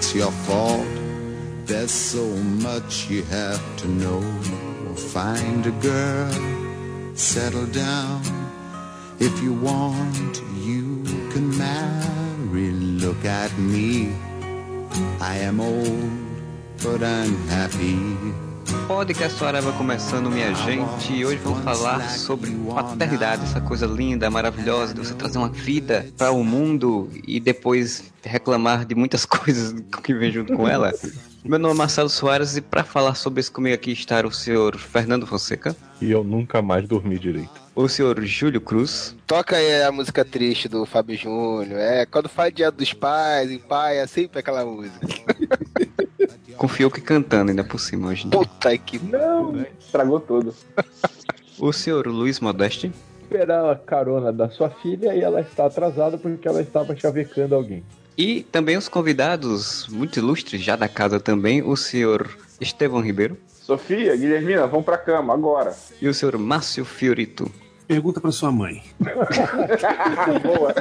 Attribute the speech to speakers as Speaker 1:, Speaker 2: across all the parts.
Speaker 1: That's your fault. There's so much you have to know. Find a girl, settle down. If you want, you can marry. Look at me. I am old, but I'm happy.
Speaker 2: Podcast Arava começando, minha gente, e hoje vamos falar sobre paternidade, essa coisa linda, maravilhosa de você trazer uma vida para o mundo e depois reclamar de muitas coisas que vem junto com ela. Meu nome é Marcelo Soares e para falar sobre isso comigo aqui está o senhor Fernando Fonseca.
Speaker 3: E eu nunca mais dormi direito.
Speaker 2: O senhor Júlio Cruz.
Speaker 4: Toca aí a música triste do Fábio Júnior. É, quando faz dia dos pais, em pai, é sempre aquela música.
Speaker 2: Confiou que cantando ainda por cima hoje.
Speaker 4: Puta que.
Speaker 5: Não, estragou tudo.
Speaker 2: O senhor Luiz Modeste.
Speaker 5: Esperar a carona da sua filha e ela está atrasada porque ela estava chavecando alguém.
Speaker 2: E também os convidados muito ilustres, já da casa também, o senhor Estevão Ribeiro.
Speaker 5: Sofia, Guilhermina, vão pra cama agora.
Speaker 2: E o senhor Márcio Fiorito.
Speaker 6: Pergunta pra sua mãe.
Speaker 5: Boa.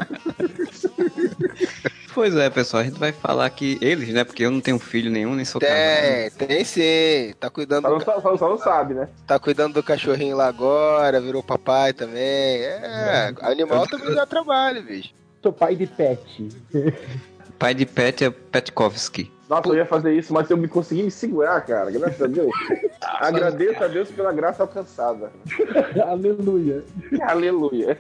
Speaker 2: Pois é, pessoal, a gente vai falar que eles, né? Porque eu não tenho filho nenhum, nem sou casado.
Speaker 4: Tem, tem sim. Tá cuidando,
Speaker 5: Só não,
Speaker 4: do,
Speaker 5: sa- só, só não sabe, né?
Speaker 4: tá cuidando do cachorrinho lá agora, virou papai também. É, animal também dá trabalho, bicho.
Speaker 5: Sou pai de pet.
Speaker 2: Pai de Pet é Petkovski.
Speaker 5: Nossa, eu ia fazer isso, mas eu me consegui me segurar, cara. Graças a Deus. Agradeço a Deus pela graça alcançada. Aleluia. Aleluia.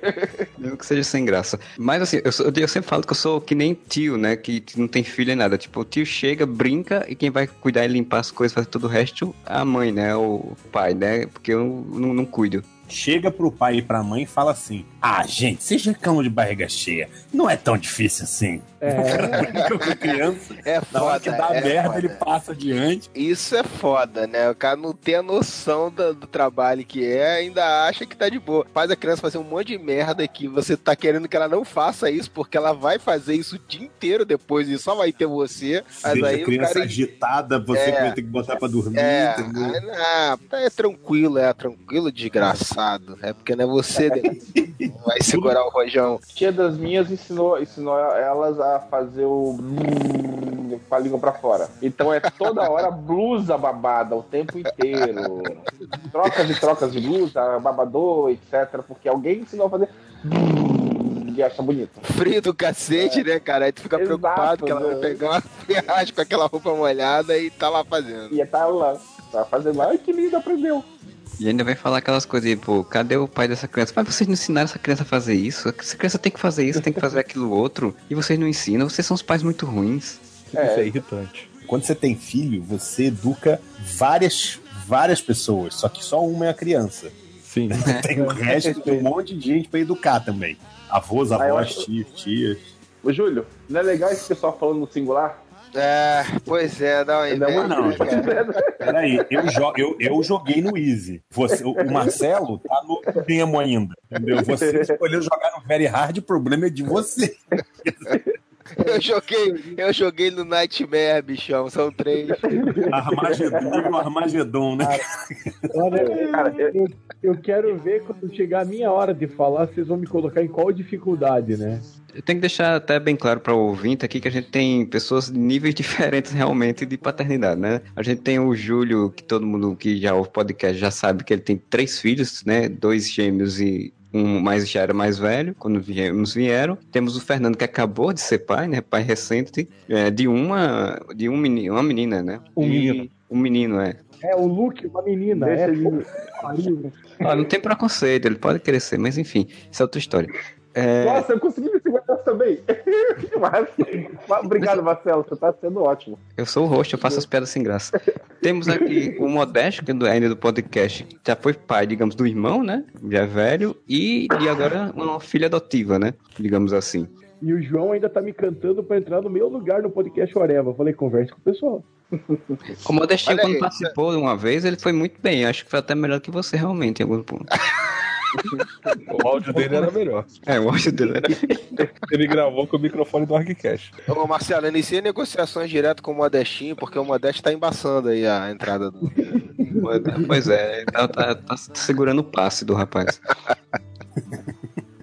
Speaker 2: Mesmo que seja sem graça. Mas assim, eu, sou- eu sempre falo que eu sou que nem tio, né? Que não tem filho nem nada. Tipo, o tio chega, brinca e quem vai cuidar e limpar as coisas, fazer todo o resto, é a mãe, né? O pai, né? Porque eu não, não cuido.
Speaker 6: Chega pro pai e pra mãe e fala assim: Ah, gente, vocês reclamam de barriga cheia. Não é tão difícil assim.
Speaker 5: É,
Speaker 6: Eu fui criança,
Speaker 4: É
Speaker 6: na hora
Speaker 4: foda.
Speaker 6: que dá
Speaker 4: é
Speaker 6: merda,
Speaker 4: foda.
Speaker 6: ele passa adiante.
Speaker 4: Isso é foda, né? O cara não tem a noção do, do trabalho que é, ainda acha que tá de boa. Faz a criança fazer um monte de merda que você tá querendo que ela não faça isso, porque ela vai fazer isso o dia inteiro depois e só vai ter você. Mas aí
Speaker 6: a
Speaker 4: o
Speaker 6: criança
Speaker 4: cara.
Speaker 6: agitada, você
Speaker 4: É.
Speaker 6: que vai ter que botar pra dormir.
Speaker 4: É,
Speaker 6: entendeu?
Speaker 4: aí, não, é tranquilo, é tranquilo, desgraçado. É porque não é você que vai segurar o rojão.
Speaker 5: tia das minhas ensinou, ensinou elas a fazer o brrr com a língua pra fora. Então é toda hora blusa babada o tempo inteiro. Trocas e trocas de blusa, babador, etc. Porque alguém ensinou a fazer brrr e acha bonito.
Speaker 4: Frio do cacete, né, cara? Aí tu fica
Speaker 5: Exato,
Speaker 4: preocupado que ela vai
Speaker 5: né?
Speaker 4: pegar uma friagem com aquela roupa molhada e tá lá fazendo.
Speaker 5: E tá lá, tá fazendo lá. Ai, que lindo, aprendeu.
Speaker 2: E ainda vai falar aquelas coisas, tipo, cadê o pai dessa criança? Mas vocês não ensinaram essa criança a fazer isso? Essa criança tem que fazer isso, tem que fazer aquilo outro. E vocês não ensinam, vocês são os pais muito ruins.
Speaker 3: Isso é irritante.
Speaker 6: Quando você tem filho, você educa várias, várias pessoas, só que só uma é a criança.
Speaker 3: Sim.
Speaker 6: Tem o resto de um monte de gente pra educar também. Avós,
Speaker 5: Ah,
Speaker 6: avós,
Speaker 5: acho-
Speaker 6: tios, tias.
Speaker 5: Ô, Júlio, não é legal esse pessoal falando no singular?
Speaker 4: É, pois é, dá uma
Speaker 5: Não,
Speaker 4: inveja,
Speaker 6: não,
Speaker 4: né, cara?
Speaker 6: Peraí, eu, jo eu, eu joguei no Easy. Você, o o Marcelo tá no demo ainda. Entendeu? Você escolheu jogar no Very Hard, o problema é de você.
Speaker 4: Eu joguei, eu joguei no Nightmare, bichão, são três.
Speaker 6: Armagedon e o Armagedon, né?
Speaker 7: Olha,
Speaker 5: Cara, eu-
Speaker 7: eu, eu quero ver quando chegar a minha hora de falar, vocês vão me colocar em qual dificuldade, né?
Speaker 2: Eu tenho que deixar até bem claro para o ouvinte aqui que a gente tem pessoas de níveis diferentes realmente de paternidade, né? A gente tem o Júlio, que todo mundo que já ouve podcast já sabe que ele tem três filhos, né? Dois gêmeos e um mais já era mais velho, quando viemos vieram. Temos o Fernando que acabou de ser pai, né? Pai recente, é, de uma de um menino, uma menina, né?
Speaker 7: Um
Speaker 2: E-
Speaker 7: menino.
Speaker 2: Um menino, é.
Speaker 7: É o Luke, uma menina.
Speaker 5: Deixa
Speaker 7: é,
Speaker 5: ele-
Speaker 7: pariu.
Speaker 2: Ah, não tem preconceito, ele pode crescer, mas enfim, isso é outra história. É,
Speaker 5: Nossa, eu consegui me segurar também. que massa. Obrigado, Marcelo. Você tá sendo ótimo.
Speaker 2: eu sou o host, eu faço as piadas sem graça. Temos aqui o Modesto, que é do- ainda do podcast, já foi pai, digamos, do irmão, né? Já é velho, e, e agora uma filha adotiva, né? Digamos assim.
Speaker 7: E o João ainda tá me cantando pra entrar no meu lugar no podcast Oreva. Eu falei, converse com o pessoal.
Speaker 2: O Modestinho,
Speaker 4: Olha
Speaker 2: quando
Speaker 4: aí,
Speaker 2: participou uma vez, ele foi muito bem. Acho que foi até melhor que você, realmente, em algum ponto.
Speaker 3: O áudio dele era melhor.
Speaker 2: É, o áudio dele era...
Speaker 3: Ele gravou com o microfone do ArgCast.
Speaker 4: Ô, Marcelo, inicia negociações direto com o Modestinho, porque o Modesto tá embaçando aí a entrada do.
Speaker 2: Pois é, tá, tá- tá segurando o passe do rapaz.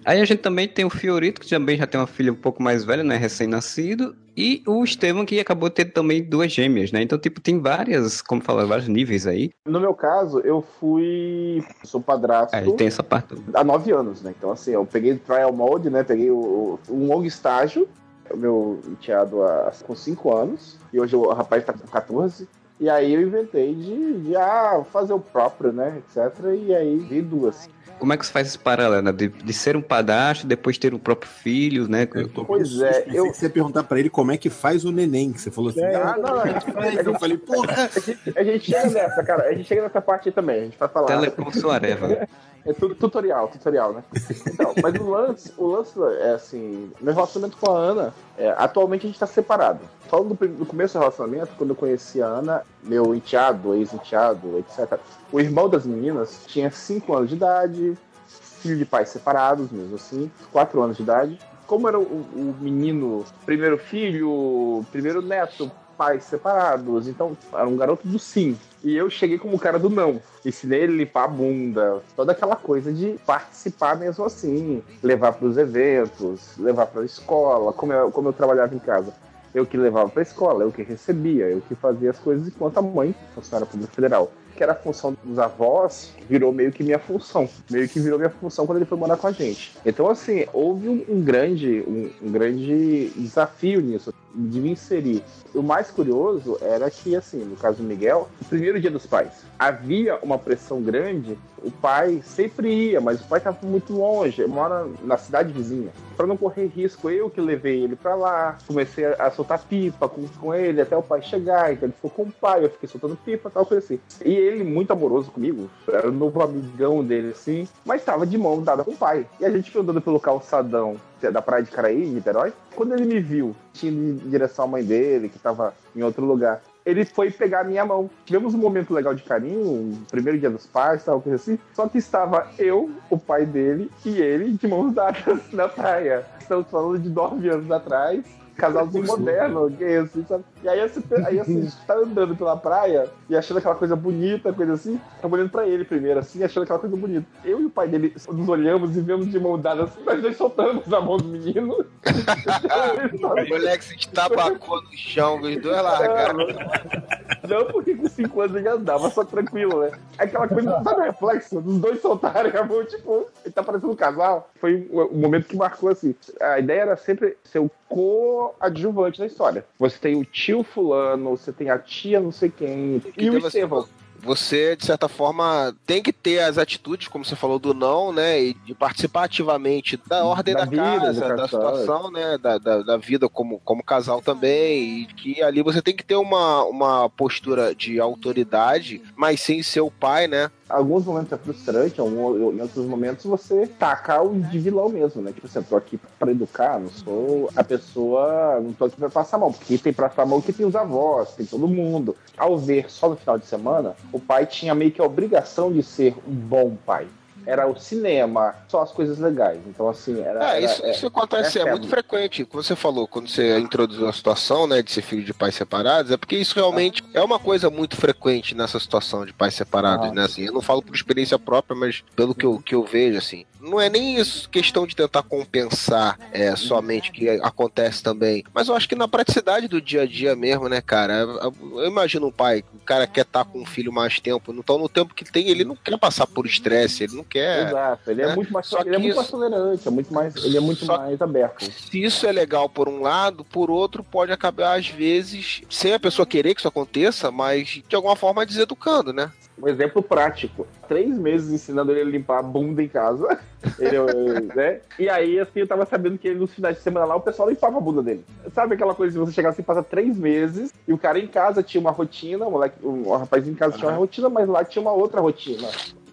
Speaker 2: Aí a gente também tem o Fiorito, que também já tem uma filha um pouco mais velha, né? Recém-nascido. E o Estevam, que acabou de ter também duas gêmeas, né? Então, tipo, tem várias, como falar, vários níveis aí.
Speaker 5: No meu caso, eu fui. Sou padrasto.
Speaker 2: Aí tem essa parte.
Speaker 5: há nove anos, né? Então, assim, eu peguei trial mode, né? Peguei o, o- um longo estágio, o meu enteado há- com cinco anos, e hoje o rapaz tá com 14. E aí eu inventei de, de ah, fazer o próprio, né? Etc. E aí vi duas.
Speaker 2: Como é que você faz esse paralelo, né? De, de ser um padrasto, depois ter o próprio filho, né?
Speaker 6: Eu tô
Speaker 5: Pois é,
Speaker 6: pensei
Speaker 5: eu-
Speaker 6: que você ia perguntar pra ele como é que faz o neném, que você falou assim,
Speaker 7: É,
Speaker 6: ah,
Speaker 5: não, não, a gente-
Speaker 6: faz. Eu falei, porra,
Speaker 5: A gente chega nessa, cara. A gente chega nessa parte aí também. A gente vai falar.
Speaker 2: Telecom Suareva.
Speaker 5: É tudo tutorial, tutorial, né? Então, mas o lance, o lance é assim, meu relacionamento com a Ana, é, atualmente a gente tá separado. Do, prim- do começo do relacionamento, quando eu conheci a Ana, meu enteado, ex-enteado, etc. O irmão das meninas tinha 5 anos de idade, filho de pais separados, mesmo assim, 4 anos de idade. Como era o, o menino, primeiro filho, primeiro neto, pais separados, então era um garoto do sim. E eu cheguei como o cara do não. Ensinei ele a limpar a bunda, toda aquela coisa de participar mesmo assim, levar para os eventos, levar para a escola, como eu, como eu trabalhava em casa. Eu que levava para a escola, eu que recebia, eu que fazia as coisas enquanto a mãe, funcionária pública federal, que era a função dos avós, virou meio que minha função. Meio que virou minha função quando ele foi morar com a gente. Então, assim, houve um, um grande, um, um grande desafio nisso, de me inserir. O mais curioso era que, assim, no caso do Miguel, primeiro dia dos pais, havia uma pressão grande, o pai sempre ia, mas o pai estava muito longe, mora na cidade vizinha. Para não correr risco, eu que levei ele para lá, comecei a, soltar pipa com, com ele até o pai chegar, então ele ficou com o pai, eu fiquei soltando pipa, tal coisa assim. E ele, muito amoroso comigo, era o novo amigão dele, assim, mas estava de mão dada com o pai. E a gente foi andando pelo calçadão da praia de Caraí, em Niterói. Quando ele me viu, tinha em direção à mãe dele, que estava em outro lugar. Ele foi pegar a minha mão. Tivemos um momento legal de carinho, um primeiro dia dos pais, tal, coisa assim. Só que estava eu, o pai dele e ele de mãos dadas na praia. Estamos falando de nove anos atrás. Casalzinho moderno, que é assim, sabe? E aí, assim, aí a gente tá andando pela praia e achando aquela coisa bonita, coisa assim, tava olhando pra ele primeiro, assim, achando aquela coisa bonita. Eu e o pai dele nos olhamos e vemos de mão dada assim, nós dois soltamos a mão do menino.
Speaker 4: O moleque se estabacou no chão, os dois largaram.
Speaker 5: Não, porque com 5 anos ele andava só tranquilo, né? Aquela coisa, sabe o reflexo? Dos dois soltarem a mão, tipo, ele tá parecendo um casal. Foi um, um momento que marcou assim. A ideia era sempre ser o coadjuvante da história. Você tem o tio fulano, você tem a tia não sei quem, e o
Speaker 4: você-
Speaker 5: Estevão.
Speaker 4: Você, de certa forma, tem que ter as atitudes, como você falou, do não, né? E de participar ativamente da ordem
Speaker 5: Da
Speaker 4: da,
Speaker 5: vida,
Speaker 4: casa, da situação, né? Da, da, da vida como, como casal também. E que ali você tem que ter uma, uma postura de autoridade, mas sem ser o pai, né?
Speaker 5: Alguns momentos é frustrante, em outros momentos você taca o de vilão mesmo, né? Tipo assim, eu tô aqui pra educar, não sou a pessoa, não tô aqui pra passar mão, porque tem pra passar mão que tem os avós, tem todo mundo. Ao ver só no final de semana, o pai tinha meio que a obrigação de ser um bom pai. Era o cinema, só as coisas legais. Então, assim, era.
Speaker 4: É, isso,
Speaker 5: era-
Speaker 4: isso acontece,
Speaker 5: é
Speaker 4: é, muito frequente. Como você falou, quando você introduziu a situação, né, de ser filho de pais separados, é porque isso realmente é uma coisa muito frequente nessa situação de pais separados,
Speaker 5: Ah.
Speaker 4: né? Assim, eu não falo por experiência própria, mas pelo que eu, que eu vejo, assim. Não é nem isso questão de tentar compensar é, somente que acontece também. Mas eu acho que na praticidade do dia a dia mesmo, né, cara? Eu imagino um pai, o cara quer estar com um filho mais tempo, então no tempo que tem, ele não quer passar por estresse, ele não quer.
Speaker 5: Exato, ele é,
Speaker 4: né?
Speaker 5: muito mais,
Speaker 4: Só
Speaker 5: ele é muito
Speaker 4: isso-
Speaker 5: mais tolerante, é muito mais, ele é muito
Speaker 4: Só-
Speaker 5: mais aberto.
Speaker 4: Se isso é legal por um lado, por outro pode acabar às vezes sem a pessoa querer que isso aconteça, mas de alguma forma deseducando, né?
Speaker 5: Um exemplo prático. Três meses ensinando ele a limpar a bunda em casa. Ele, né? E aí, assim, eu tava sabendo que ele, nos finais de semana lá, o pessoal limpava a bunda dele. Sabe aquela coisa de você chegar assim, passa três meses, e o cara em casa tinha uma rotina, o, moleque, o rapaz em casa tinha uma rotina, mas lá tinha uma outra rotina.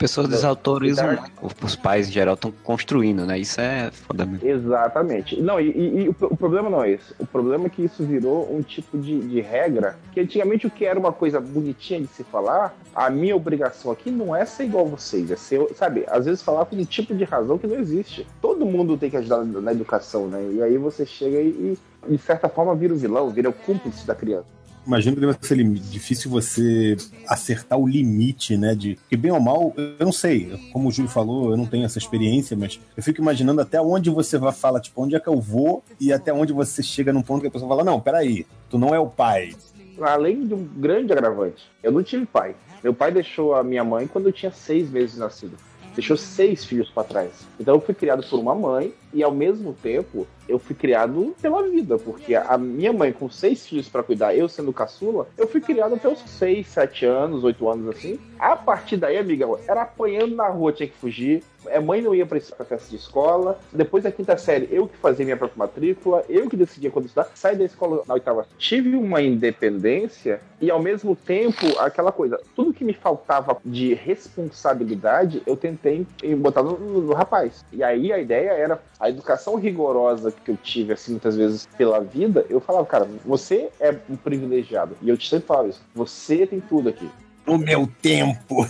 Speaker 2: Pessoas desautorizam. Os pais, em geral, estão construindo, né? Isso é foda mesmo.
Speaker 5: Exatamente. Não, e, e- e o, o problema não é esse. O problema é que isso virou um tipo de, de regra que antigamente o que era uma coisa bonitinha de se falar, a minha obrigação aqui não é ser igual a vocês, é ser, sabe, às vezes falar com um tipo de razão que não existe. Todo mundo tem que ajudar na, na educação, né? E aí você chega e, e, de certa forma, vira o vilão, vira o cúmplice da criança.
Speaker 6: Imagino que deve ser difícil você acertar o limite, né? De que bem ou mal, eu não sei. Como o Júlio falou, eu não tenho essa experiência, mas eu fico imaginando até onde você vai falar, tipo, onde é que eu vou e até onde você chega num ponto que a pessoa fala, não, peraí, tu não é o pai.
Speaker 5: Além de um grande agravante, eu não tive pai. Meu pai deixou a minha mãe quando eu tinha seis meses nascido. Deixou seis filhos para trás. Então eu fui criado por uma mãe e ao mesmo tempo eu fui criado pela vida, porque a minha mãe com seis filhos para cuidar, eu sendo caçula, eu fui criado até os seis, sete anos, oito anos assim. A partir daí, amigão, era apanhando na rua, tinha que fugir. A mãe não ia pra festa de escola. Depois da quinta série, eu que fazia minha própria matrícula, eu que decidia quando estudar. Saí da escola na oitava. Tive uma independência e ao mesmo tempo aquela coisa, tudo que me faltava de responsabilidade, eu tentei botar no- no rapaz. E aí a ideia era a educação rigorosa que eu tive, assim, muitas vezes pela vida, eu falava, cara, você é um privilegiado. E eu sempre falava isso, você tem tudo aqui.
Speaker 6: No meu tempo.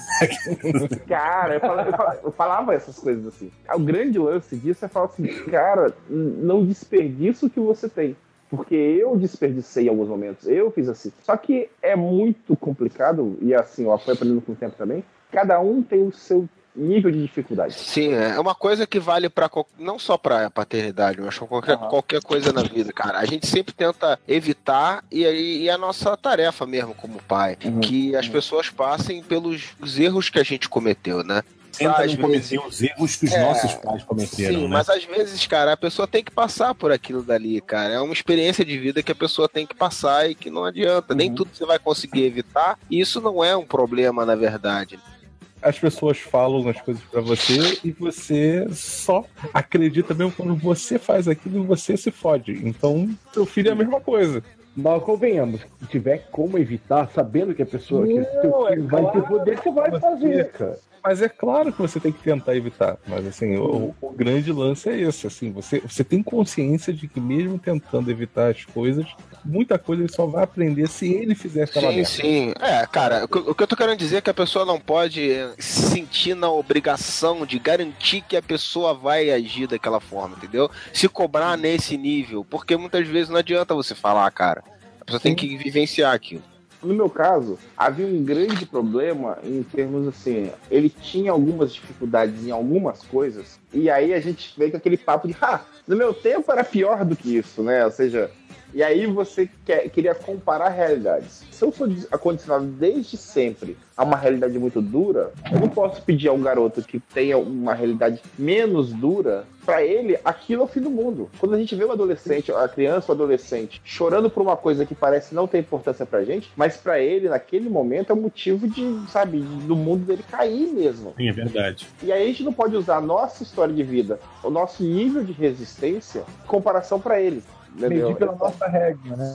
Speaker 5: Cara, eu falava, eu falava- eu falava essas coisas assim. O grande lance disso é falar assim, cara, não desperdiça o que você tem. Porque eu desperdicei em alguns momentos, eu fiz assim. Só que é muito complicado, e assim, eu fui aprendendo com o tempo também, cada um tem o seu nível de dificuldade.
Speaker 4: Sim, é uma coisa que vale para não só para paternidade, mas pra qualquer,
Speaker 5: Aham.
Speaker 4: qualquer coisa na vida, cara. A gente sempre tenta evitar e aí e é a nossa tarefa mesmo como pai,
Speaker 5: Uhum.
Speaker 4: que as pessoas passem pelos os erros que a gente cometeu, né?
Speaker 6: Tenta não
Speaker 4: vezes-
Speaker 6: cometer os erros que os
Speaker 4: É,
Speaker 6: nossos pais cometeram,
Speaker 4: Sim,
Speaker 6: né?
Speaker 4: mas às vezes, cara, a pessoa tem que passar por aquilo dali, cara. É uma experiência de vida que a pessoa tem que passar e que não adianta. Nem
Speaker 3: Uhum.
Speaker 4: tudo você vai conseguir evitar. E isso não é um problema, na verdade.
Speaker 3: As pessoas falam as coisas pra você e você só acredita mesmo quando você faz aquilo e você se fode. Então, seu filho é a mesma coisa.
Speaker 7: Mas convenhamos, se tiver como evitar, sabendo que a pessoa que
Speaker 3: Não,
Speaker 7: teu
Speaker 3: é
Speaker 7: filho vai se
Speaker 3: claro
Speaker 7: foder, você vai fazer, cara.
Speaker 3: Mas é claro que você tem que tentar evitar. Mas assim, o, o grande lance é esse, assim, você, você tem consciência de que mesmo tentando evitar as coisas, muita coisa ele só vai aprender se ele fizer aquela
Speaker 4: Sim,
Speaker 3: merda.
Speaker 4: sim. É, cara, o que, o que eu tô querendo dizer é que a pessoa não pode eh, se sentir na obrigação de garantir que a pessoa vai agir daquela forma, entendeu? Se cobrar nesse nível, porque muitas vezes não adianta você falar, cara. A pessoa tem que vivenciar aquilo.
Speaker 5: No meu caso, havia um grande problema em termos assim, ele tinha algumas dificuldades em algumas coisas, e aí a gente veio com aquele papo de, ah, no meu tempo era pior do que isso, né? Ou seja, e aí você quer, queria comparar realidades. Se eu sou acondicionado desde sempre a uma realidade muito dura, eu não posso pedir a um garoto que tenha uma realidade menos dura, pra ele aquilo é o fim do mundo. Quando a gente vê um adolescente, a criança ou adolescente chorando por uma coisa que parece não ter importância pra gente, mas pra ele naquele momento é um motivo de, sabe, do mundo dele cair mesmo.
Speaker 6: Sim, é verdade.
Speaker 5: E aí a gente não pode usar a nossa história de vida, o nosso nível de resistência, em comparação pra ele. Entendeu?
Speaker 7: Medir pela nossa regra, né?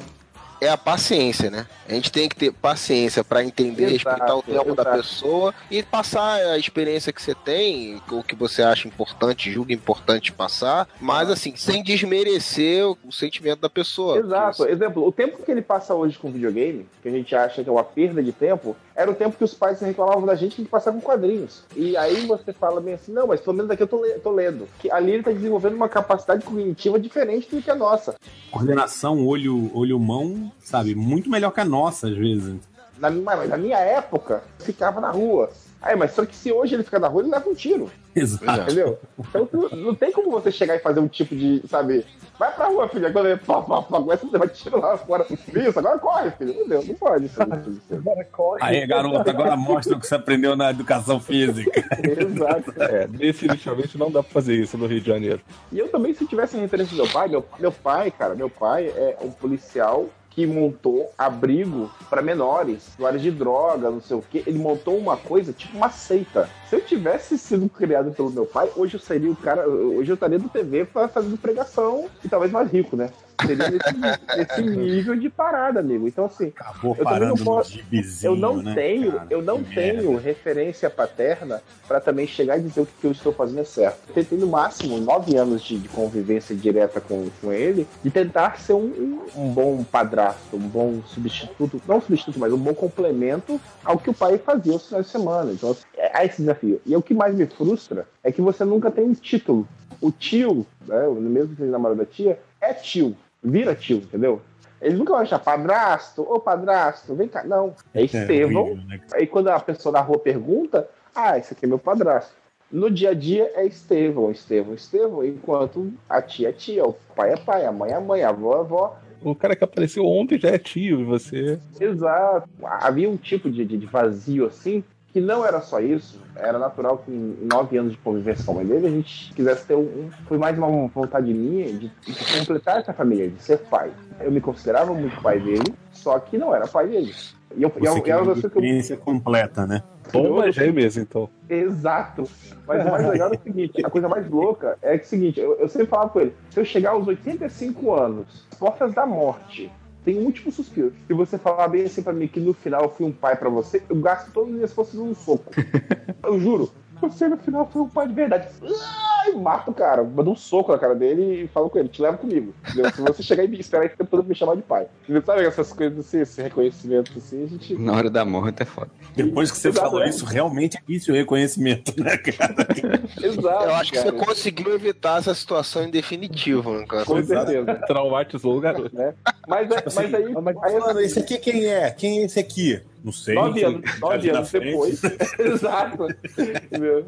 Speaker 4: É a paciência, né? A gente tem que ter paciência pra entender,
Speaker 5: Exato,
Speaker 4: respeitar o tempo da
Speaker 5: exato.
Speaker 4: pessoa e passar a experiência que você tem, o que você acha importante, julga importante passar, mas assim, sem desmerecer o, o sentimento da pessoa.
Speaker 5: Exato. Exemplo, o tempo que ele passa hoje com videogame, que a gente acha que é uma perda de tempo, era o tempo que os pais reclamavam da gente que passava com quadrinhos. E aí você fala bem assim, não, mas pelo menos daqui eu tô, le- tô lendo. Que ali ele tá desenvolvendo uma capacidade cognitiva diferente do que a nossa.
Speaker 6: Coordenação olho, olho mão, sabe, muito melhor que a nossa às vezes.
Speaker 5: Na, na minha época, ficava na rua. Aí, mas só que se hoje ele ficar na rua, ele leva um tiro.
Speaker 6: Exato.
Speaker 5: Entendeu? Então tu- não tem como você chegar e fazer um tipo de, sabe, vai pra rua, filho, quando ele pá, pá, pá, começa a levar tiro lá fora. Isso, agora corre, filho. Meu Deus, não pode isso.
Speaker 7: Agora corre.
Speaker 6: Aí, garoto, agora mostra o que você aprendeu na educação física.
Speaker 5: Exato.
Speaker 3: É, definitivamente não dá pra fazer isso no Rio de Janeiro.
Speaker 5: E eu também, se tivesse referência do meu pai, meu, meu pai, cara, meu pai é um policial que montou abrigo para menores, usuários de droga, não sei o que. Ele montou uma coisa tipo uma seita. Se eu tivesse sido criado pelo meu pai, hoje eu seria o cara. Hoje eu estaria do TV fazendo pregação e talvez mais rico, né? Seria nesse, nesse nível de parada, amigo. Então, assim,
Speaker 6: Acabou
Speaker 5: eu não
Speaker 6: parando no
Speaker 5: posso.
Speaker 6: gibizinho,
Speaker 5: Eu não
Speaker 6: né,
Speaker 5: tenho,
Speaker 6: cara?
Speaker 5: eu não
Speaker 6: Que
Speaker 5: tenho
Speaker 6: merda.
Speaker 5: referência paterna para também chegar e dizer o que eu estou fazendo é certo. Eu tentei no máximo nove anos de, de convivência direta com, com ele e tentar ser um, um- bom padrasto, um bom substituto, não substituto, mas um bom complemento ao que o pai fazia aos finais de semana. Então, é, é esse desafio. E o que mais me frustra é que você nunca tem um título. O tio, né, mesmo que seja namorado da tia, é tio, vira tio, entendeu? Ele nunca vai achar padrasto, ô padrasto, vem cá. Não, é
Speaker 6: É
Speaker 5: Estevão.
Speaker 6: né?
Speaker 5: Aí quando a pessoa na rua pergunta, ah, esse aqui é meu padrasto. No dia a dia é Estevão, Estevão, Estevão, enquanto a tia é tia, o pai é pai, a mãe é mãe, a avó é avó.
Speaker 3: O cara que apareceu ontem já é tio, e você.
Speaker 5: Exato. Havia um tipo de- de vazio assim, que não era só isso. Era natural que em nove anos de convivência com a mãe dele, a gente quisesse ter um. foi mais uma vontade minha de, de completar essa família, de ser pai. Eu me considerava muito pai dele, só que não era pai dele. E eu, e eu,
Speaker 6: Você queria
Speaker 5: eu, eu, eu,
Speaker 6: experiência completa, né?
Speaker 3: Toma gêmeas, então.
Speaker 5: Exato. Mas o mais legal é o seguinte: a coisa mais louca é que é o seguinte, eu, eu sempre falava com ele, se eu chegar aos 85 anos, portas da morte, tem um último suspiro. Se você falar bem assim pra mim que no final eu fui um pai pra você, eu gasto todas as minhas forças num soco. eu juro. Você no final foi um pai de verdade. Ai, mato o cara, mando um soco na cara dele e falo com ele, te levo comigo. Entendeu? Se você chegar e me esperar aí, você pode me chamar de pai. Entendeu? Sabe essas coisas assim, esse reconhecimento assim, a gente.
Speaker 2: Na hora da morte é foda.
Speaker 6: Depois que você
Speaker 5: Exato,
Speaker 6: falou
Speaker 5: é.
Speaker 6: isso, realmente é difícil o reconhecimento, né, cara?
Speaker 5: Exato.
Speaker 4: Eu acho que
Speaker 5: cara.
Speaker 4: você conseguiu evitar essa situação em definitivo, né, cara?
Speaker 5: Com certeza.
Speaker 3: Traumatizou o garoto.
Speaker 5: né? Mas, é-
Speaker 6: assim,
Speaker 5: mas aí, aí
Speaker 6: Mano, esse aqui quem é? Quem é esse aqui? Não sei.
Speaker 5: nove
Speaker 6: Tá
Speaker 5: anos,
Speaker 6: ali
Speaker 5: nove anos depois. Exato. Entendeu?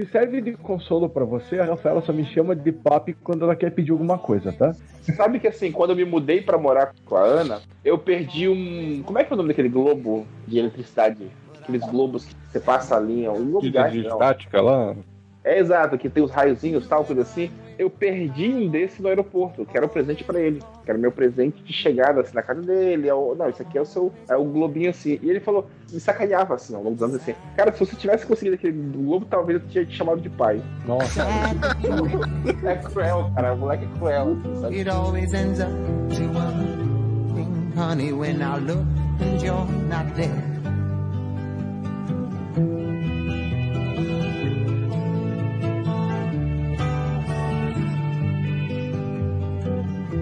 Speaker 7: Se serve de consolo pra você, a Rafaela só me chama de papi quando ela quer pedir alguma coisa, tá?
Speaker 5: Sabe que assim, quando eu me mudei pra morar com a Ana, eu perdi um. Como é que é o nome daquele globo de eletricidade? Aqueles globos que você passa a linha, um globo
Speaker 3: De, estática lá.
Speaker 5: É exato, que tem os raiozinhos tal, coisa assim. Eu perdi um desse no aeroporto, que era um presente pra ele. Que era o meu presente de chegada assim, na casa dele. É o- não, isso aqui é o seu. É o globinho assim. E ele falou, me sacaneava assim, ao longo dos anos assim. Cara, se você tivesse conseguido aquele globo, talvez eu tinha te chamado de pai.
Speaker 7: Nossa.
Speaker 5: É cruel, cara. O moleque é cruel, assim, sabe?
Speaker 1: It always ends up to one thing, honey, when I look and you're not there.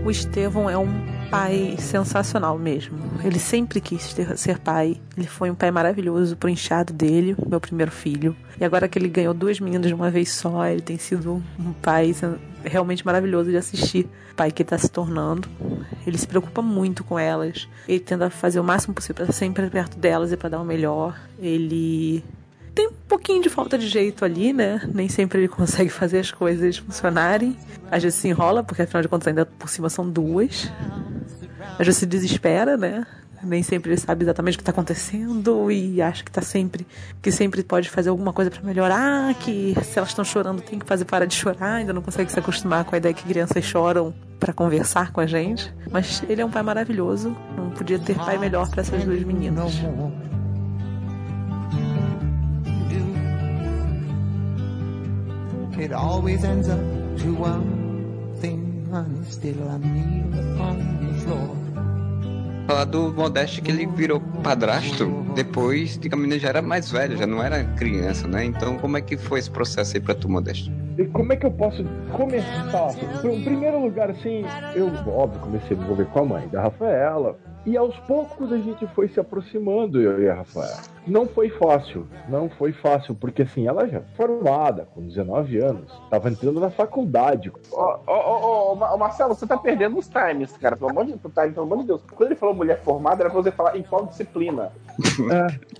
Speaker 8: O Estevão é um pai sensacional mesmo. Ele sempre quis ter- ser pai. Ele foi um pai maravilhoso pro enxado dele, meu primeiro filho. E agora que ele ganhou duas meninas de uma vez só, ele tem sido um pai realmente maravilhoso de assistir. Pai que tá se tornando. Ele se preocupa muito com elas. Ele tenta fazer o máximo possível estar sempre perto delas e pra dar o melhor. Ele tem um pouquinho de falta de jeito ali, né? Nem sempre ele consegue fazer as coisas funcionarem. Às vezes se enrola, porque afinal de contas ainda por cima são duas. Às vezes se desespera, né? Nem sempre ele sabe exatamente o que está acontecendo e acha que tá sempre que sempre pode fazer alguma coisa para melhorar, que se elas estão chorando tem que fazer para de chorar, ainda não consegue se acostumar com a ideia que crianças choram para conversar com a gente. Mas ele é um pai maravilhoso, não podia ter pai melhor para essas duas meninas.
Speaker 1: It always ends up to one thing, honey. Still I kneel on the floor.
Speaker 2: Falar do Modeste que ele virou padrasto depois de que a menina já era mais velha, já não era criança, né? Então como é que foi esse processo aí pra tu, Modeste?
Speaker 7: E como é que eu posso começar? Em primeiro lugar, assim, eu, óbvio, comecei a me envolver com a mãe da Rafaela. E aos poucos a gente foi se aproximando, eu e a Rafaela. Não foi fácil, não foi fácil, porque assim, ela já formada, com 19 anos, tava entrando na faculdade.
Speaker 5: Ó, ó, ó, ó, Ma- Marcelo, você tá perdendo os times, cara. Pelo amor de, time, pelo amor de Deus. Quando ele falou mulher formada, era pra você falar em qual disciplina.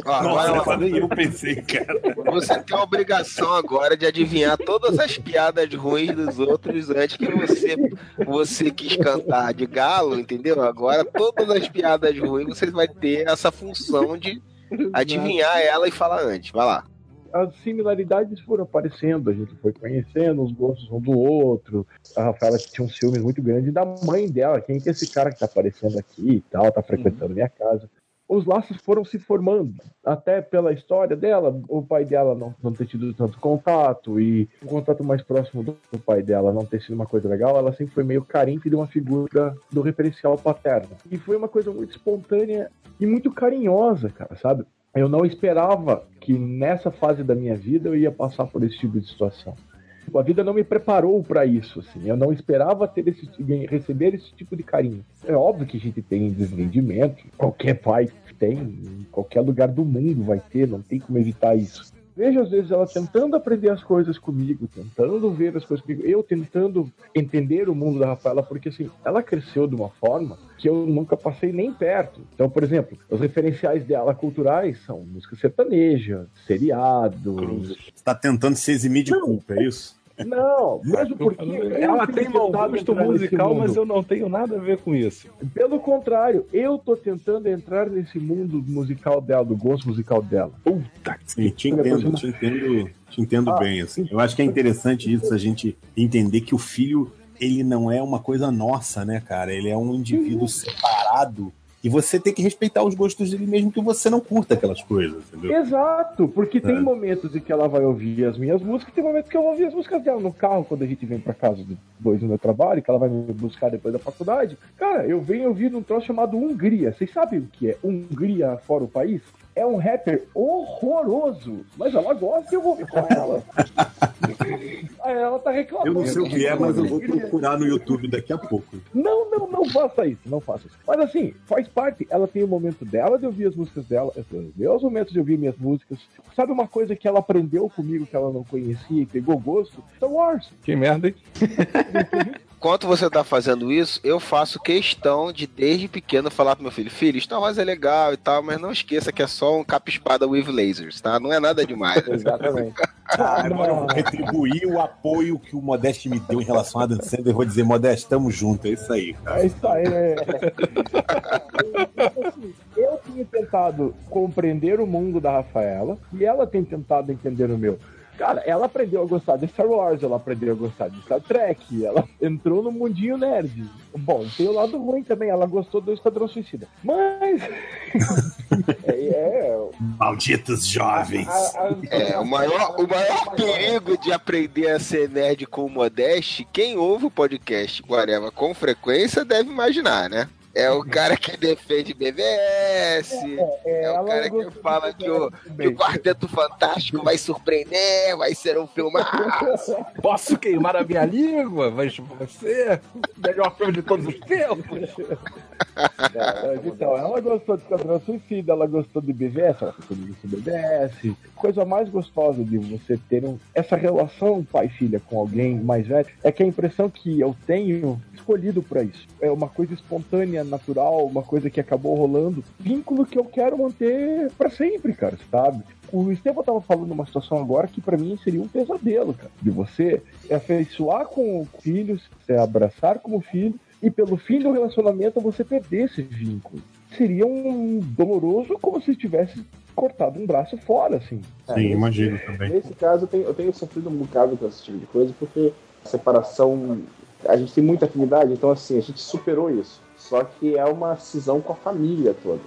Speaker 4: Ó, agora,
Speaker 6: Nossa, eu pensei, cara.
Speaker 4: você tem a obrigação agora de adivinhar todas as piadas ruins dos outros antes que você, você quis cantar de galo, entendeu? Agora todas as piadas ruins você vai ter essa função de adivinhar ela e falar antes. Vai lá.
Speaker 7: as similaridades foram aparecendo, a gente foi conhecendo os gostos um do outro. A Rafaela tinha um ciúme muito grande da mãe dela, quem que é esse cara que tá aparecendo aqui e tal, tá frequentando minha casa. Os laços foram se formando, até pela história dela, o pai dela não, não ter tido tanto contato e o contato mais próximo do, do pai dela não ter sido uma coisa legal, ela sempre foi meio carente de uma figura do referencial paterno. E foi uma coisa muito espontânea e muito carinhosa, cara, sabe? Eu não esperava que nessa fase da minha vida eu ia passar por esse tipo de situação. A vida não me preparou para isso, assim. Eu não esperava ter esse, receber esse tipo de carinho. É óbvio que a gente tem desentendimento, qualquer pai tem, em qualquer lugar do mundo vai ter, não tem como evitar isso. Vejo às vezes ela tentando aprender as coisas comigo, tentando ver as coisas comigo, eu tentando entender o mundo da Rafaela, porque assim, ela cresceu de uma forma que eu nunca passei nem perto. Então, por exemplo, os referenciais dela culturais são música sertaneja, seriados.
Speaker 6: Você tá tentando se eximir de
Speaker 7: Não.
Speaker 6: culpa, é isso?
Speaker 7: Não, mesmo porque
Speaker 3: Ela
Speaker 7: eu
Speaker 3: tem mau gosto musical, mas eu não tenho nada a ver com isso.
Speaker 7: Pelo contrário, eu tô tentando entrar nesse mundo musical dela, do gosto musical dela. Puta
Speaker 6: Sim, te entendo, te entendo, te entendo
Speaker 7: Ah,
Speaker 6: bem. Assim. Eu acho que é interessante isso, a gente entender que o filho, ele não é uma coisa nossa, né, cara? Ele é um indivíduo separado. E você tem que respeitar os gostos dele mesmo que você não curta aquelas coisas, entendeu?
Speaker 7: Exato, porque tem
Speaker 6: É.
Speaker 7: momentos em que ela vai ouvir as minhas músicas, tem momentos que eu vou ouvir as músicas dela no carro quando a gente vem pra casa depois do meu trabalho, que ela vai me buscar depois da faculdade. Cara, eu venho ouvir um troço chamado Hungria. Vocês sabem o que é Hungria fora o país? É um rapper horroroso, mas ela gosta e eu vou ouvir com ela. Aí ela tá reclamando.
Speaker 6: Eu não sei o que é, mas eu vou procurar no YouTube daqui a pouco.
Speaker 7: Não, não, não faça isso, não faça isso. Mas assim, faz parte. Ela tem o momento dela de ouvir as músicas dela, meus momentos de ouvir minhas músicas. Sabe uma coisa que ela aprendeu comigo que ela não conhecia e pegou gosto? Star Wars.
Speaker 3: Que merda, hein?
Speaker 4: Enquanto você tá fazendo isso, eu faço questão de, desde pequeno, falar pro meu filho: Filho, Star Wars é legal e tal, mas não esqueça que é só um capa-espada with lasers, tá? Não é nada demais.
Speaker 7: Exatamente.
Speaker 6: Ah, agora eu vou retribuir o apoio que o Modeste me deu em relação a Adam Sandler. Eu vou dizer, Modeste, tamo junto, é isso aí.
Speaker 7: É isso aí, né? Assim, Eu tinha tentado compreender o mundo da Rafaela e ela tem tentado entender o meu. Cara, ela aprendeu a gostar de Star Wars, ela aprendeu a gostar de Star Trek, ela entrou no mundinho nerd. Bom, tem o lado ruim também, ela gostou do Esquadrão Suicida. Mas. é, é,
Speaker 6: Malditos jovens.
Speaker 7: a- a-
Speaker 4: É, o maior, o maior perigo de aprender a ser nerd com o Modeste, quem ouve o podcast Guareva com frequência deve imaginar, né? É o cara que defende BVS,
Speaker 7: é,
Speaker 4: é o
Speaker 7: ela
Speaker 4: cara que fala que o, que o. Quarteto Fantástico vai surpreender, vai ser um filmaço.
Speaker 3: Posso queimar a minha língua? Mas você, melhor filme de todos os tempos.
Speaker 7: Então, ela gostou de Esquadrão Suicida, ela gostou de BVS, ela gostou de BVS. Coisa mais gostosa de você ter um- essa relação pai-filha com alguém mais velho é que a impressão que eu tenho escolhido pra isso. É uma coisa espontânea, natural, uma coisa que acabou rolando. Vínculo que eu quero manter pra sempre, cara, sabe? O Estevão tava falando uma situação agora que pra mim seria um pesadelo, cara. De você afeiçoar com o filho, se abraçar como filho, e pelo fim do relacionamento você perder esse vínculo. Seria um doloroso como se tivesse cortado um braço fora, assim.
Speaker 6: Sim, imagino também.
Speaker 5: Nesse caso, eu tenho, eu tenho sofrido um bocado com esse tipo de coisa, porque a separação. A gente tem muita afinidade, então, assim, a gente superou isso. Só que é uma cisão com a família toda.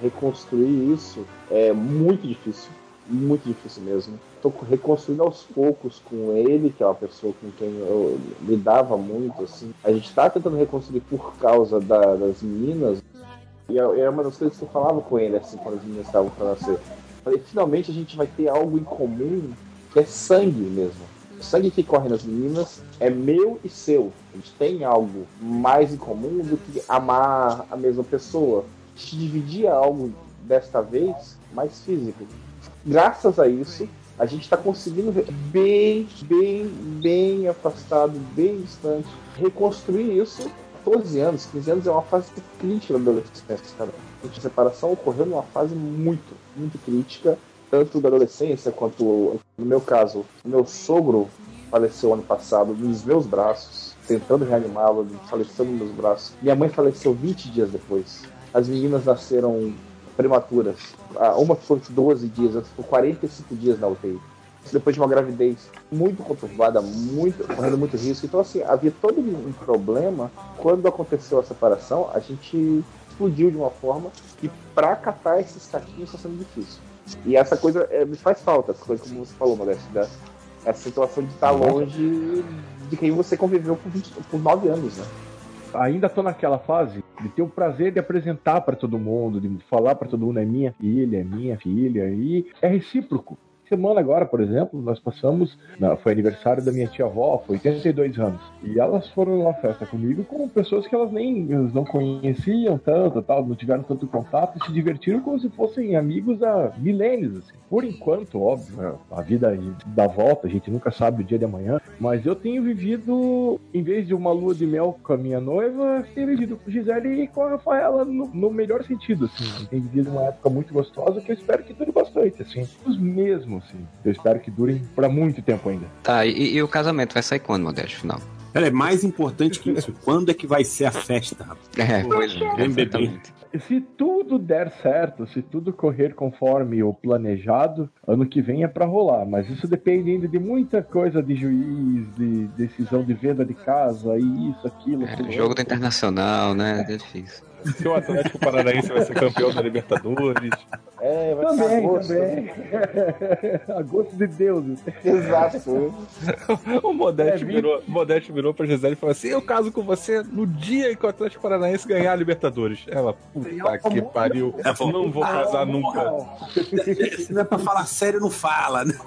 Speaker 5: Reconstruir isso é muito difícil. Muito difícil mesmo. Estou reconstruindo aos poucos com ele, que é uma pessoa com quem eu lidava muito, assim. A gente está tentando reconstruir por causa da- das meninas. E é é uma das coisas que eu falava com ele, assim, quando as meninas estavam para nascer. Falei, finalmente a gente vai ter algo em comum que é sangue mesmo. O sangue que corre nas meninas é meu e seu. A gente tem algo mais em comum do que amar a mesma pessoa. A gente dividia algo desta vez mais físico. Graças a isso, a gente está conseguindo ver bem, bem, bem afastado, bem distante, reconstruir isso. 14 anos, 15 anos é uma fase crítica da adolescência, cara. A separação ocorreu numa fase muito, muito crítica, tanto da adolescência quanto, no meu caso, meu sogro faleceu ano passado nos meus braços, tentando reanimá-lo, faleceu nos meus braços. Minha mãe faleceu 20 dias depois. As meninas nasceram prematuras. Ah, Uma ficou 12 dias, outra ficou 45 dias na UTI. Depois de uma gravidez muito conturbada, muito, correndo muito risco. Então, assim, havia todo um problema. Quando aconteceu a separação, a gente explodiu de uma forma que pra catar esses caquinhos está sendo difícil. E essa coisa é, me faz falta, como você falou, Modeste, da, essa situação de estar longe de quem você conviveu por, 20, por 9 anos, né?
Speaker 7: Ainda tô naquela fase de ter o prazer de apresentar para todo mundo, de falar para todo mundo é minha filha, é minha filha e é recíproco. Semana agora, por exemplo, nós passamos, foi aniversário da minha tia avó, foi 82 anos, e elas foram numa festa comigo com pessoas que elas nem elas não conheciam tanto, tal, não tiveram tanto contato, e se divertiram como se fossem amigos há milênios. Assim. Por enquanto, óbvio, né, a vida dá volta, a gente nunca sabe o dia de amanhã, mas eu tenho vivido, em vez de uma lua de mel com a minha noiva, tenho vivido com Gisele e com a Rafaela no, no melhor sentido, assim. Tenho vivido uma época muito gostosa que eu espero que dure bastante, assim. Os mesmos, assim. Eu espero que durem pra muito tempo ainda.
Speaker 2: Tá, e, e o casamento vai sair quando, Modesto, final?
Speaker 6: Ela é mais importante que isso. Quando é que vai ser a festa, rapaz?
Speaker 2: É, pois é,
Speaker 6: Vem beber.
Speaker 2: exatamente.
Speaker 7: Se tudo der certo, se tudo correr conforme o planejado, ano que vem é pra rolar. Mas isso depende ainda de muita coisa de juiz, de decisão de venda de casa, e isso, aquilo.
Speaker 2: É, jogo
Speaker 7: outro.
Speaker 2: do internacional, né? É difícil.
Speaker 3: Se o Atlético Paranaense vai ser campeão da Libertadores.
Speaker 5: É, vai ser
Speaker 7: Também,
Speaker 5: agosto.
Speaker 7: também. A gosto de Deus.
Speaker 5: Exato.
Speaker 3: O Modeste
Speaker 7: É, vi-
Speaker 3: virou, o Modeste virou pra Gisele e falou assim: Eu caso com você no dia que o Atlético Paranaense ganhar a Libertadores. Ela, puta que pariu.
Speaker 6: Ela falou,
Speaker 3: Não vou casar nunca.
Speaker 6: Se não é pra falar sério, não fala, né?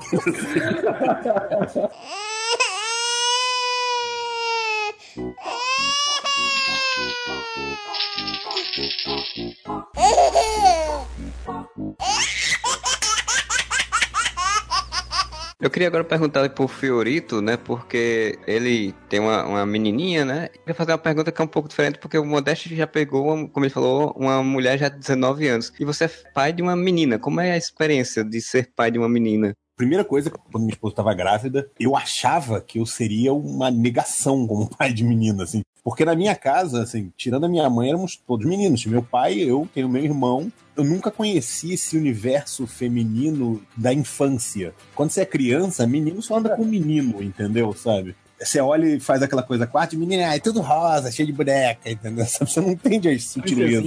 Speaker 2: Eu queria agora perguntar pro Fiorito, né? Porque ele tem uma, uma menininha, né? Eu queria fazer uma pergunta que é um pouco diferente, porque o Modeste já pegou, como ele falou, uma mulher já de 19 anos. E você é pai de uma menina. Como é a experiência de ser pai de uma menina?
Speaker 6: Primeira coisa, quando minha esposa estava grávida, eu achava que eu seria uma negação como pai de menina, assim. Porque na minha casa, assim, tirando a minha mãe, éramos todos meninos. Meu pai, eu tenho meu irmão. Eu nunca conheci esse universo feminino da infância. Quando você é criança, menino só anda com menino, entendeu? Sabe? Você olha e faz aquela coisa, quarto menina, ah, é tudo rosa, cheio de boneca, entendeu? Você não entende as sutilezas.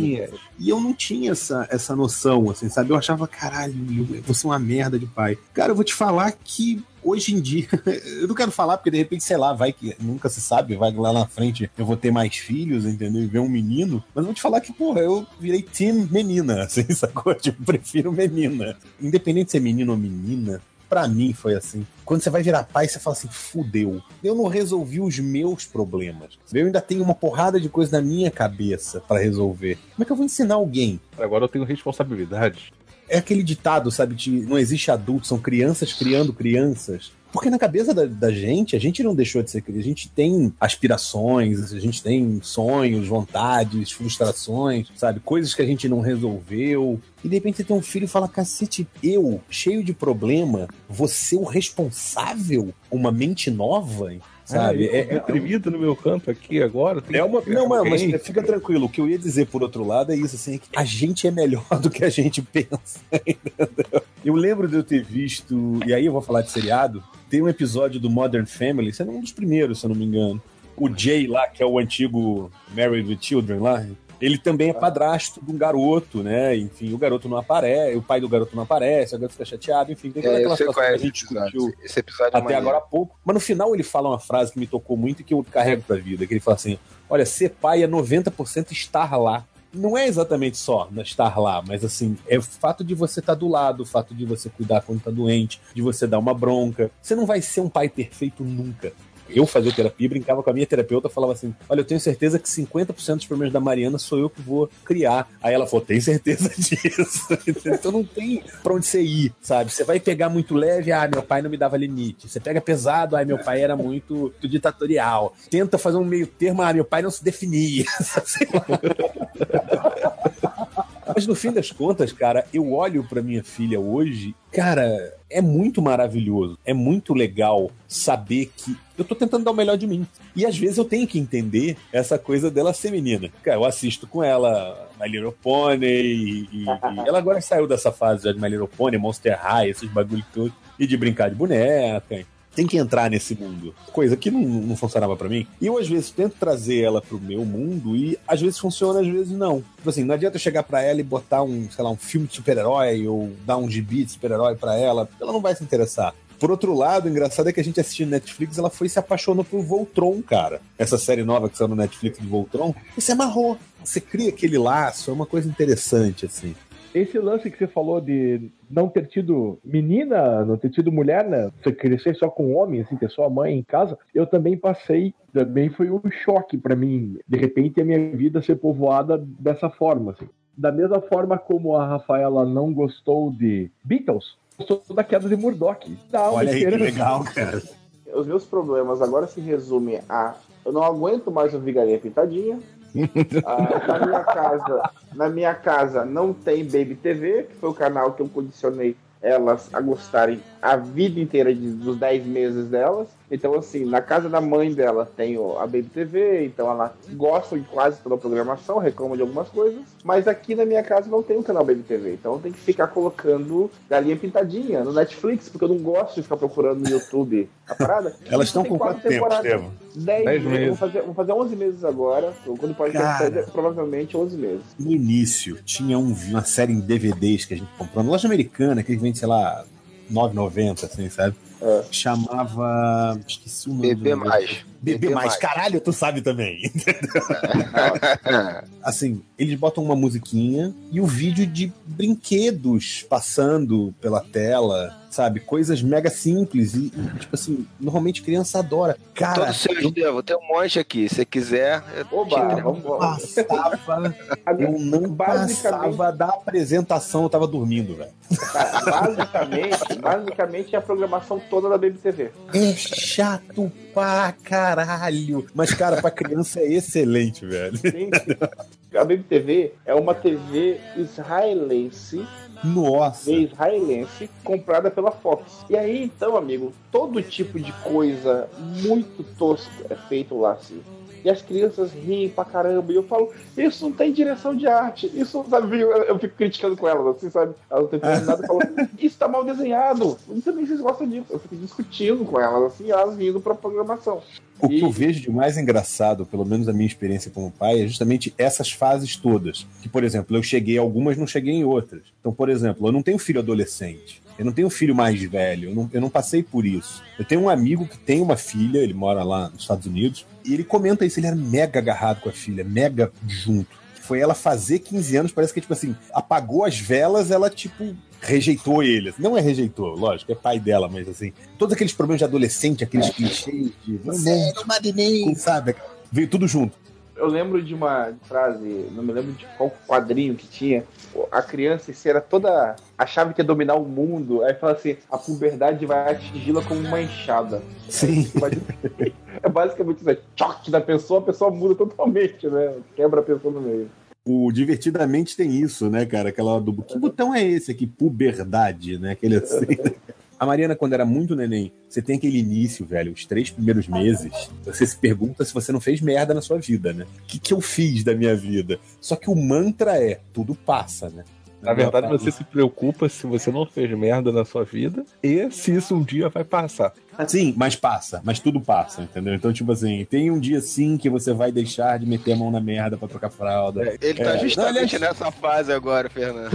Speaker 6: E eu não tinha essa, essa noção, assim, sabe? Eu achava, caralho, eu vou ser uma merda de pai. Cara, eu vou te falar que hoje em dia, eu não quero falar porque de repente, sei lá, vai que nunca se sabe, vai lá na frente eu vou ter mais filhos, entendeu? E ver um menino. Mas eu vou te falar que, porra, eu virei team menina, assim, sacou? Tipo, prefiro menina. Independente de ser menino ou menina, Pra mim foi assim. Quando você vai virar pai, você fala assim: fudeu. Eu não resolvi os meus problemas. Eu ainda tenho uma porrada de coisa na minha cabeça pra resolver. Como é que eu vou ensinar alguém?
Speaker 3: Agora eu tenho responsabilidade.
Speaker 6: É aquele ditado, sabe? De não existe adulto, são crianças criando crianças. Porque na cabeça da, da gente, a gente não deixou de ser criança. A gente tem aspirações, a gente tem sonhos, vontades, frustrações, sabe? Coisas que a gente não resolveu. E de repente você tem um filho e fala: cacete, eu, cheio de problema, você o responsável? Uma mente nova? Sabe?
Speaker 3: É, é, deprimido no meu canto aqui agora.
Speaker 6: É uma. Não, mas, fica tranquilo. O que eu ia dizer por outro lado é isso, assim, é que a gente é melhor do que a gente pensa. entendeu? Eu lembro de eu ter visto, e aí eu vou falar de seriado, tem um episódio do Modern Family, esse é um dos primeiros, se eu não me engano. O Jay lá, que é o antigo Married with Children lá, ele também é padrasto de um garoto, né? Enfim, o garoto não aparece, o pai do garoto não aparece, o garoto fica chateado, enfim, tem toda
Speaker 4: É,
Speaker 6: aquela
Speaker 4: sei
Speaker 6: situação
Speaker 4: é
Speaker 6: que a gente
Speaker 4: episódio.
Speaker 6: discutiu
Speaker 4: Esse episódio é
Speaker 6: até
Speaker 4: maneiro.
Speaker 6: agora há pouco. Mas no final ele fala uma frase que me tocou muito e que eu carrego pra vida. Que ele fala assim: olha, ser pai é 90% estar lá. Não é exatamente só estar lá, mas assim, é o fato de você estar do lado, o fato de você cuidar quando tá doente, de você dar uma bronca. Você não vai ser um pai perfeito nunca. Eu fazia terapia, brincava com a minha terapeuta, falava assim: Olha, eu tenho certeza que 50% dos problemas da Mariana sou eu que vou criar. Aí ela falou: Tem certeza disso? então não tem pra onde você ir, sabe? Você vai pegar muito leve, ah, meu pai não me dava limite. Você pega pesado, ah, meu pai era muito, muito ditatorial. Tenta fazer um meio termo, ah, meu pai não se definia. Mas no fim das contas, cara, eu olho pra minha filha hoje, cara, é muito maravilhoso, é muito legal saber que eu tô tentando dar o melhor de mim. E às vezes eu tenho que entender essa coisa dela ser menina. Cara, eu assisto com ela My Little Pony e, e- e ela agora saiu dessa fase já de My Little Pony, Monster High, esses bagulho todo, e de brincar de boneca. Tem que entrar nesse mundo. Coisa que não, não funcionava pra mim. E eu, às vezes, tento trazer ela pro meu mundo e às vezes funciona, às vezes não. Tipo assim, não adianta eu chegar pra ela e botar um, sei lá, um filme de super-herói ou dar um gibi de super-herói pra ela, ela não vai se interessar. Por outro lado, o engraçado é que a gente assistindo Netflix, ela foi se apaixonou por Voltron, cara. Essa série nova que saiu no Netflix de Voltron, e se amarrou. Você cria aquele laço, é uma coisa interessante, assim.
Speaker 7: Esse lance que você falou de não ter tido menina, não ter tido mulher, né? Você crescer só com homem, assim, ter só a mãe em casa, eu também passei, também foi um choque pra mim. De repente a minha vida ser povoada dessa forma, assim. Da mesma forma como a Rafaela não gostou de Beatles, gostou da queda de Murdoch. Dá uma
Speaker 6: Olha aí que legal, cara.
Speaker 5: Os meus problemas agora se resumem a eu não aguento mais ouvir galinha pintadinha. Ah, na minha casa, na minha casa não tem Baby TV, que foi o canal que eu condicionei elas a gostarem a vida inteira de- dos 10 meses delas. Então, assim, na casa da mãe dela tem o- a Baby TV, então ela gosta de quase toda a programação, reclama de algumas coisas. Mas aqui na minha casa não tem o canal Baby TV, então eu tenho que ficar colocando galinha pintadinha no Netflix, porque eu não gosto de ficar procurando no YouTube a parada.
Speaker 6: Elas estão
Speaker 5: Tem
Speaker 6: com
Speaker 5: quatro
Speaker 6: quanto tempo,
Speaker 5: temporadas.
Speaker 6: Estevam?
Speaker 5: 10
Speaker 3: Dez
Speaker 5: meses. Vou fazer, vou fazer 11 meses agora. Quando pode
Speaker 6: Cara.
Speaker 5: ser, provavelmente 11 meses.
Speaker 6: No início, tinha um- uma série em DVDs que a gente comprou na loja americana, que vende, sei lá, 9,90, assim, sabe?
Speaker 5: É.
Speaker 6: Chamava. Esqueci o nome.
Speaker 4: Bebê mais.
Speaker 6: Bebê mais.
Speaker 4: mais.
Speaker 6: Caralho, tu sabe também. assim, eles botam uma musiquinha e o vídeo de brinquedos passando pela tela, sabe? Coisas mega simples e, e, tipo assim, normalmente criança adora. Cara,
Speaker 4: Todos seus, Estevam. Tem um monte aqui. Se quiser, eu
Speaker 5: Oba,
Speaker 4: tiro.
Speaker 5: vamos,
Speaker 6: passava, eu não
Speaker 5: Basicamente-
Speaker 6: passava da apresentação, eu tava dormindo, velho.
Speaker 5: Basicamente, basicamente é a programação toda da Baby TV.
Speaker 6: É chato pra caralho. Mas, cara, pra criança é excelente, velho.
Speaker 5: Sim. A Baby TV é uma TV israelense,
Speaker 6: Nossa.
Speaker 5: Israelense, comprada pela Fox. E aí, então, amigo, todo tipo de coisa muito tosco é feito lá, assim. E as crianças riem pra caramba. E eu falo, isso não tem direção de arte. Isso, sabe, eu, eu fico criticando com elas, assim, sabe? Elas não têm nada e falam, isso tá mal desenhado. Também vocês gostam disso. Eu fico discutindo com elas, assim, elas vindo pra programação.
Speaker 6: O que eu vejo de mais engraçado, pelo menos a minha experiência como pai, é justamente essas fases todas. Que, por exemplo, eu cheguei em algumas, não cheguei em outras. Então, por exemplo, eu não tenho filho adolescente. Eu não tenho filho mais velho. Eu não, eu não passei por isso. Eu tenho um amigo que tem uma filha, ele mora lá nos Estados Unidos, e ele comenta isso. Ele era mega agarrado com a filha, mega junto. Foi ela fazer 15 anos, parece que, tipo assim, apagou as velas, ela, tipo, rejeitou ele. Não é rejeitou, lógico, é pai dela, mas assim, todos aqueles problemas de adolescente, aqueles clichês de você é uma neném, sabe? Veio tudo junto.
Speaker 5: Eu lembro de uma frase, não me lembro de qual quadrinho que tinha. A criança se era toda. achava que ia dominar o mundo. Aí fala assim: a puberdade vai atingi-la como uma enxada.
Speaker 6: Sim.
Speaker 5: É basicamente isso: é choque da pessoa, a pessoa muda totalmente, né? Quebra a pessoa no meio.
Speaker 6: O Divertidamente tem isso, né, cara? Aquela do. Que botão é esse aqui? Puberdade, né? Aquele assim. A Mariana, quando era muito neném, você tem aquele início, velho, os três primeiros meses, você se pergunta se você não fez merda na sua vida, né? O que, que eu fiz da minha vida? Só que o mantra é: tudo passa, né?
Speaker 3: Na verdade, você se preocupa se você não fez merda na sua vida e se isso um dia vai passar.
Speaker 6: Sim, mas passa, mas tudo passa, entendeu? Então, tipo assim, tem um dia sim que você vai deixar de meter a mão na merda pra trocar fralda.
Speaker 4: Ele tá
Speaker 6: É,
Speaker 4: justamente
Speaker 6: não, aliás-
Speaker 4: nessa fase agora, Fernando.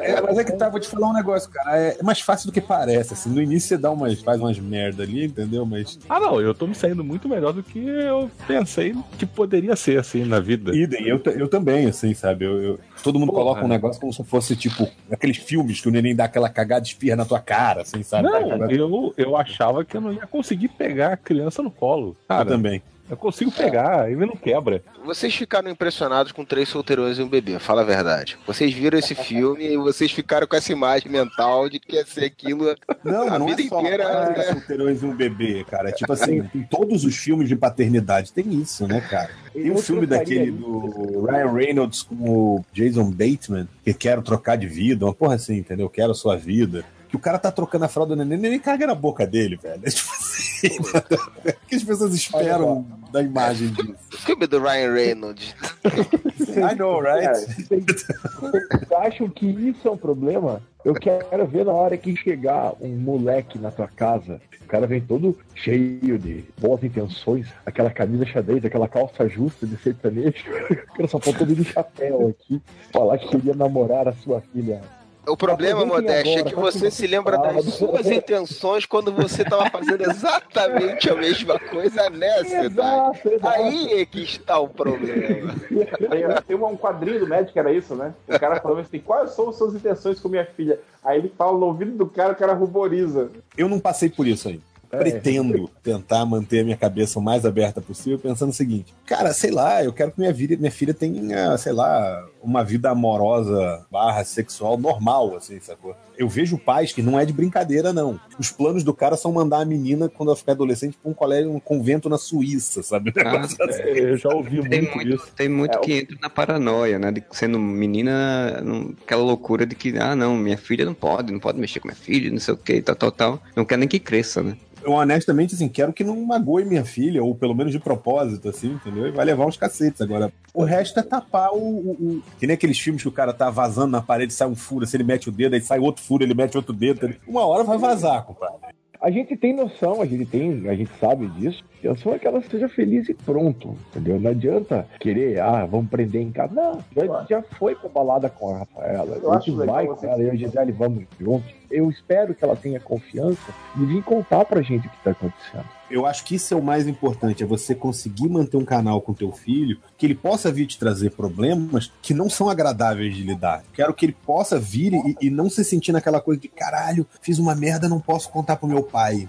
Speaker 6: É, mas é que tá, vou te falar um negócio, cara. É mais fácil do que parece, assim. No início você dá umas, faz umas merda ali, entendeu? Mas.
Speaker 3: Ah, não, eu tô me saindo muito melhor do que eu pensei que poderia ser, assim, na vida.
Speaker 6: Idem, eu, eu também, assim, sabe? Eu, eu- todo mundo
Speaker 3: Porra.
Speaker 6: coloca um negócio como se fosse, tipo, aqueles filmes que o neném dá aquela cagada e espirra na tua cara, assim, sabe?
Speaker 3: Não, eu, eu achava que eu não ia conseguir pegar a criança no colo.
Speaker 6: Eu
Speaker 3: Cara,
Speaker 6: também.
Speaker 3: Eu consigo pegar, ele não quebra.
Speaker 4: Vocês ficaram impressionados com três solteirões e um bebê, fala a verdade. Vocês viram esse filme e vocês ficaram com essa imagem mental de que ia ser aquilo
Speaker 6: Não,
Speaker 4: a
Speaker 6: não
Speaker 4: vida
Speaker 6: é só
Speaker 4: inteira.
Speaker 6: Três
Speaker 4: né?
Speaker 6: solteirões e um bebê, cara. É tipo assim, em todos os filmes de paternidade tem isso, né, cara? Tem um
Speaker 7: Eu
Speaker 6: filme daquele do Ryan Reynolds com o Jason Bateman, que quero trocar de vida, uma porra assim, entendeu? Quero a sua vida. Que o cara tá trocando a fralda do neném, nem caga na boca dele, velho. É tipo assim, o que as pessoas esperam da imagem disso?
Speaker 4: Filme do Ryan Reynolds.
Speaker 6: I know, right?
Speaker 7: Vocês vocês acham que isso é um problema? Eu quero ver na hora que chegar um moleque na tua casa. O cara vem todo cheio de boas intenções, aquela camisa xadrez, aquela calça justa de sertanejo. O cara só faltou de chapéu aqui, falar que queria namorar a sua filha.
Speaker 4: O problema,
Speaker 7: Aproveitem
Speaker 4: Modeste, é que
Speaker 7: tá
Speaker 4: você se lembra das suas intenções quando você tava fazendo exatamente a mesma coisa nessa idade. Aí é que está o problema.
Speaker 5: Aí, Tem um quadrinho do médico que era isso, né? O cara falando assim: quais são as suas intenções com minha filha? Aí ele fala no ouvido do cara, o cara ruboriza.
Speaker 6: Eu não passei por isso ainda.
Speaker 7: É.
Speaker 6: Pretendo tentar manter a minha cabeça o mais aberta possível, pensando o seguinte: cara, sei lá, eu quero que minha, vida, minha filha tenha, sei lá, uma vida amorosa barra sexual normal, assim, sacou? Eu vejo pais que não é de brincadeira, não. Os planos do cara são mandar a menina, quando ela ficar adolescente, pra um colégio, um convento na Suíça, sabe?
Speaker 2: Ah,
Speaker 6: negócio assim.
Speaker 3: É, Eu já ouvi
Speaker 2: Tem
Speaker 3: muito
Speaker 2: muito,
Speaker 3: isso.
Speaker 2: tem muito
Speaker 5: É,
Speaker 2: que entra na paranoia, né? De sendo menina, não- aquela loucura de que, ah, não, minha filha não pode, não pode mexer com minha filha, não sei o que, tal, tal, tal. Não quer nem que cresça, né?
Speaker 6: Eu honestamente, assim, quero que não magoe minha filha, ou pelo menos de propósito, assim, entendeu? E vai levar uns cacetes agora. O resto é tapar o, o- o- Que nem aqueles filmes que o cara tá vazando na parede, sai um furo, se ele mete o dedo, aí sai outro furo, ele mete outro dedo. entendeu? Uma hora vai vazar, compadre.
Speaker 7: A gente tem noção, a gente tem, a gente sabe disso. A intenção é que ela seja feliz e pronto, entendeu? Não adianta querer, ah, vamos prender em casa. Não, já, já foi pra balada com a Rafaela.
Speaker 5: Eu
Speaker 7: a gente vai com ela, eu e a Gisele vamos juntos. Eu espero que ela tenha confiança de vir contar pra gente o que tá acontecendo.
Speaker 6: Eu acho que isso é o mais importante, é você conseguir manter um canal com teu filho, que ele possa vir te trazer problemas que não são agradáveis de lidar. Quero que ele possa vir e, e não se sentir naquela coisa de caralho, fiz uma merda, não posso contar pro meu pai.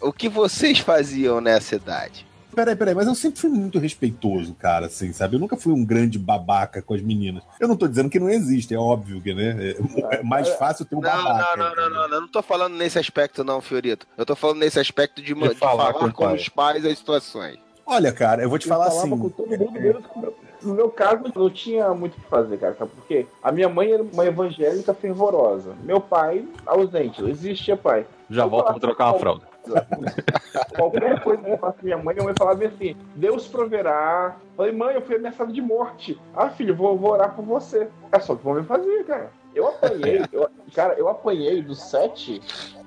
Speaker 4: O que vocês faziam nessa idade?
Speaker 6: Peraí, peraí, mas eu sempre fui muito respeitoso, cara, assim, sabe? Eu nunca fui um grande babaca com as meninas. Eu não tô dizendo que não existe, é óbvio que, né? É, é mais fácil ter um
Speaker 4: Não,
Speaker 6: babaca.
Speaker 4: não, não, não, não, não. Eu não tô falando nesse aspecto, não, Fiorito. Eu tô falando nesse aspecto de, de
Speaker 3: falar
Speaker 4: falar,
Speaker 3: com
Speaker 4: os pais as situações.
Speaker 6: Olha, cara, eu vou te
Speaker 5: Eu
Speaker 6: falar assim.
Speaker 5: com todo mundo, menos com meu. No meu caso, não tinha muito o que fazer, cara. Sabe por quê? A minha mãe era uma evangélica fervorosa. Meu pai, ausente. Não existia pai.
Speaker 3: Já volto pra trocar uma fralda.
Speaker 5: Qualquer coisa que eu faço minha mãe, minha mãe falava assim: Deus proverá. Falei, mãe, eu fui ameaçado de morte. Ah, filho, vou, vou orar por você. É só o que o homem fazia, cara. Eu apanhei, eu- cara, eu apanhei dos 7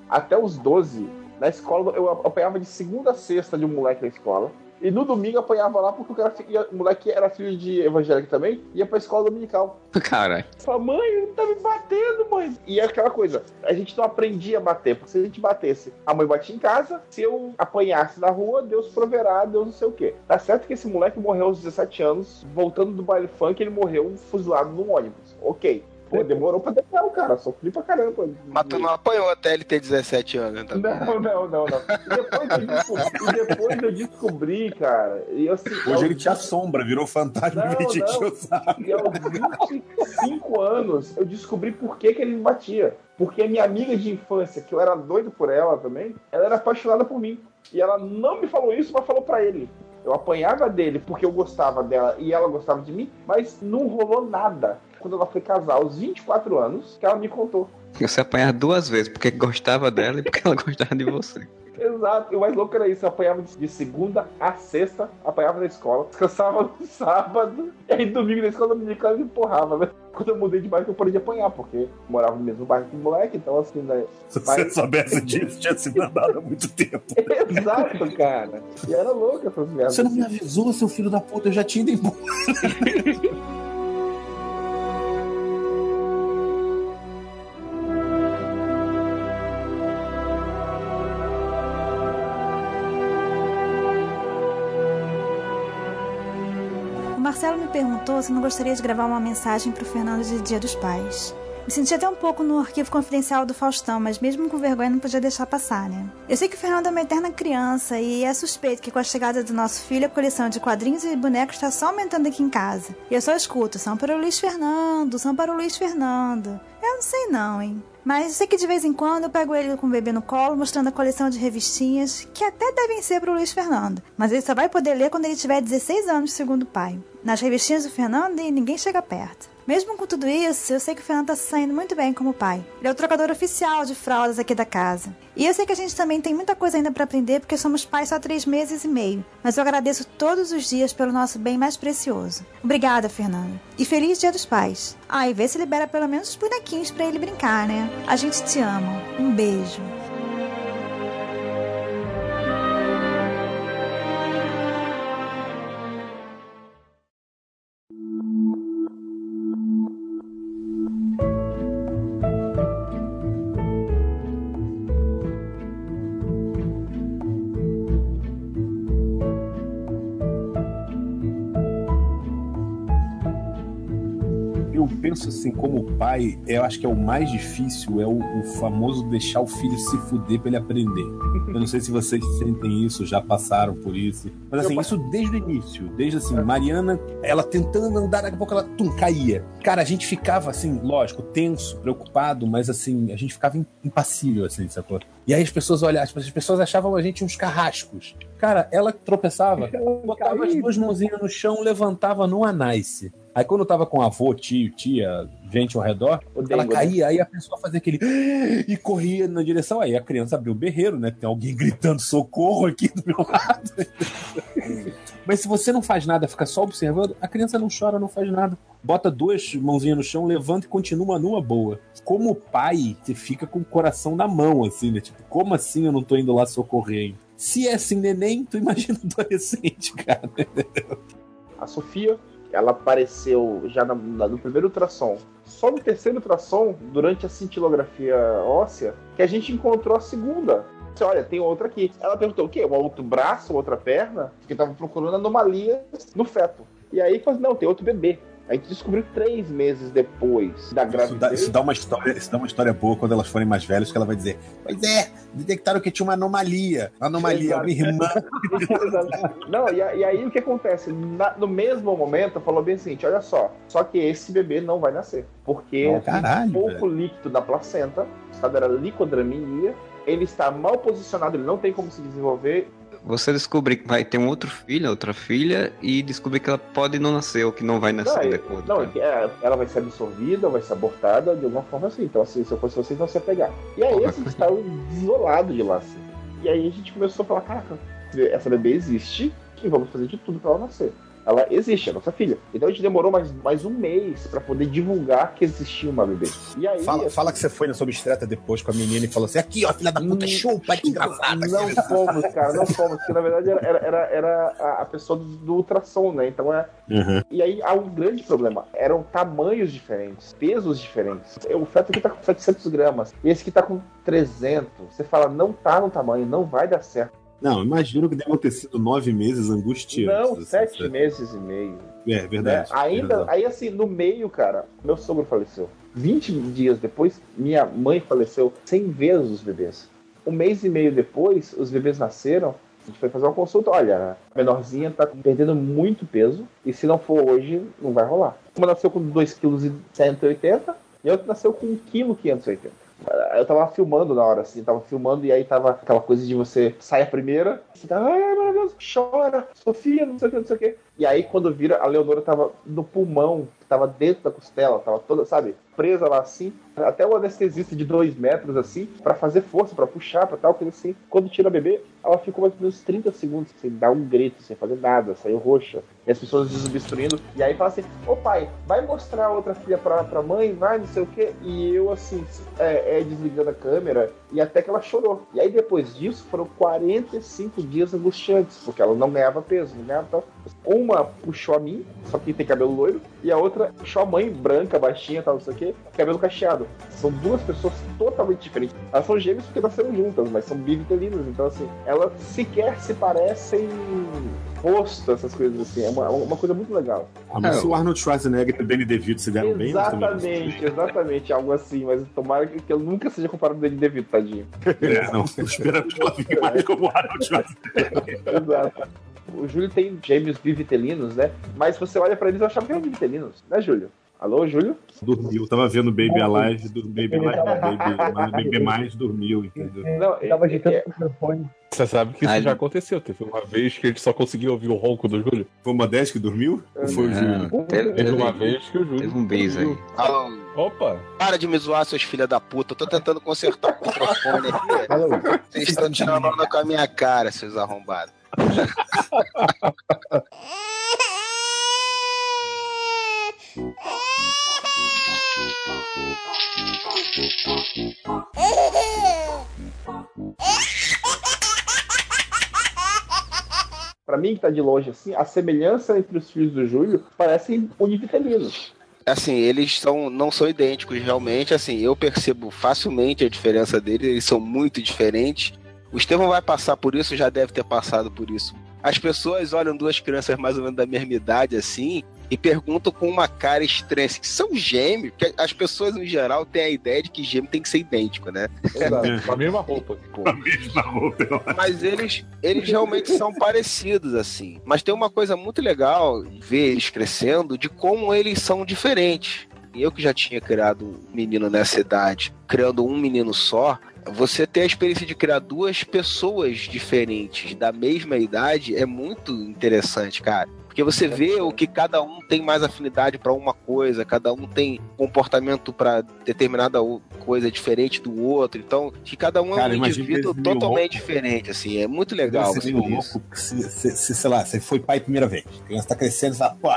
Speaker 5: até os 12. Na escola, eu apanhava de segunda a sexta de um moleque na escola. E no domingo apanhava lá porque o, cara, o moleque era filho de evangélico também, ia pra escola dominical.
Speaker 2: Caralho.
Speaker 5: Fala, mãe, ele tá me batendo, mãe. E é aquela coisa, a gente não aprendia a bater, porque se a gente batesse, a mãe batia em casa, se eu apanhasse na rua, Deus proverá, Deus não sei o quê. Tá certo que esse moleque morreu aos 17 anos, voltando do baile funk, ele morreu fuzilado num ônibus. Ok. Pô, demorou pra decorar o cara, sofri pra caramba.
Speaker 4: Mas tu não apanhou até ele ter 17 anos também.
Speaker 5: Não, não, não, não. E depois eu descobri, e depois eu descobri cara, e assim...
Speaker 6: Hoje ele te assombra, virou fantasma
Speaker 5: Não,
Speaker 6: e te.
Speaker 5: E aos 25 anos, eu descobri por que, que ele me batia. Porque a minha amiga de infância, que eu era doido por ela também, ela era apaixonada por mim. E ela não me falou isso, mas falou pra ele. Eu apanhava dele porque eu gostava dela e ela gostava de mim, mas não rolou nada. Quando ela foi casar aos 24 anos, que ela me contou.
Speaker 2: Você apanhar duas vezes, porque gostava dela e porque ela gostava de você.
Speaker 5: Exato. E o mais louco era isso. Eu apanhava de segunda a sexta, apanhava na escola, descansava no sábado, e aí domingo na escola dominical me empurrava, né? Quando eu mudei de bairro, eu parei de apanhar, porque morava no mesmo bairro que o moleque, então assim, né?
Speaker 6: Se
Speaker 5: Mas-
Speaker 6: você soubesse disso, tinha se mandado há muito tempo.
Speaker 5: Exato, cara. E era louco essas merdas.
Speaker 6: Você não me avisou, seu filho da puta, eu já tinha ido embora.
Speaker 9: Marcelo me perguntou se não gostaria de gravar uma mensagem pro Fernando de Dia dos Pais. Me senti até um pouco no arquivo confidencial do Faustão, mas mesmo com vergonha não podia deixar passar, né? Eu sei que o Fernando é uma eterna criança e é suspeito que com a chegada do nosso filho a coleção de quadrinhos e bonecos está só aumentando aqui em casa. E eu só escuto, são para o Luiz Fernando, são para o Luiz Fernando. Eu não sei não, hein? Mas sei que de vez em quando eu pego ele com o bebê no colo, mostrando a coleção de revistinhas, que até devem ser para o Luiz Fernando. Mas ele só vai poder ler quando ele tiver 16 anos, segundo o pai. Nas revistinhas do Fernando ninguém chega perto. Mesmo com tudo isso, eu sei que o Fernando tá se saindo muito bem como pai. Ele é o trocador oficial de fraldas aqui da casa. E eu sei que a gente também tem muita coisa ainda para aprender porque somos pais só há três meses e meio. Mas eu agradeço todos os dias pelo nosso bem mais precioso. Obrigada, Fernando. E feliz Dia dos Pais. Ah, vê se libera pelo menos os bonequinhos para ele brincar, né? A gente te ama. Um beijo.
Speaker 6: Penso assim, como pai, eu acho que é o mais difícil, é o, o famoso deixar o filho se fuder pra ele aprender. Eu não sei se vocês sentem isso, já passaram por isso. Mas assim, isso desde o início. Desde assim, Mariana, ela tentando andar, daqui a pouco ela tum, caía. Cara, a gente ficava assim, lógico, tenso, preocupado, mas assim, a gente ficava im- impassível, assim, sacou? E aí as pessoas olhavam, as pessoas achavam a gente uns carrascos. Cara, ela tropeçava, botava as duas mãozinhas no chão, levantava no anice. Aí quando eu tava com avô, tio, tia, gente ao redor, ela
Speaker 5: dengo,
Speaker 6: caía, aí a pessoa fazia aquele e corria na direção. Aí a criança abriu o berreiro, né? Tem alguém gritando socorro aqui do meu lado. Mas se você não faz nada, fica só observando, a criança não chora, não faz nada. Bota duas mãozinhas no chão, levanta e continua numa boa. Como pai, você fica com o coração na mão, assim, né? Tipo, como assim eu não tô indo lá socorrer? Se é assim, neném, tu imagina adolescente, cara.
Speaker 5: A Sofia, ela apareceu já na- na- no primeiro ultrassom. Só no terceiro ultrassom, durante a cintilografia óssea, que a gente encontrou a segunda. Disse, Olha, tem outra aqui. Ela perguntou o quê? Um outro braço, outra perna? Porque tava procurando anomalias no feto. E aí, falou, não, tem outro bebê. A gente descobriu três meses depois da
Speaker 6: Isso dá,
Speaker 5: gravidez.
Speaker 6: isso dá uma história, isso dá uma história boa quando elas forem mais velhas, que ela vai dizer: Pois é, detectaram que tinha uma anomalia. Anomalia,
Speaker 5: Exato.
Speaker 6: minha irmã.
Speaker 5: Não, e, aí o que acontece? Na- no mesmo momento, falou bem assim: olha só, só que esse bebê não vai nascer. Porque
Speaker 6: Não, caralho,
Speaker 5: pouco líquido da placenta, o estado era licodraminia, ele está mal posicionado, ele não tem como se desenvolver.
Speaker 2: Você descobrir que vai ter um outro filho, outra filha, e descobrir que ela pode não nascer ou que não vai nascer,
Speaker 5: Não,
Speaker 2: de acordo
Speaker 5: não, é ela vai ser absorvida, vai ser abortada de alguma forma assim. Então, assim, se eu fosse vocês, não se ia pegar. E aí, assim, estavam desolados de lá, assim. E aí a gente começou a falar: caraca, essa bebê existe e vamos fazer de tudo para ela nascer. Ela existe, é nossa filha. Então a gente demorou mais, mais um mês para poder divulgar que existia uma bebê. E aí.
Speaker 6: Fala, fala que você foi na sua obstetra depois com a menina e falou assim: aqui, ó, filha da puta, chupa, que engraçada.
Speaker 5: Não fomos, cara, não fomos, porque na verdade era, era, era, a- a pessoa do, do ultrassom, né? Então é.
Speaker 6: Uhum.
Speaker 5: E aí há um grande problema. Eram tamanhos diferentes, pesos diferentes. O feto aqui tá com 700 gramas, e esse aqui tá com 300. Você fala, não tá no tamanho, não vai dar certo.
Speaker 6: Não, imagino que deve ter sido nove meses angustiantes.
Speaker 5: não,
Speaker 6: assim,
Speaker 5: sete
Speaker 6: sabe?
Speaker 5: meses e meio.
Speaker 6: É, verdade.
Speaker 5: né? Ainda,
Speaker 6: verdade.
Speaker 5: aí assim, no meio, cara, meu sogro faleceu. 20 dias depois, minha mãe faleceu sem ver os bebês. Um mês e meio depois, os bebês nasceram. A gente foi fazer uma consulta. Olha, a menorzinha tá perdendo muito peso. E se não for hoje, não vai rolar. Uma nasceu com 2,180 kg e a outra nasceu com 1,580 kg. Eu tava filmando na hora, assim, tava filmando e aí tava aquela coisa de você sai a primeira, você tá, ai, maravilhoso, chora, Sofia, não sei o que, não sei o que. E aí quando vira, a Leonora tava no pulmão, tava dentro da costela, tava toda, sabe, presa lá assim. Até o anestesista de dois metros, assim, pra fazer força, pra puxar, pra tal, coisa assim. Quando tira a bebê, ela ficou mais ou menos 30 segundos sem dar um grito, sem fazer nada, saiu roxa. E as pessoas desobstruindo. E aí fala assim: Ô pai, vai mostrar outra filha pra, pra mãe, vai, não sei o quê. E eu, assim, é, é, desligando a câmera, e até que ela chorou. E aí depois disso foram 45 dias angustiantes, porque ela não ganhava peso, não ganhava. Um uma puxou a mim, só que tem cabelo loiro, e a outra puxou a mãe, branca, baixinha, tal, não sei o quê, cabelo cacheado. São duas pessoas totalmente diferentes. Elas são gêmeas porque nasceram juntas, mas são bivitelinas, então assim, elas sequer se parecem rosto, essas coisas assim. É uma, uma coisa muito legal.
Speaker 6: Ah, mas se o Arnold Schwarzenegger e o Danny DeVito se deram bem, nós também
Speaker 5: Exatamente, exatamente, algo assim, mas tomara que que eu nunca seja comparado com o Danny DeVito, tadinho.
Speaker 6: É, não, esperamos que ela fique mais como o Arnold Schwarzenegger.
Speaker 5: Exato. O Júlio tem gêmeos bivitelinos, né? Mas se você olha pra eles, eu achava que eram bivitelinos, né, Júlio? Alô, Júlio?
Speaker 6: Dormiu, tava vendo Baby Alive, do Baby Alive, Baby, mas Baby Mais dormiu, entendeu?
Speaker 5: Não,
Speaker 7: Tava
Speaker 5: é-
Speaker 7: agitando
Speaker 5: é-
Speaker 7: o microfone.
Speaker 3: Você sabe que isso
Speaker 2: Ah,
Speaker 3: já aconteceu. Teve uma vez que a gente só conseguiu ouvir o ronco do Júlio.
Speaker 6: Foi o Modeste que dormiu? Ou foi o Júlio?
Speaker 2: Não, teve,
Speaker 3: Teve uma vez que o Júlio.
Speaker 2: teve um beijo aí.
Speaker 4: Alô,
Speaker 3: Opa!
Speaker 4: para de me zoar, seus filha da puta. Eu tô tentando consertar o microfone aqui.
Speaker 7: Alô?
Speaker 4: Vocês estão tirando onda com a minha cara, seus arrombados.
Speaker 5: Pra mim, que tá de longe assim, a semelhança entre os filhos do Júlio parecem univitelinos.
Speaker 4: Assim, eles são, não são idênticos realmente. Assim, eu percebo facilmente a diferença deles. Eles são muito diferentes. O Estevão vai passar por isso, já deve ter passado por isso. As pessoas olham duas crianças mais ou menos da mesma idade assim e perguntam com uma cara estranha assim, são gêmeos? Porque as pessoas em geral têm a ideia de que gêmeo tem que ser idêntico, né?
Speaker 5: Exato.
Speaker 3: Com a mesma roupa.
Speaker 6: A mesma roupa.
Speaker 4: Mas eles, eles realmente são parecidos, assim. Mas tem uma coisa muito legal ver eles crescendo de como eles são diferentes. Eu que já tinha criado um menino nessa idade, criando um menino só, você ter a experiência de criar duas pessoas diferentes da mesma idade é muito interessante, cara. Porque você vê o que cada um tem mais afinidade para uma coisa, cada um tem comportamento para determinada coisa diferente do outro. Então, que cada um é
Speaker 6: Cara,
Speaker 4: um
Speaker 6: imagina
Speaker 4: indivíduo totalmente diferente, assim. É muito legal você
Speaker 6: meio louco, se, se- se, sei lá, você foi pai primeira vez, a criança tá crescendo, você fala, pô,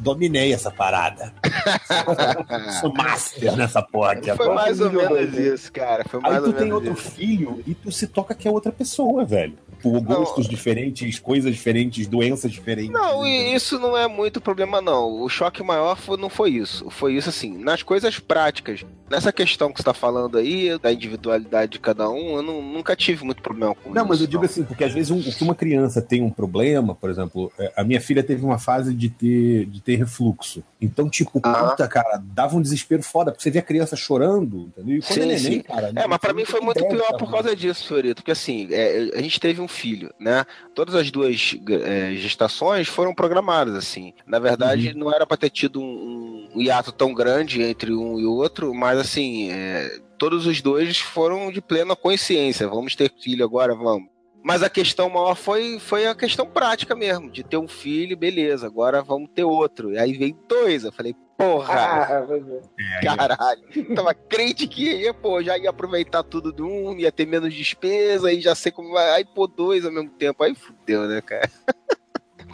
Speaker 6: dominei essa parada. Sou master nessa porra aqui
Speaker 4: Foi
Speaker 6: agora.
Speaker 4: mais ou menos isso, cara. Foi mais
Speaker 6: Aí
Speaker 4: ou
Speaker 6: tu tem
Speaker 4: menos
Speaker 6: outro
Speaker 4: isso.
Speaker 6: filho e tu se toca que é outra pessoa, velho. Por gostos diferentes, coisas diferentes, doenças diferentes.
Speaker 4: Não, e isso não é muito problema, não. O choque maior foi- não foi isso. Foi isso, assim, nas coisas práticas. Nessa questão que você tá falando aí, da individualidade de cada um, eu não- nunca tive muito problema com isso.
Speaker 6: Não, mas eu digo assim, porque às vezes um, se uma criança tem um problema, por exemplo, é, a minha filha teve uma fase de ter, de ter refluxo. Então, tipo,
Speaker 4: Ah.
Speaker 6: puta, cara, dava um desespero foda, porque você vê a criança chorando, entendeu? E quando
Speaker 4: Sim,
Speaker 6: é neném,
Speaker 4: sim.
Speaker 6: cara.
Speaker 4: É, mas pra mim foi muito pior por causa disso, Fiorito. Porque assim, é, a gente teve um filho, né? Todas as duas é, gestações foram programadas, assim. Na verdade,
Speaker 6: Uhum.
Speaker 4: não era pra ter tido um, um hiato tão grande entre um e outro, mas assim, é, todos os dois foram de plena consciência. Vamos ter filho agora, vamos. Mas a questão maior foi, foi a questão prática mesmo, de ter um filho, beleza, agora vamos ter outro. E aí veio dois, eu falei, porra,
Speaker 5: Ah, pois é.
Speaker 4: Caralho. Tava crente que ia, pô, já ia aproveitar tudo de um, ia ter menos despesa, aí já sei como vai. Aí, pô, dois ao mesmo tempo. Aí fudeu, né, cara?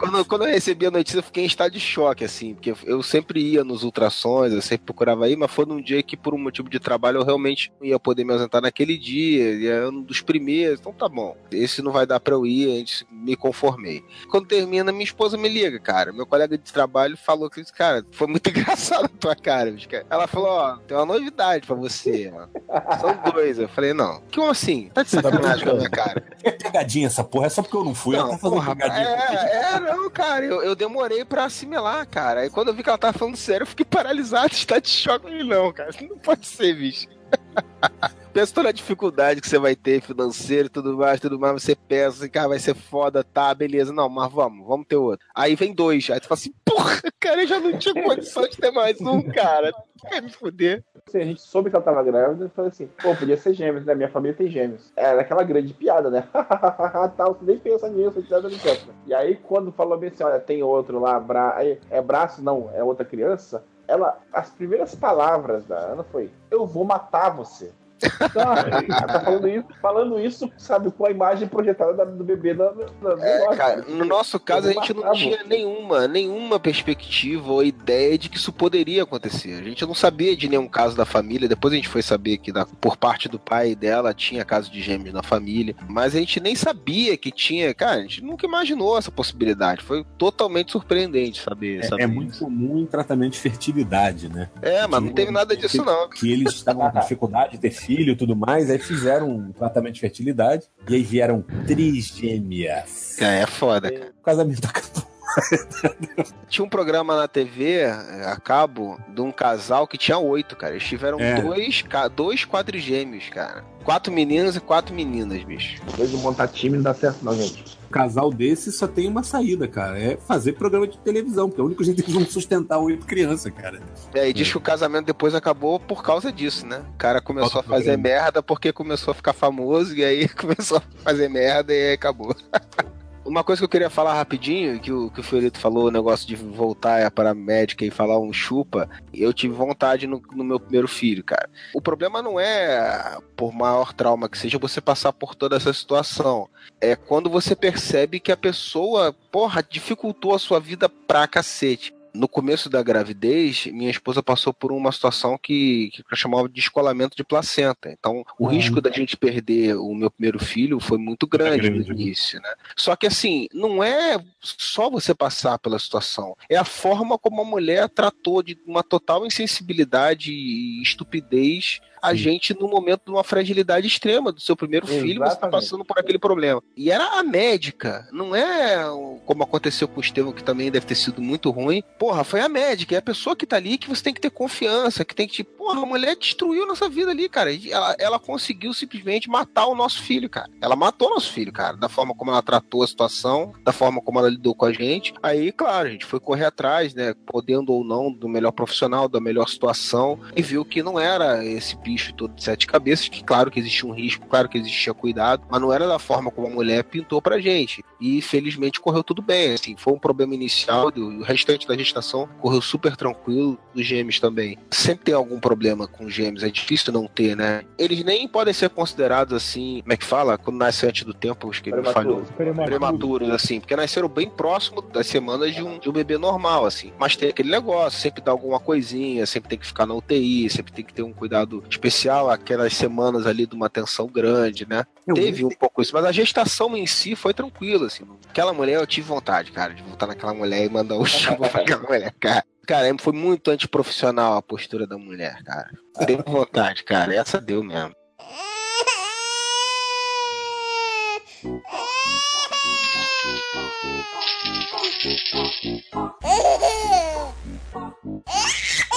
Speaker 4: Quando, quando eu recebi a notícia, eu fiquei em estado de choque, assim, porque eu sempre ia nos ultrassons, eu sempre procurava ir, mas foi num dia que, por um motivo de trabalho, eu realmente não ia poder me ausentar naquele dia, e é um dos primeiros, então tá bom. Esse não vai dar pra eu ir, a gente me conformei. Quando termina, minha esposa me liga, cara. Meu colega de trabalho falou que, cara, foi muito engraçado a tua cara. Ela falou, ó, tem uma novidade pra você, ó. São dois. Eu falei, não. Como assim? Tá de sacanagem com a minha cara.
Speaker 6: É pegadinha essa porra, é só porque eu não fui, ela
Speaker 4: Não,
Speaker 6: tá fazendo
Speaker 4: porra,
Speaker 6: pegadinha.
Speaker 4: é, é, não, cara, eu, eu demorei pra assimilar, cara. Aí quando eu vi que ela tava falando sério, eu fiquei paralisado, está de choque. Não, cara, não pode ser, bicho. Pensa toda a dificuldade que você vai ter financeiro e tudo mais, tudo mais, você pensa assim, cara, vai ser foda, tá, beleza, não, mas vamos, vamos ter outro. Aí vem dois, aí tu fala assim, porra, cara, eu já não tinha condição de ter mais um, cara. Quer me fuder?
Speaker 5: A gente soube que ela tava grávida e falou assim, pô, podia ser gêmeos, né? Minha família tem gêmeos. Era aquela grande piada, né? Tal, você nem pensa nisso, etc, etc. E aí, quando falou bem assim, olha, tem outro lá, bra... é braço, não, é outra criança, ela, as primeiras palavras da Ana foi, eu vou matar você. Tá, tá falando, isso, falando isso, sabe, com a imagem projetada da- do bebê da, do
Speaker 4: É,
Speaker 5: negócio.
Speaker 4: cara, no nosso caso a gente não tinha nenhuma, nenhuma perspectiva ou ideia de que isso poderia acontecer. A gente não sabia de nenhum caso da família. Depois a gente foi saber que da- por parte do pai dela tinha caso de gêmeos na família, mas a gente nem sabia que tinha. Cara, a gente nunca imaginou essa possibilidade. Foi totalmente surpreendente saber.
Speaker 6: É,
Speaker 4: saber
Speaker 6: é muito comum em tratamento de fertilidade, né?
Speaker 4: É, mas não teve nada disso não.
Speaker 6: Que eles estavam com dificuldade de ter filho e tudo mais, aí fizeram um tratamento de fertilidade e aí vieram trigêmeas.
Speaker 4: É, é foda, cara.
Speaker 6: O casamento acabou.
Speaker 4: Tinha um programa na TV, a cabo, de um casal que tinha oito, cara. Eles tiveram
Speaker 6: É.
Speaker 4: dois, dois quadrigêmeos, cara. Quatro meninos e quatro meninas, bicho.
Speaker 5: Depois de montar time não dá certo, não, gente.
Speaker 6: Casal desse só tem uma saída, cara. É fazer programa de televisão, porque é o único jeito que eles vão sustentar oito crianças, cara.
Speaker 4: E aí diz que o casamento depois acabou por causa disso, né? O cara começou a fazer
Speaker 6: programa.
Speaker 4: merda porque começou a ficar famoso e aí começou a fazer merda e aí acabou. Uma coisa que eu queria falar rapidinho, que o, que o Fiorito falou, o negócio de voltar a médica e falar um chupa, eu tive vontade no, no meu primeiro filho, cara. O problema não é, por maior trauma que seja, você passar por toda essa situação. É quando você percebe que a pessoa, porra, dificultou a sua vida pra cacete. No começo da gravidez, minha esposa passou por uma situação que, que eu chamava de descolamento de placenta. Então, o
Speaker 6: Ah.
Speaker 4: risco da gente perder o meu primeiro filho foi muito grande no
Speaker 6: grande.
Speaker 4: início, né? Só que assim, não é só você passar pela situação, é a forma como a mulher tratou de uma total insensibilidade e estupidez a gente no momento de uma fragilidade extrema do seu primeiro filho, você tá
Speaker 5: Exatamente.
Speaker 4: passando por aquele problema. E era a médica, não é como aconteceu com o Estevão, que também deve ter sido muito ruim. Porra, foi a médica, é a pessoa que tá ali que você tem que ter confiança, que tem que, tipo, porra, a mulher destruiu nossa vida ali, cara. Ela, ela conseguiu simplesmente matar o nosso filho, cara. Ela matou o nosso filho, cara, da forma como ela tratou a situação, da forma como ela lidou com a gente. Aí, claro, a gente foi correr atrás, né, podendo ou não, do melhor profissional, da melhor situação, e viu que não era esse bicho todo de sete cabeças, que claro que existia um risco, claro que existia cuidado, mas não era da forma como a mulher pintou pra gente. E felizmente correu tudo bem, assim, foi um problema inicial, o restante da gestação correu super tranquilo, dos gêmeos também. Sempre tem algum problema com gêmeos, é difícil não ter, né? Eles nem podem ser considerados assim, como é que fala? Quando nasce antes do tempo, acho que ele falhou
Speaker 5: Prematuro.
Speaker 4: prematuros, assim, porque nasceram bem próximo das semanas de um, de um bebê normal, assim. Mas tem aquele negócio, sempre dá alguma coisinha, sempre tem que ficar na UTI, sempre tem que ter um cuidado especial, aquelas semanas ali de uma atenção grande, né?
Speaker 6: Eu-
Speaker 4: Teve um pouco isso, mas a gestação em si foi tranquila, assim. Aquela mulher eu tive vontade, cara, de voltar naquela mulher e mandar um chuva pra aquela mulher, cara. Cara, foi muito antiprofissional a postura da mulher, cara. Deu vontade, cara. Essa deu mesmo.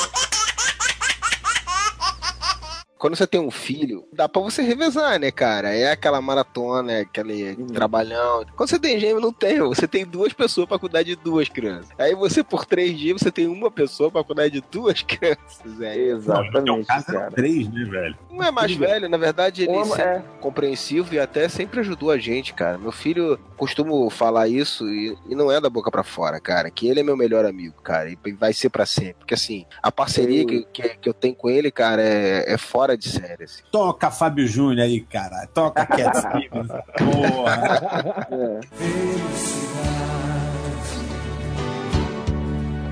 Speaker 4: Quando você tem um filho, dá pra você revezar, né, cara? É aquela maratona, é aquele trabalhão. Quando você tem gêmeo, não tem. Você tem duas pessoas pra cuidar de duas crianças. Aí você, por três dias, você tem uma pessoa pra cuidar de duas crianças, velho.
Speaker 6: Não, teu
Speaker 5: Exatamente,
Speaker 6: caso eram
Speaker 5: cara.
Speaker 6: três, né, velho?
Speaker 4: Um é mais velho, na verdade, ele sempre
Speaker 5: é.
Speaker 4: compreensivo e até sempre ajudou a gente, cara. Meu filho costumo falar isso e, e não é da boca pra fora, cara, que ele é meu melhor amigo, cara, e vai ser pra sempre. Porque assim, a parceria
Speaker 5: Eu-
Speaker 4: que, que, que eu tenho com ele, cara, é, é fora de série, assim.
Speaker 6: Toca Fábio Júnior aí, cara. Toca Cat Stevens. Porra.
Speaker 5: É.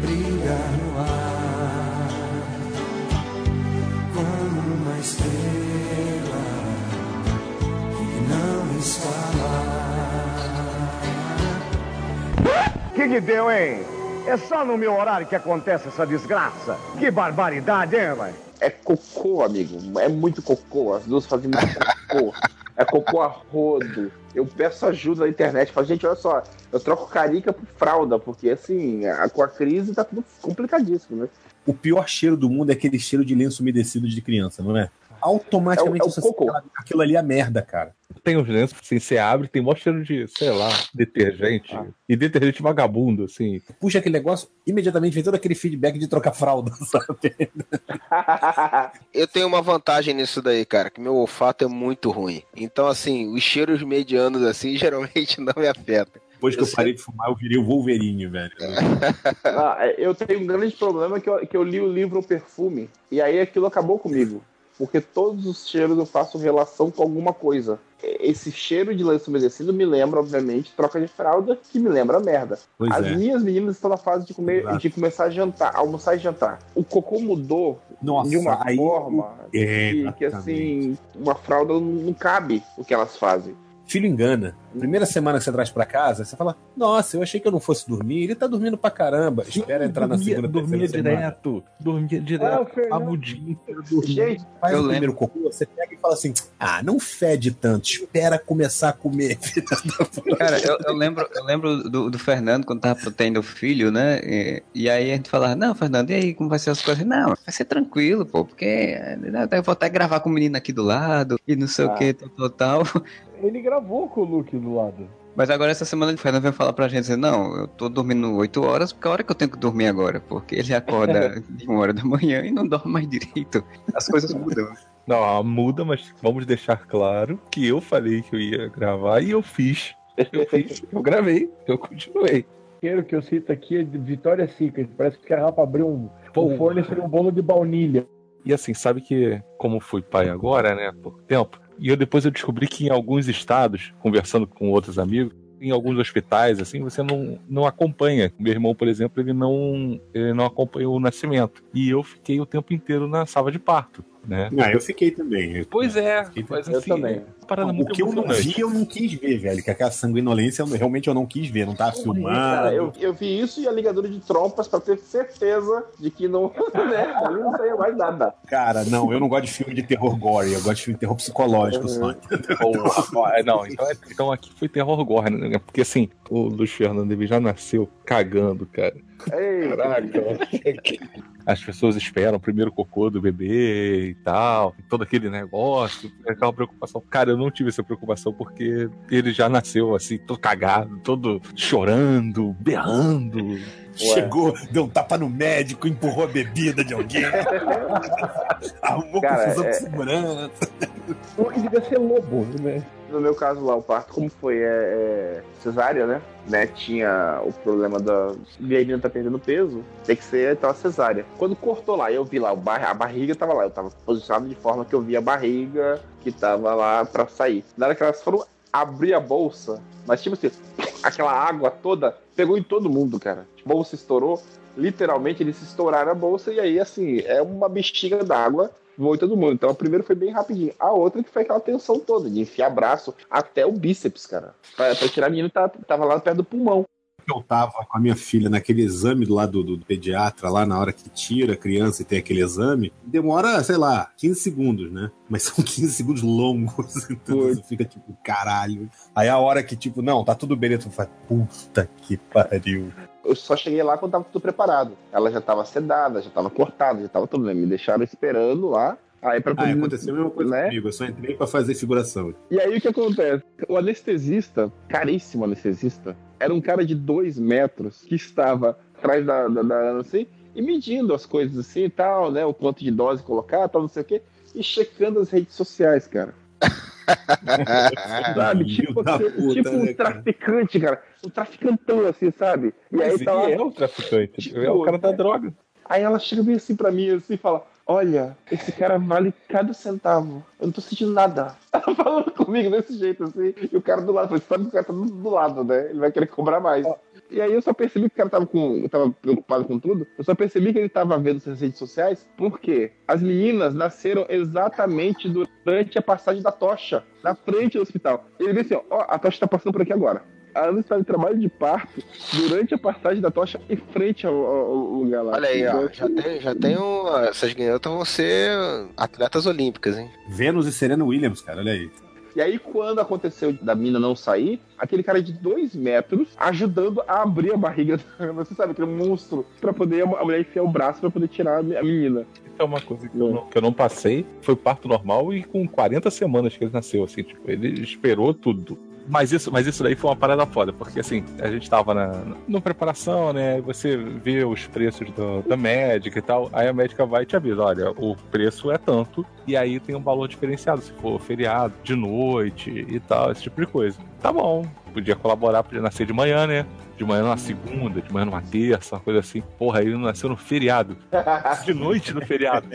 Speaker 1: brilha no ar como uma estrela que não escala.
Speaker 10: Que que deu, hein? É só no meu horário que acontece essa desgraça. Que barbaridade, hein, vai?
Speaker 5: É cocô, amigo. É muito cocô. As duas fazem muito cocô. É cocô a rodo. Eu peço ajuda na internet. Falo, gente, olha só, eu troco carica por fralda, porque assim, a- com a crise tá tudo complicadíssimo, né?
Speaker 6: O pior cheiro do mundo é aquele cheiro de lenço umedecido de criança, não é? Automaticamente
Speaker 5: É o- é o
Speaker 6: aquilo- aquilo ali é merda, cara.
Speaker 3: Tem uns lenços assim, você abre, tem mó cheiro de, sei lá, detergente. E detergente vagabundo, assim.
Speaker 6: Puxa aquele negócio, imediatamente vem todo aquele feedback de trocar fralda, sabe?
Speaker 4: Eu tenho uma vantagem nisso daí, cara, que meu olfato é muito ruim. Então, assim, os cheiros medianos, assim, geralmente não me afetam.
Speaker 6: Depois que eu, parei de fumar, eu virei o Wolverine, velho.
Speaker 5: Ah, é, eu tenho um grande problema que eu, que eu li o livro O Perfume, e aí aquilo acabou comigo. Porque todos os cheiros eu faço relação com alguma coisa. Esse cheiro de lenço umedecido me lembra, obviamente, troca de fralda, que me lembra merda.
Speaker 6: Pois
Speaker 5: As
Speaker 6: é.
Speaker 5: minhas meninas estão na fase de comer,
Speaker 6: Exato.
Speaker 5: de começar a jantar, almoçar e jantar. O cocô mudou
Speaker 6: Nossa,
Speaker 5: de uma
Speaker 6: aí-
Speaker 5: forma
Speaker 6: É,
Speaker 5: que, que, assim, uma fralda não cabe o que elas fazem.
Speaker 6: Filho engana. Primeira semana que você traz pra casa, você fala: Nossa, eu achei que eu não fosse dormir. Ele tá dormindo pra caramba. Espera entrar na segunda,
Speaker 3: dormia direto. Dormia
Speaker 7: Ah,
Speaker 3: direto.
Speaker 7: o Fernando-
Speaker 3: Abudinho.
Speaker 5: Gente,
Speaker 6: Faz
Speaker 2: Eu
Speaker 6: o
Speaker 2: lembro.
Speaker 6: primeiro cocô, você pega e fala assim: Ah, não fede tanto. Espera começar a comer.
Speaker 2: Cara, eu, eu lembro, eu lembro do, do Fernando quando tava tendo o filho, né? E, e aí a gente falava, não, Fernando, e aí como vai ser as coisas? Não, vai ser tranquilo, pô, porque né, eu vou até gravar com o menino aqui do lado e não sei o
Speaker 7: Ah.
Speaker 2: que, tal, tal, tal.
Speaker 7: Ele gravou com o Luke do lado.
Speaker 2: Mas agora essa semana o Fernando veio falar pra gente assim, não, eu tô dormindo 8 horas, porque é a hora que eu tenho que dormir agora, porque ele acorda de uma hora da manhã e não dorme mais direito. As coisas mudam.
Speaker 3: Não, muda, mas vamos deixar claro que eu falei que eu ia gravar e eu fiz. Eu fiz, eu gravei, eu continuei.
Speaker 7: Quero que eu cito aqui é de Vitória Secret. Parece que era pra abrir um,
Speaker 3: Pô.
Speaker 7: um forno e seria um bolo de baunilha.
Speaker 3: E assim, sabe que, como fui pai agora, né, há pouco tempo, e eu depois eu descobri que em alguns estados, conversando com outros amigos, em alguns hospitais, assim, você não, não acompanha. Meu irmão, por exemplo, ele não, ele não acompanhou o nascimento. E eu fiquei o tempo inteiro na sala de parto, né?
Speaker 6: Ah, eu fiquei também. Eu-
Speaker 3: Pois é, mas
Speaker 7: Eu
Speaker 3: assim,
Speaker 7: também.
Speaker 3: é parada
Speaker 6: O
Speaker 3: muito
Speaker 6: que eu não
Speaker 3: emocionante.
Speaker 6: vi, eu não quis ver, velho. Que aquela sanguinolência, eu- realmente eu não quis ver. Não tava filmando.
Speaker 5: Cara, eu, eu vi isso e a ligadura de trompas pra ter certeza de que não, né, ali não saía mais nada.
Speaker 6: Cara, não, eu não gosto de filme de terror gore, eu gosto de filme de terror psicológico só.
Speaker 3: Porra, ó, é, não, então, é- então aqui foi terror gore, né? Porque assim, o Luiz Fernando ele já nasceu cagando, cara.
Speaker 5: Ei,
Speaker 3: As pessoas esperam o primeiro cocô do bebê e tal, todo aquele negócio, aquela preocupação. Cara, eu não tive essa preocupação porque ele já nasceu assim, todo cagado, todo chorando, berrando.
Speaker 6: Chegou, deu um tapa no médico, empurrou a bebida de alguém. Arrumou
Speaker 5: Cara,
Speaker 6: confusão
Speaker 5: é-
Speaker 6: com segurança.
Speaker 7: O que devia ser lobo, né?
Speaker 5: No meu caso lá, o parto, como foi é, é, cesárea, né? né? Tinha o problema da menina tá perdendo peso, tem que ser então a cesárea. Quando cortou lá, eu vi lá, bar... a barriga tava lá, eu tava posicionado de forma que eu vi a barriga que tava lá pra sair. Na hora que elas foram abrir a bolsa, mas tipo assim, aquela água toda pegou em todo mundo, cara. A bolsa estourou, literalmente eles estouraram a bolsa e aí assim, é uma bexiga d'água voou em todo mundo. Então a primeira foi bem rapidinho. A outra que foi aquela tensão toda, de enfiar braço até o bíceps, cara. Pra, pra tirar a menina tá, tava lá perto do pulmão.
Speaker 6: Eu tava com a minha filha naquele exame lá do, do pediatra, lá na hora que tira a criança e tem aquele exame, demora, sei lá, 15 segundos, né? Mas são 15 segundos longos, então você fica tipo, caralho. Aí a hora que, tipo, não, tá tudo bem, tu faz, puta que pariu.
Speaker 5: Eu só cheguei lá quando tava tudo preparado. Ela já tava sedada, já tava cortada, já tava tudo, né? Me deixaram esperando lá. Aí pra
Speaker 6: Ah,
Speaker 5: poder-
Speaker 6: aconteceu a mesma coisa
Speaker 5: né?
Speaker 6: comigo, eu só entrei pra fazer figuração.
Speaker 5: E aí o que acontece? O anestesista, caríssimo anestesista, era um cara de dois metros que estava atrás da, da, da assim e medindo as coisas assim e tal, né? O quanto de dose colocar, tal, não sei o quê, e checando as redes sociais, cara. sabe? Tipo, assim,
Speaker 6: puta,
Speaker 5: tipo um
Speaker 6: né, cara?
Speaker 5: traficante, cara. Um traficantão, assim, sabe? E
Speaker 3: Mas
Speaker 5: aí tá lá,
Speaker 3: é o traficante,
Speaker 5: Tipo,
Speaker 3: é o cara da droga.
Speaker 5: Aí ela chega bem assim pra mim assim e fala: Olha, esse cara vale cada centavo. Eu não tô sentindo nada. Ela falando comigo desse jeito assim. E o cara do lado, falei, sabe que o cara tá do, do lado, né? Ele vai querer cobrar mais. E aí eu só percebi que o cara tava, com, tava preocupado com tudo. Eu só percebi que ele tava vendo essas redes sociais porque as meninas nasceram exatamente durante a passagem da tocha, na frente do hospital. Ele disse assim: Ó, a tocha tá passando por aqui agora. A Ana está em trabalho de parto durante a passagem da tocha em frente ao, ao- ao lugar lá.
Speaker 4: Olha aí, ó, já tem, já tem um. Essas ganhotas vão ser atletas olímpicas, hein?
Speaker 6: Vênus e Serena Williams, cara, olha aí.
Speaker 5: E aí, quando aconteceu da mina não sair, aquele cara de dois metros ajudando a abrir a barriga da você sabe, aquele monstro, pra poder a mulher enfiar o braço pra poder tirar a menina.
Speaker 3: É uma coisa que eu, não, que eu não passei. Foi parto normal e com 40 semanas que ele nasceu, assim, tipo, ele esperou tudo. Mas isso, mas isso daí foi uma parada foda, porque assim, a gente tava na, na preparação, né? Você vê os preços do- da médica e tal, aí a médica vai e te avisa, olha, o preço é tanto, e aí tem um valor diferenciado, se for feriado, de noite e tal, esse tipo de coisa. Tá bom, podia colaborar, podia nascer de manhã, né? De manhã numa segunda, de manhã numa terça, uma coisa assim. Porra, aí ele nasceu no feriado. De noite no feriado.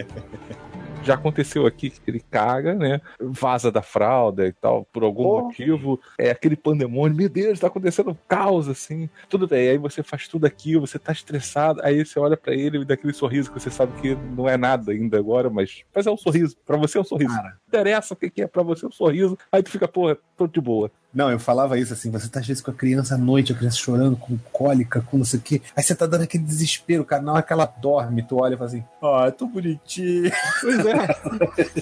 Speaker 3: Já aconteceu aqui que ele caga, né? Vaza da fralda e tal, por algum motivo. É aquele pandemônio, meu Deus, tá acontecendo um caos, assim. Tudo bem, aí você faz tudo aquilo, você tá estressado, aí você olha pra ele e dá aquele sorriso que você sabe que não é nada ainda agora, mas, mas é um sorriso. Pra você é um sorriso. Não interessa o que que é pra você é um sorriso. Aí tu fica, porra, tô de boa.
Speaker 6: Não, eu falava isso assim, você tá às vezes com a criança à noite, a criança chorando, com cólica, com não sei o quê. Aí você tá dando aquele desespero, cara. Na hora que ela dorme, tu olha e fala assim, ó, oh, tô bonitinho.
Speaker 3: Pois é.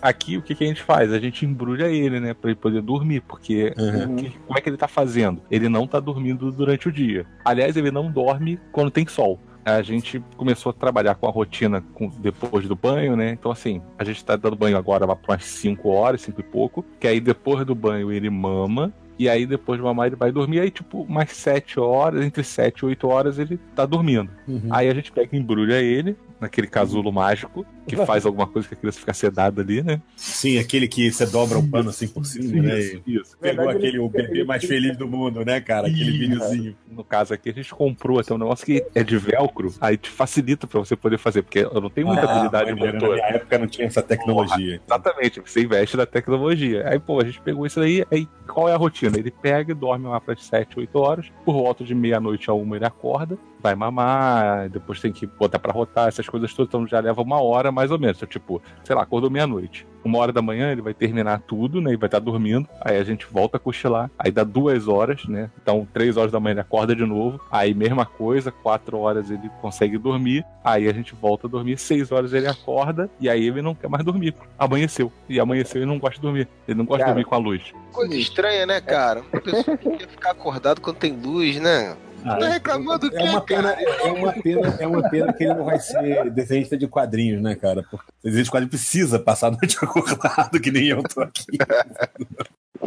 Speaker 3: Aqui o que, que a gente faz? A gente embrulha ele, né? Pra ele poder dormir, porque
Speaker 6: Uhum.
Speaker 3: que- como é que ele tá fazendo? Ele não tá dormindo durante o dia. Aliás, ele não dorme quando tem sol. A gente começou a trabalhar com a rotina com- depois do banho, né? Então, assim, a gente tá dando banho agora lá por umas 5 horas, 5 e pouco. Que aí depois do banho ele mama. E aí depois de mamar ele vai dormir. Aí, tipo, umas 7 horas, entre 7 e 8 horas ele tá dormindo.
Speaker 6: Uhum.
Speaker 3: Aí a gente pega e embrulha ele naquele casulo mágico, que faz alguma coisa que a criança fica sedada ali, né?
Speaker 6: Sim, aquele que você dobra o pano assim por cima, né?
Speaker 3: Isso, isso.
Speaker 6: Pegou
Speaker 5: Verdade,
Speaker 6: aquele
Speaker 5: ele-
Speaker 6: o bebê mais feliz do mundo, né, cara? Aquele
Speaker 3: Isso.
Speaker 6: videozinho.
Speaker 3: No caso aqui, a gente comprou até um negócio que é de velcro, aí te facilita pra você poder fazer, porque eu não tenho muita
Speaker 6: Ah,
Speaker 3: habilidade
Speaker 6: maneiro, Na época não tinha essa tecnologia.
Speaker 3: Exatamente, você investe na tecnologia. Aí, pô, a gente pegou isso aí, aí qual é a rotina? Ele pega e dorme lá para 7, 8 horas, por volta de meia-noite a uma ele acorda, vai mamar, depois tem que botar pra rotar, essas coisas todas, então já leva uma hora mais ou menos. Então, tipo, sei lá, acordou meia-noite. Uma hora da manhã ele vai terminar tudo, né? E vai estar dormindo. Aí a gente volta a cochilar. Aí dá duas horas, né? Então, três horas da manhã ele acorda de novo. Aí, mesma coisa, quatro horas ele consegue dormir. Aí a gente volta a dormir. Seis horas ele acorda. E aí ele não quer mais dormir. Amanheceu. E amanheceu e não gosta de dormir. Ele não gosta
Speaker 5: Cara,
Speaker 3: de dormir com a luz.
Speaker 4: Coisa estranha, né, cara? Uma pessoa que quer ficar acordado quando tem luz, né?
Speaker 6: Ah,
Speaker 4: Tá reclamando do
Speaker 6: É uma pena,
Speaker 4: cara?
Speaker 6: é uma pena, é uma pena que ele não vai ser desenhista de quadrinhos, né, cara? Porque desenhista de quadrinhos precisa passar a noite acordado, que nem eu tô aqui.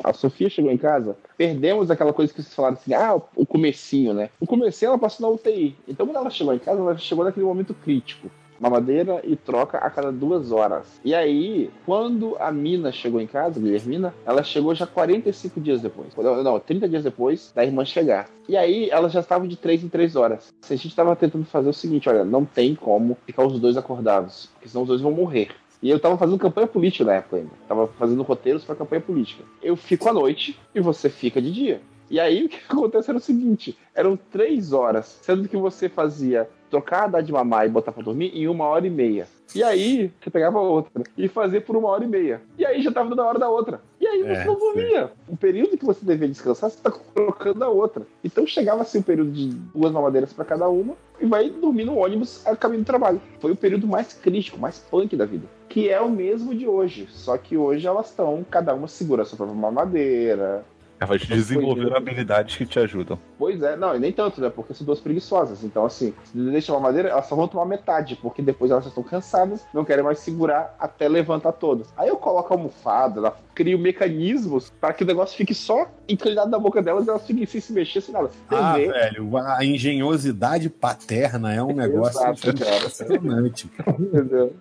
Speaker 5: A Sofia chegou em casa, perdemos aquela coisa que vocês falaram assim, ah, o comecinho, né? O comecinho ela passou na UTI. Então quando ela chegou em casa, ela chegou naquele momento crítico. Mamadeira e troca a cada duas horas. E aí, quando a Mina chegou em casa, Guilhermina, ela chegou já 45 dias depois. Não, não, 30 dias depois da irmã chegar. E aí, ela já estava de 3 em 3 horas. A gente estava tentando fazer o seguinte: olha, não tem como ficar os dois acordados, porque senão os dois vão morrer. E eu tava fazendo campanha política na época ainda. Tava fazendo roteiros pra campanha política. Eu fico à noite e você fica de dia. E aí o que acontece era o seguinte: eram três horas, sendo que você fazia trocar dar de mamar e botar pra dormir em uma hora e meia. E aí você pegava outra e fazia por uma hora e meia. E aí já tava dando a hora da outra. E aí você
Speaker 6: É,
Speaker 5: não dormia. O período que você devia descansar, você tá trocando a outra. Então chegava assim o período de duas mamadeiras pra cada uma e vai dormir no ônibus a caminho do trabalho. Foi o período mais crítico, mais punk da vida. Que é o mesmo de hoje. Só que hoje elas estão, cada uma segura a sua própria mamadeira.
Speaker 3: Elas desenvolveram habilidades que te ajudam.
Speaker 5: Pois é, não, e nem tanto, né? Porque são duas preguiçosas. Então, assim, se deixa uma madeira, elas só vão tomar metade, porque depois elas já estão cansadas, não querem mais segurar até levantar todas. Aí eu coloco a almofada, ela crio mecanismos para que o negócio fique só inclinado na boca delas e elas fiquem sem se mexer, sem nada.
Speaker 6: Ah, velho, a engenhosidade paterna é um negócio
Speaker 5: Exato,
Speaker 6: impressionante.
Speaker 5: Entendeu?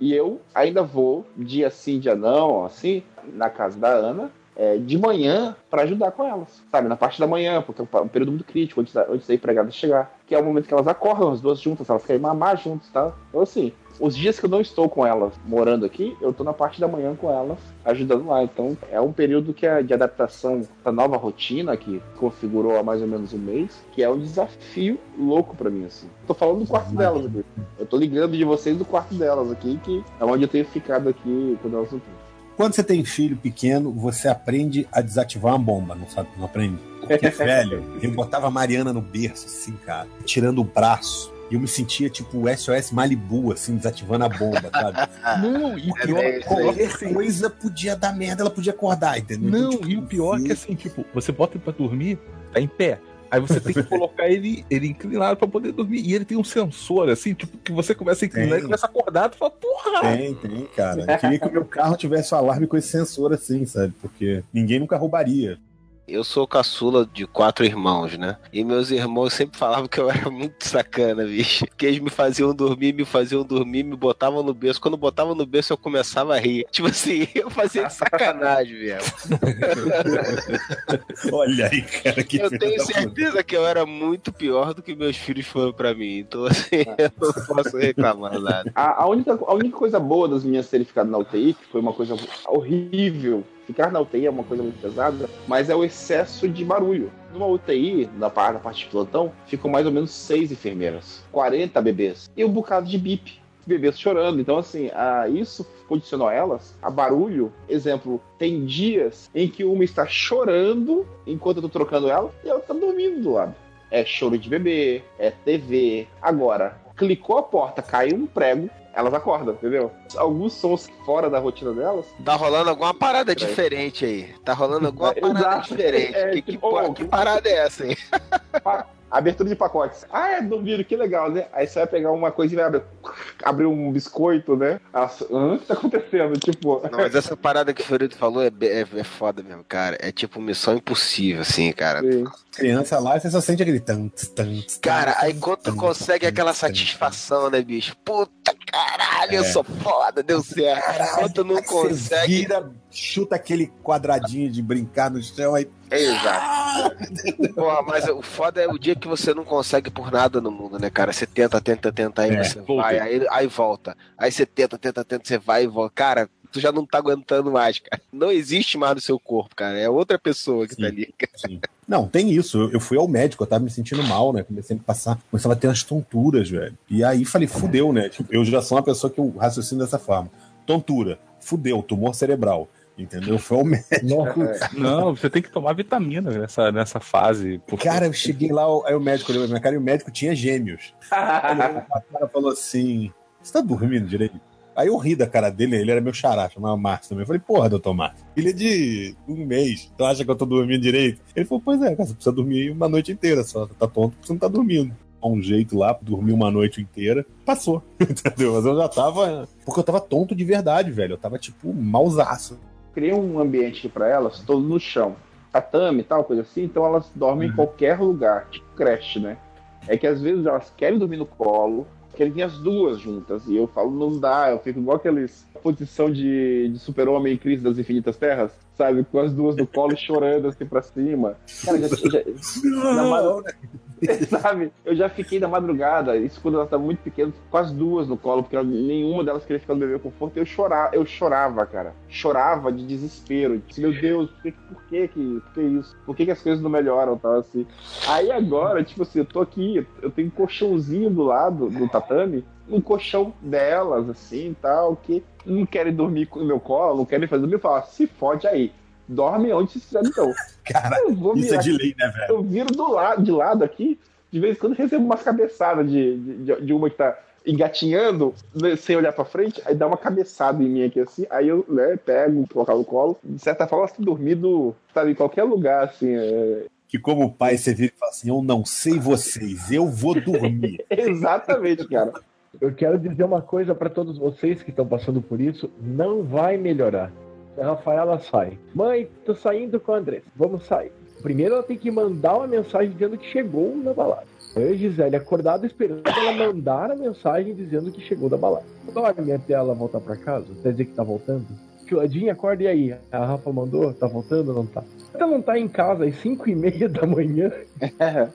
Speaker 5: E eu ainda vou, dia sim, dia não, assim, na casa da Ana, é, de manhã para ajudar com elas, sabe? Na parte da manhã, porque é um período muito crítico antes da, antes da empregada chegar, que é o momento que elas acordam as duas juntas, elas querem mamar juntas, tá? Então, assim, os dias que eu não estou com elas morando aqui, eu tô na parte da manhã com elas, ajudando lá. Então, é um período que é de adaptação da nova rotina, que configurou há mais ou menos um mês, que é um desafio louco para mim, assim. Tô falando do quarto delas aqui. Eu tô ligando de vocês do quarto delas aqui, que é onde eu tenho ficado aqui quando elas não estão.
Speaker 6: Quando você tem filho pequeno, você aprende a desativar uma bomba, não sabe? Não aprende? Porque, velho, eu botava a Mariana no berço, assim, cara, tirando o braço. E eu me sentia tipo o SOS Malibu, assim, desativando a bomba, sabe? Não, e o
Speaker 4: É
Speaker 6: pior,
Speaker 4: aí.
Speaker 6: qualquer coisa podia dar merda, ela podia acordar, entendeu?
Speaker 3: Não,
Speaker 6: Então, tipo,
Speaker 3: e o pior é que assim, tipo, você bota ele pra dormir, tá em pé. Aí você tem que colocar ele, ele inclinado pra poder dormir. E ele tem um sensor, assim, tipo, que você começa a inclinar
Speaker 6: Tem.
Speaker 3: e começa a acordar, tu fala, porra!
Speaker 6: Tem, tem, cara. Eu queria que o meu carro tivesse um alarme com esse sensor assim, sabe? Porque ninguém nunca roubaria.
Speaker 4: Eu sou caçula de quatro irmãos, né? E meus irmãos sempre falavam que eu era muito sacana, bicho. Que eles me faziam dormir, me faziam dormir, me botavam no berço. Quando botavam no berço, eu começava a rir. Tipo assim, eu fazia de sacanagem mesmo.
Speaker 6: Olha aí, cara, que
Speaker 4: Eu tenho
Speaker 6: puta.
Speaker 4: certeza que eu era muito pior do que meus filhos foram pra mim. Então, assim, eu não posso reclamar nada.
Speaker 5: A, a única, a única coisa boa das minhas terem ficado na UTI, que foi uma coisa horrível, ficar na UTI é uma coisa muito pesada, mas é o excesso de barulho. Numa UTI, na parte, de plantão, ficam mais ou menos seis enfermeiras, 40 bebês, e um bocado de bip. Bebês chorando. Então, assim, a, isso condicionou elas a barulho. Exemplo, tem dias em que uma está chorando enquanto eu tô trocando ela e ela tá dormindo do lado. É choro de bebê, é TV. Agora, clicou a porta, caiu um prego, elas acordam, entendeu? Alguns sons fora da rotina delas.
Speaker 4: Tá rolando alguma parada diferente aí. Tá rolando alguma parada
Speaker 5: Exato.
Speaker 4: diferente.
Speaker 5: É,
Speaker 4: que, que,
Speaker 5: tipo, oh,
Speaker 4: que parada é essa aí?
Speaker 5: Abertura de pacotes. Ah, é dormiram, que legal, né? Aí você vai pegar uma coisa e vai abrir, abrir um biscoito, né? Elas, Hã? o que tá acontecendo? Tipo.
Speaker 4: Não, mas essa parada que o Fiorito falou é, é, é foda mesmo, cara. É tipo missão impossível, assim, cara.
Speaker 6: Criança lá, você só sente aquele tan, tan,
Speaker 4: Cara, aí quando tu consegue aquela satisfação, né, bicho? Puta caralho, eu
Speaker 6: É.
Speaker 4: sou foda, deu certo. Quando tu não consegue.
Speaker 6: vira, chuta aquele quadradinho de brincar no chão, aí
Speaker 4: Exato. Porra, mas o foda é o dia que você não consegue por nada no mundo, né, cara? Você tenta, tenta, tenta, aí
Speaker 6: É,
Speaker 4: você
Speaker 6: volta.
Speaker 4: vai, aí, aí volta. Aí você tenta, tenta, tenta, você vai e volta. Cara, tu já não tá aguentando mais, cara. Não existe mais no seu corpo, cara. É outra pessoa que tá ali.
Speaker 6: Sim. Não, tem isso. Eu, eu fui ao médico, eu tava me sentindo mal, né? Comecei a me passar, começava a ter umas tonturas, velho. E aí falei, fudeu, né? Tipo, eu já sou uma pessoa que eu raciocino dessa forma. Tontura, fudeu, tumor cerebral. Entendeu? Foi ao médico.
Speaker 3: Não, você tem que tomar vitamina nessa, nessa fase. porque-
Speaker 6: Cara, eu cheguei lá, aí o médico olhou pra minha cara e o médico tinha gêmeos. Aí ele olhou pra cara e falou assim: Você tá dormindo direito? Aí eu ri da cara dele, ele era meu xará, chamava Márcio também. Eu falei, porra, doutor Márcio, filha de um mês, tu acha que eu tô dormindo direito? Ele falou, pois é, cara, você precisa dormir uma noite inteira só, tá tonto porque você não tá dormindo. Um jeito lá, dormir uma noite inteira, passou, entendeu? Mas eu já tava. Porque eu tava tonto de verdade, velho. Eu tava, tipo, mausaço.
Speaker 5: Criei um ambiente pra elas, todo no chão. Tatame e tal, coisa assim, então elas dormem em qualquer lugar, tipo creche, né? É que às vezes elas querem dormir no colo, querem vir as duas juntas. E eu falo, não dá, eu fico igual aqueles posição de, de super-homem em crise das infinitas terras, sabe? Com as duas no colo chorando assim pra cima. Cara, já, já, na ma- sabe? Eu já fiquei na madrugada, isso quando elas estavam muito pequenas, com as duas no colo, porque nenhuma delas queria ficar no bebê conforto, eu chorava, eu chorava, cara. Chorava de desespero. Disse, Meu Deus, por que, por que, que, por que isso? Por que, que as coisas não melhoram? Tal, assim. Aí agora, tipo assim, eu tô aqui, eu tenho um colchãozinho do lado do tatame, um colchão delas, assim, tal, que não querem dormir no meu colo, não querem fazer dormir, eu falo, se fode aí. Dorme onde vocês quiserem, então.
Speaker 6: Cara, isso é de
Speaker 5: aqui.
Speaker 6: lei, né, velho?
Speaker 5: Eu viro do lado, de lado aqui, de vez em quando recebo umas cabeçadas de, de, de uma que tá engatinhando, né, sem olhar pra frente, aí dá uma cabeçada em mim aqui assim, aí eu né, pego, colocar no colo. De certa forma, têm dormido, sabe, em qualquer lugar, assim. é-
Speaker 6: Que como pai você vira e fala assim: Eu não sei vocês, eu vou dormir.
Speaker 5: Exatamente, cara.
Speaker 7: Eu quero dizer uma coisa para todos vocês que estão passando por isso: não vai melhorar. A Rafaela sai. Mãe, tô saindo com a Andressa. Vamos sair. Primeiro ela tem que mandar uma mensagem dizendo que chegou na balada. Eu e Gisele acordada esperando ela mandar a mensagem dizendo que chegou da balada. Dorme até ela voltar para casa, até dizer que tá voltando. Tioadinha, acorda e aí? A Rafa mandou? Tá voltando ou não tá? Ela não tá em casa às 5 e meia da manhã.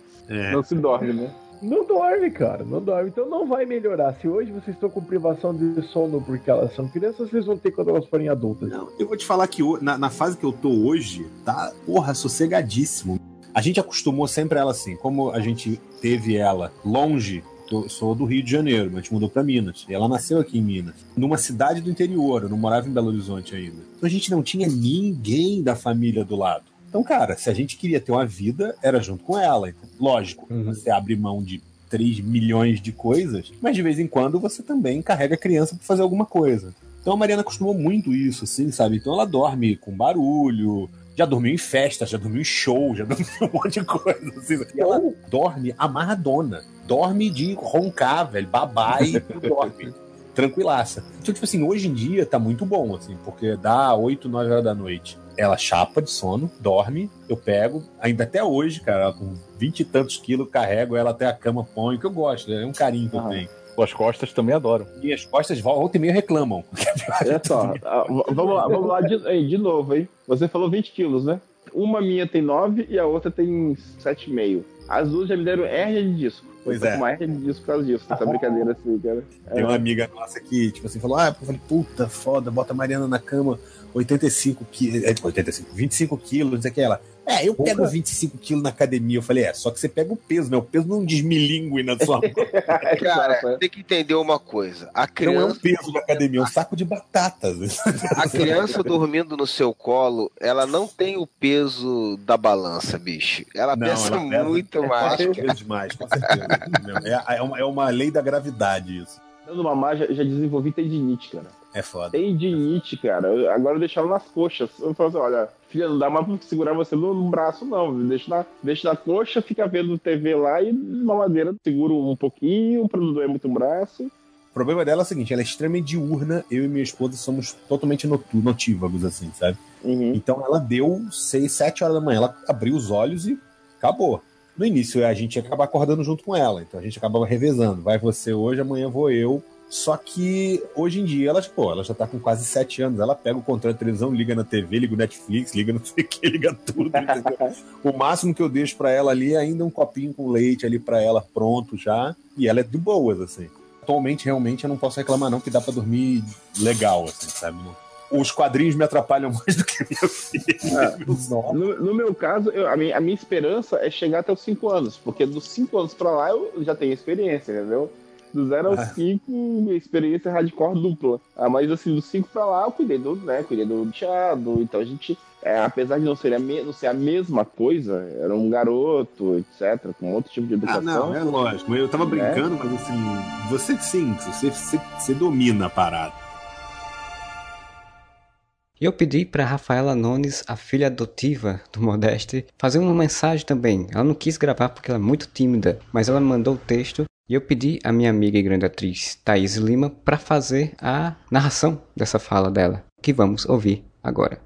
Speaker 5: Não se dorme, né?
Speaker 7: Não dorme, cara, não dorme. Então não vai melhorar. Se hoje vocês estão com privação de sono porque elas são crianças, vocês vão ter quando elas forem adultas.
Speaker 6: Não, eu vou te falar que na, na fase que eu tô hoje, tá, porra, sossegadíssimo. A gente acostumou sempre ela assim, como a gente teve ela longe, eu sou do Rio de Janeiro, mas a gente mudou pra Minas. E ela nasceu aqui em Minas, numa cidade do interior, eu não morava em Belo Horizonte ainda. Então a gente não tinha ninguém da família do lado. Então, cara, se a gente queria ter uma vida, era junto com ela. Então, lógico, você abre mão de 3 milhões de coisas, mas de vez em quando você também carrega a criança pra fazer alguma coisa. Então a Mariana acostumou muito isso, assim, sabe? Então ela dorme com barulho, já dormiu em festa, já dormiu em show, já dormiu em um monte de coisa. Assim. E ela dorme amarradona. Dorme de roncar, velho, babar e dorme. Tranquilaça. Então, tipo assim, hoje em dia tá muito bom, assim, porque dá 8, 9 horas da noite. Ela chapa de sono, dorme, eu pego, ainda até hoje, cara, com vinte e tantos quilos, carrego ela até a cama, ponho, que eu gosto, é um carinho que eu tenho.
Speaker 3: Suas costas também adoram.
Speaker 6: Minhas costas volta e meio reclamam.
Speaker 5: Olha só, ah, vamos lá, vamos lá de, de novo, hein? Você falou 20 quilos, né? Uma minha tem 9 e a outra tem 7,5. As duas já me deram hérnia de disco.
Speaker 6: Pois
Speaker 5: eu
Speaker 6: é.
Speaker 5: com uma hérnia de disco por causa disso. Essa brincadeira assim, cara. É.
Speaker 6: Tem uma amiga nossa que, tipo assim, falou: Ah, eu falei, puta, foda, bota a Mariana na cama, 85 quilos, é, 85, 25 quilos, não sei o que ela. É, eu pego 25 quilos na academia. Eu falei, é, só que você pega o peso, né? O peso não desmilingue na sua mão.
Speaker 4: Cara, tem que entender uma coisa. A
Speaker 6: Não é um
Speaker 4: criança,
Speaker 6: peso da academia, é um saco de batatas.
Speaker 4: a criança dormindo no seu colo, ela não tem o peso da balança, bicho. Ela
Speaker 6: Não,
Speaker 4: pensa
Speaker 6: ela pesa-
Speaker 4: muito
Speaker 6: é
Speaker 4: mais.
Speaker 6: quatro vezes mais, com certeza. é, é uma, é uma lei da gravidade isso.
Speaker 5: Dando mamar, já, já desenvolvi tendinite, cara.
Speaker 6: É foda.
Speaker 5: Tendinite, cara. Eu- agora eu deixava nas coxas. Eu falo assim, olha, filha, não dá mais pra segurar você no, no braço, não. Deixa na, deixa na coxa, fica vendo TV lá e mamadeira, seguro um pouquinho pra não doer muito o braço.
Speaker 6: O problema dela é o seguinte, ela é extremamente diurna, eu e minha esposa somos totalmente notívagos, assim, sabe? Então ela deu 6, 7 horas da manhã, ela abriu os olhos e acabou. No início a gente ia acabar acordando junto com ela, então a gente acabava revezando. Vai você hoje, amanhã vou eu. Só que hoje em dia ela, pô, ela já tá com quase 7 anos. Ela pega o controle da televisão, liga na TV, liga o Netflix, liga não sei o que, liga tudo. o máximo que eu deixo pra ela ali é ainda um copinho com leite ali pra ela pronto já. E ela é de boas, assim. Atualmente, realmente, eu não posso reclamar, não, que dá pra dormir legal, assim, sabe? Os quadrinhos me atrapalham mais do que minha filha. meus olhos.
Speaker 5: No, no meu caso, eu- a, minha, a minha esperança é chegar até os 5 anos, porque dos 5 anos pra lá eu já tenho experiência, entendeu? Do 0 aos
Speaker 6: Ah.
Speaker 5: 5, experiência hardcore dupla. Ah, mas assim, dos 5 pra lá eu cuidei do, né, cuidei do teado, então a gente, é, apesar de não ser, a me- não ser a mesma coisa, era um garoto, etc, com outro tipo de
Speaker 6: Ah,
Speaker 5: educação.
Speaker 6: não, é lógico. Eu tava brincando, mas assim, você sim, você, você, você domina a parada.
Speaker 2: E eu pedi para Rafaela Nunes, a filha adotiva do Modeste, fazer uma mensagem também. Ela não quis gravar porque ela é muito tímida, mas ela mandou o texto e eu pedi à minha amiga e grande atriz Thaís Lima para fazer a narração dessa fala dela, que vamos ouvir agora.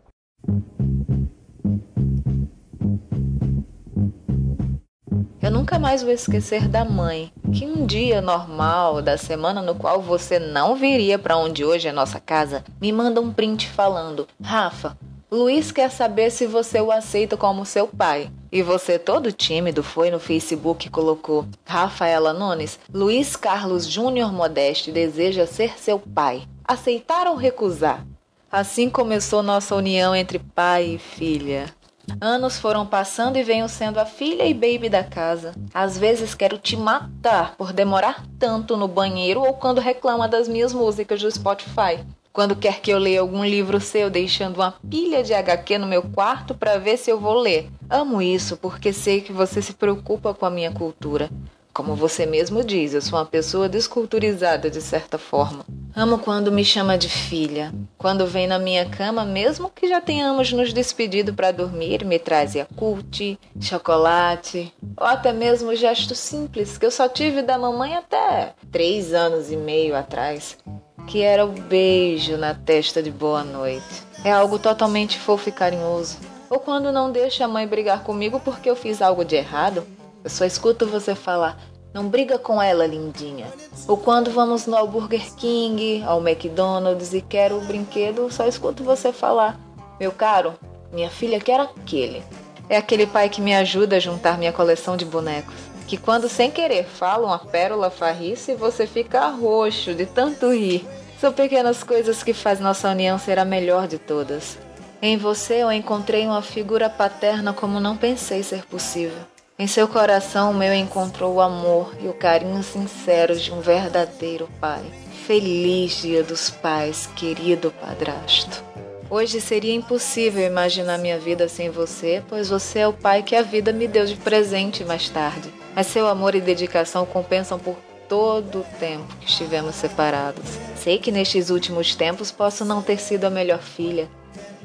Speaker 11: Eu nunca mais vou esquecer da mãe, que um dia normal da semana no qual você não viria para onde hoje é nossa casa, me manda um print falando: "Rafa, Luiz quer saber se você o aceita como seu pai". E você todo tímido foi no Facebook e colocou: "Rafaela Nunes, Luiz Carlos Júnior Modeste deseja ser seu pai. Aceitar ou recusar?". Assim começou nossa união entre pai e filha. Anos foram passando e venho sendo a filha e baby da casa. Às vezes quero te matar por demorar tanto no banheiro ou quando reclama das minhas músicas do Spotify. Quando quer que eu leia algum livro seu, deixando uma pilha de HQ no meu quarto para ver se eu vou ler. Amo isso porque sei que você se preocupa com a minha cultura. Como você mesmo diz, eu sou uma pessoa desculturizada de certa forma. Amo quando me chama de filha. Quando vem na minha cama, mesmo que já tenhamos nos despedido para dormir, me traz Yakult, chocolate, ou até mesmo gesto simples que eu só tive da mamãe até três anos e meio atrás, que era o beijo na testa de boa noite. É algo totalmente fofo e carinhoso. Ou quando não deixa a mãe brigar comigo porque eu fiz algo de errado, eu só escuto você falar: não briga com ela, lindinha. Ou quando vamos no Burger King, ao McDonald's e quero o brinquedo, só escuto você falar: meu caro, minha filha quer aquele. É aquele pai que me ajuda a juntar minha coleção de bonecos. Que quando sem querer fala uma pérola farrice, você fica roxo de tanto rir. São pequenas coisas que faz nossa união ser a melhor de todas. Em você eu encontrei uma figura paterna como não pensei ser possível. Em seu coração, o meu encontrou o amor e o carinho sinceros de um verdadeiro pai. Feliz Dia dos Pais, querido padrasto. Hoje seria impossível imaginar minha vida sem você, pois você é o pai que a vida me deu de presente mais tarde. Mas seu amor e dedicação compensam por todo o tempo que estivemos separados. Sei que nestes últimos tempos posso não ter sido a melhor filha,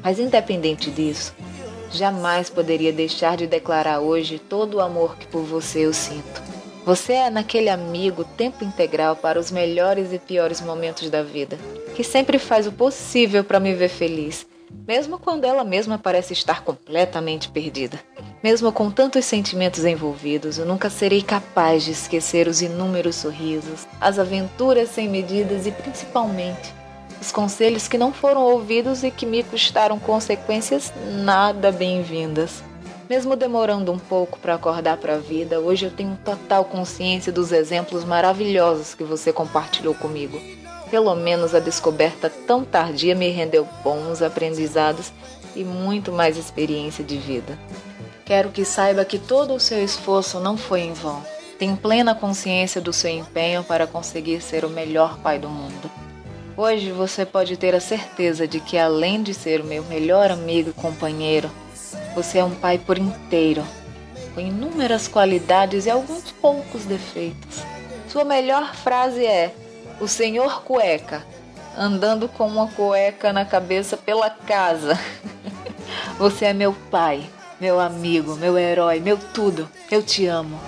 Speaker 11: mas independente disso, jamais poderia deixar de declarar hoje todo o amor que por você eu sinto. Você é naquele amigo tempo integral para os melhores e piores momentos da vida, que sempre faz o possível para me ver feliz, mesmo quando ela mesma parece estar completamente perdida. Mesmo com tantos sentimentos envolvidos, eu nunca serei capaz de esquecer os inúmeros sorrisos, as aventuras sem medidas e principalmente os conselhos que não foram ouvidos e que me custaram consequências nada bem-vindas. Mesmo demorando um pouco para acordar para a vida, hoje eu tenho total consciência dos exemplos maravilhosos que você compartilhou comigo. Pelo menos a descoberta tão tardia me rendeu bons aprendizados e muito mais experiência de vida. Quero que saiba que todo o seu esforço não foi em vão. Tenho plena consciência do seu empenho para conseguir ser o melhor pai do mundo. Hoje você pode ter a certeza de que, além de ser o meu melhor amigo e companheiro, você é um pai por inteiro, com inúmeras qualidades e alguns poucos defeitos. Sua melhor frase é: O Senhor Cueca, andando com uma cueca na cabeça pela casa. Você é meu pai, meu amigo, meu herói, meu tudo. Eu te amo.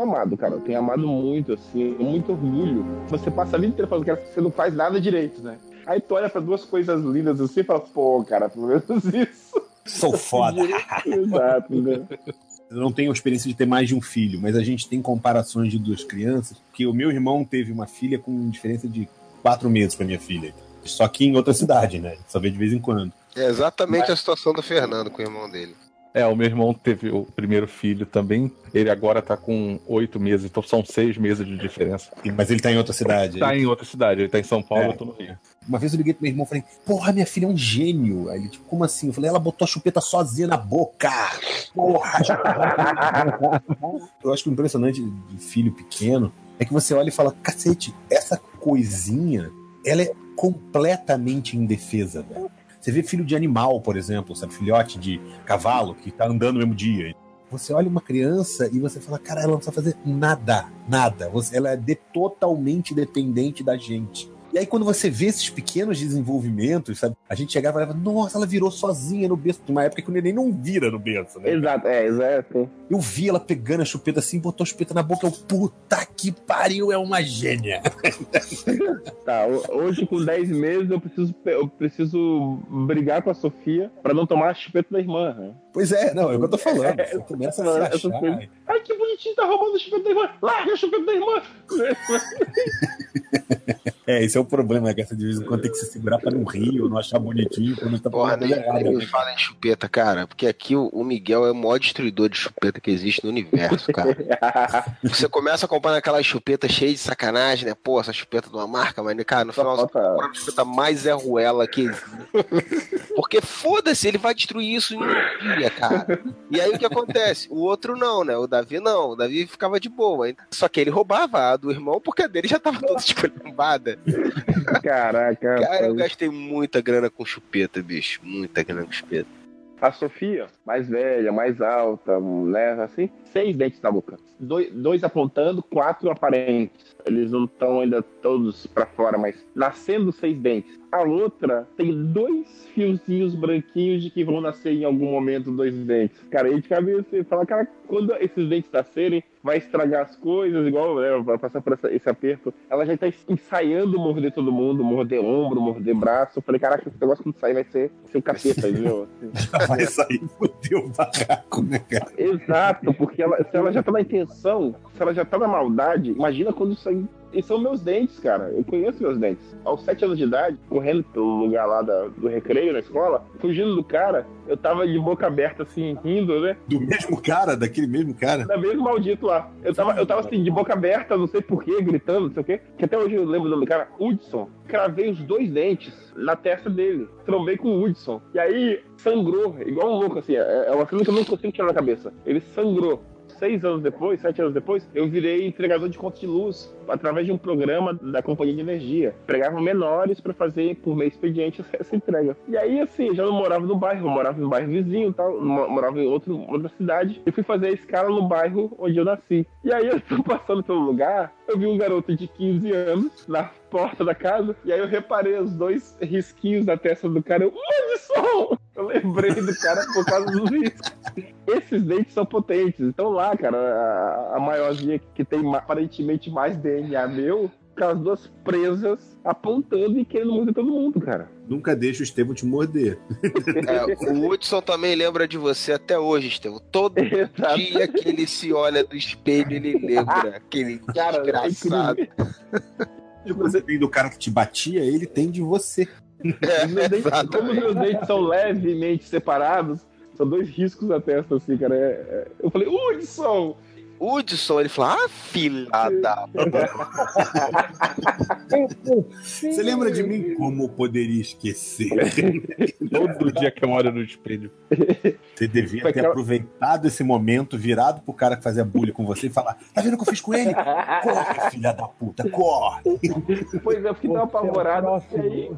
Speaker 5: Tenho amado, cara. Eu tenho amado muito, assim, muito orgulho. Você passa a vida inteira falando que você não faz nada direito, né? Aí tu olha pra duas coisas lindas assim e fala, pô, cara, pelo menos isso.
Speaker 6: Sou foda.
Speaker 5: Exato, né?
Speaker 6: Eu não tenho a experiência de ter mais de um filho, mas a gente tem comparações de duas crianças, que o meu irmão teve uma filha com diferença de quatro meses pra minha filha. Só que em outra cidade, né? Só vê de vez em quando.
Speaker 4: É exatamente a situação do Fernando com o irmão dele.
Speaker 3: É, o meu irmão teve o primeiro filho também. Ele agora tá com oito meses, então são seis meses de diferença.
Speaker 6: Mas ele tá em outra cidade?
Speaker 3: Tá em outra cidade, ele tá em São Paulo,
Speaker 6: É.
Speaker 3: eu tô no Rio.
Speaker 6: Uma vez eu liguei pro meu irmão e falei, porra, minha filha é um gênio. Aí ele, tipo, como assim? Eu falei, ela botou a chupeta sozinha na boca. Porra! eu acho que o impressionante de filho pequeno é que você olha e fala, cacete, essa coisinha, ela é completamente indefesa, velho. Você vê filho de animal, por exemplo, sabe? Filhote de cavalo que tá andando no mesmo dia. Você olha uma criança e você fala, cara, ela não precisa fazer nada, nada. Você- Ela é de- totalmente dependente da gente. E aí, quando você vê esses pequenos desenvolvimentos, sabe? A gente chegava e falava, nossa, ela virou sozinha no berço. Uma época que o neném não vira no berço, né?
Speaker 5: Exato, é, exato.
Speaker 6: Eu vi ela pegando a chupeta assim, botou a chupeta na boca. Eu, puta que pariu, é uma gênia.
Speaker 5: Tá, ho- hoje com 10 meses eu preciso, eu preciso brigar com a Sofia pra não tomar a chupeta da irmã. Né?
Speaker 6: Pois é, não, é o que eu tô falando. Você começa a se achar.
Speaker 5: Ai, que bonitinho, tá roubando a chupeta da irmã. Larga a chupeta da irmã.
Speaker 6: É, esse é o problema, né? Que essa de vez em quando tem que se segurar pra não rir ou não achar bonitinho quando tá
Speaker 4: Porra,
Speaker 6: falando
Speaker 4: nem,
Speaker 6: errada.
Speaker 4: nem
Speaker 6: né?
Speaker 4: me fala em chupeta, cara, porque aqui o, o Miguel é o maior destruidor de chupeta que existe no universo, cara. Você começa a comprar aquela chupeta cheia de sacanagem, né? Pô, essa chupeta de uma marca, mas, cara, no final você compra a chupeta mais Zé Ruela que existe. Porque foda-se, ele vai destruir isso em um dia, cara. E aí o que acontece? O outro não, né? O Davi não. O Davi ficava de boa. Só que ele roubava a do irmão porque a dele já tava toda esculhambada.
Speaker 5: Caraca,
Speaker 4: Cara, eu gastei muita grana com chupeta, bicho. Muita grana com chupeta.
Speaker 5: A Sofia, mais velha, mais alta, né? Assim, seis dentes na boca. Dois, dois apontando, quatro aparentes. Eles não estão ainda todos pra fora, mas nascendo seis dentes. A outra tem dois fiozinhos branquinhos de que vão nascer em algum momento dois dentes. Cara, aí de cabeça, você fala, cara, quando esses dentes nascerem, vai estragar as coisas, igual né, vai passar por essa- esse aperto. Ela já tá ensaiando morder todo mundo, morder ombro, morder braço. Eu falei, caraca, esse negócio quando sair vai ser, vai ser capeta, viu?
Speaker 6: Vai sair, fodeu o barraco, né, cara?
Speaker 5: Exato, porque ela, se ela já tá na intenção, se ela já tá na maldade, imagina quando isso aí. E são meus dentes, cara. Eu conheço meus dentes. Aos sete anos de idade, correndo pelo lugar lá da- do recreio na escola, fugindo do cara, eu tava de boca aberta, assim, rindo, né?
Speaker 6: Do mesmo cara, daquele mesmo cara.
Speaker 5: Da mesmo maldito lá. Eu tava, eu tava assim, de boca aberta, não sei porquê, gritando, não sei o quê. Que até hoje eu lembro o nome do cara, Hudson. Cravei os dois dentes na testa dele. Trombei com o Hudson. E aí sangrou, igual um louco, assim. É é uma cena que eu não consigo tirar na cabeça. Ele sangrou. Seis anos depois, sete anos depois, eu virei entregador de conta de luz através de um programa da companhia de energia. Pregavam menores para fazer por meio expediente essa entrega. E aí, assim, já não morava no bairro, morava no bairro vizinho, tal, morava em outro, outra cidade. Eu fui fazer a escala no bairro onde eu nasci. E aí eu tô passando pelo lugar, eu vi um garoto de 15 anos na porta da casa, e aí eu reparei os dois risquinhos na testa do cara. Eu, Eu lembrei do cara por causa dos riscos. Esses dentes são potentes. Então lá, cara, a, a maiorzinha que tem aparentemente mais DNA meu, com as duas presas apontando e querendo morder todo mundo, cara.
Speaker 6: Nunca deixa o Estevam te morder.
Speaker 4: É, o Hudson também lembra de você até hoje, Estevam. Todo
Speaker 5: Exato.
Speaker 4: dia que ele se olha no espelho, ele lembra aquele
Speaker 5: Cara, é
Speaker 4: desgraçado.
Speaker 6: Se você tem do cara que te batia, ele tem de você.
Speaker 5: É, meus dentes, como meus dentes são levemente separados, são dois riscos na testa, assim, cara. É, é... Eu falei, Hudson!
Speaker 4: Hudson, ele fala, ah, filha da.
Speaker 6: Você lembra de mim? Como poderia esquecer?
Speaker 3: Todo dia que eu olho no espelho.
Speaker 6: Você devia ter aproveitado esse momento, virado pro cara que fazia bullying com você e falar: Tá vendo o que eu fiz com ele? Corre, filha da puta, corre!
Speaker 5: Pois é, eu fiquei tão
Speaker 7: é o
Speaker 5: apavorado. E
Speaker 7: próximo.
Speaker 5: aí,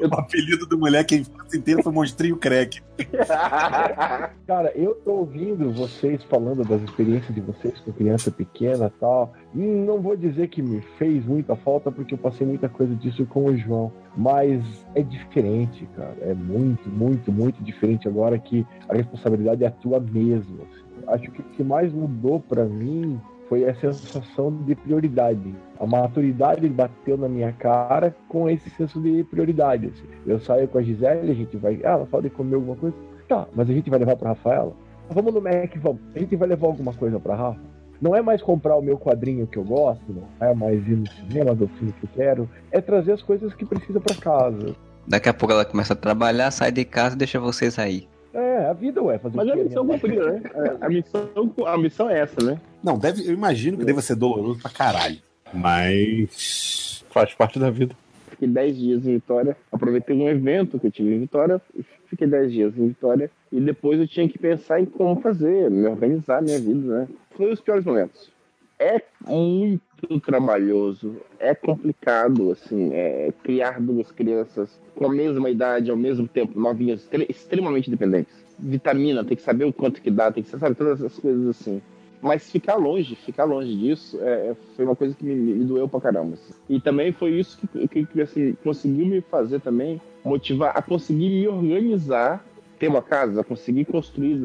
Speaker 6: O apelido do moleque a infância inteira foi Monstrinho Crack.
Speaker 7: Cara, eu tô ouvindo vocês falando das experiências de vocês com criança pequena e tal. Hum, Não vou dizer que me fez muita falta, porque eu passei muita coisa disso com o João. Mas é diferente, cara. É muito, muito, muito diferente agora que a responsabilidade é tua mesmo. assim. Acho que o que mais mudou pra mim foi a sensação de prioridade. A maturidade bateu na minha cara com esse senso de prioridade. assim. Eu saio com a Gisele, a gente vai. Ah, ela fala de comer alguma coisa. Tá, mas a gente vai levar pra Rafaela? Vamos no Mac, vamos. A gente vai levar alguma coisa pra Rafa? Não é mais comprar o meu quadrinho que eu gosto, não é mais ir no cinema do filme que eu quero, é trazer as coisas que precisa pra casa.
Speaker 2: Daqui a pouco ela começa a trabalhar, sai de casa e deixa vocês aí.
Speaker 7: É, a vida, ué, fazer
Speaker 5: Mas
Speaker 7: o
Speaker 5: é a missão
Speaker 7: né?
Speaker 5: cumprida, né? A missão, a missão é essa, né?
Speaker 6: Não, deve, eu imagino que deva ser doloroso pra caralho. Mas.
Speaker 3: Faz parte da vida.
Speaker 5: Fiquei 10 dias em Vitória, aproveitei um evento que eu tive em Vitória, fiquei 10 dias em Vitória, e depois eu tinha que pensar em como fazer, me organizar minha vida, né? Foi os piores momentos. É muito trabalhoso, é complicado, assim, é, criar duas crianças com a mesma idade, ao mesmo tempo, novinhas, extre- extremamente dependentes. Vitamina, tem que saber o quanto que dá, tem que saber todas essas coisas assim. Mas ficar longe, ficar longe disso, é, foi uma coisa que me, me doeu pra caramba. assim. E também foi isso que, que, que, assim, conseguiu me fazer também motivar a conseguir me organizar, ter uma casa, conseguir construir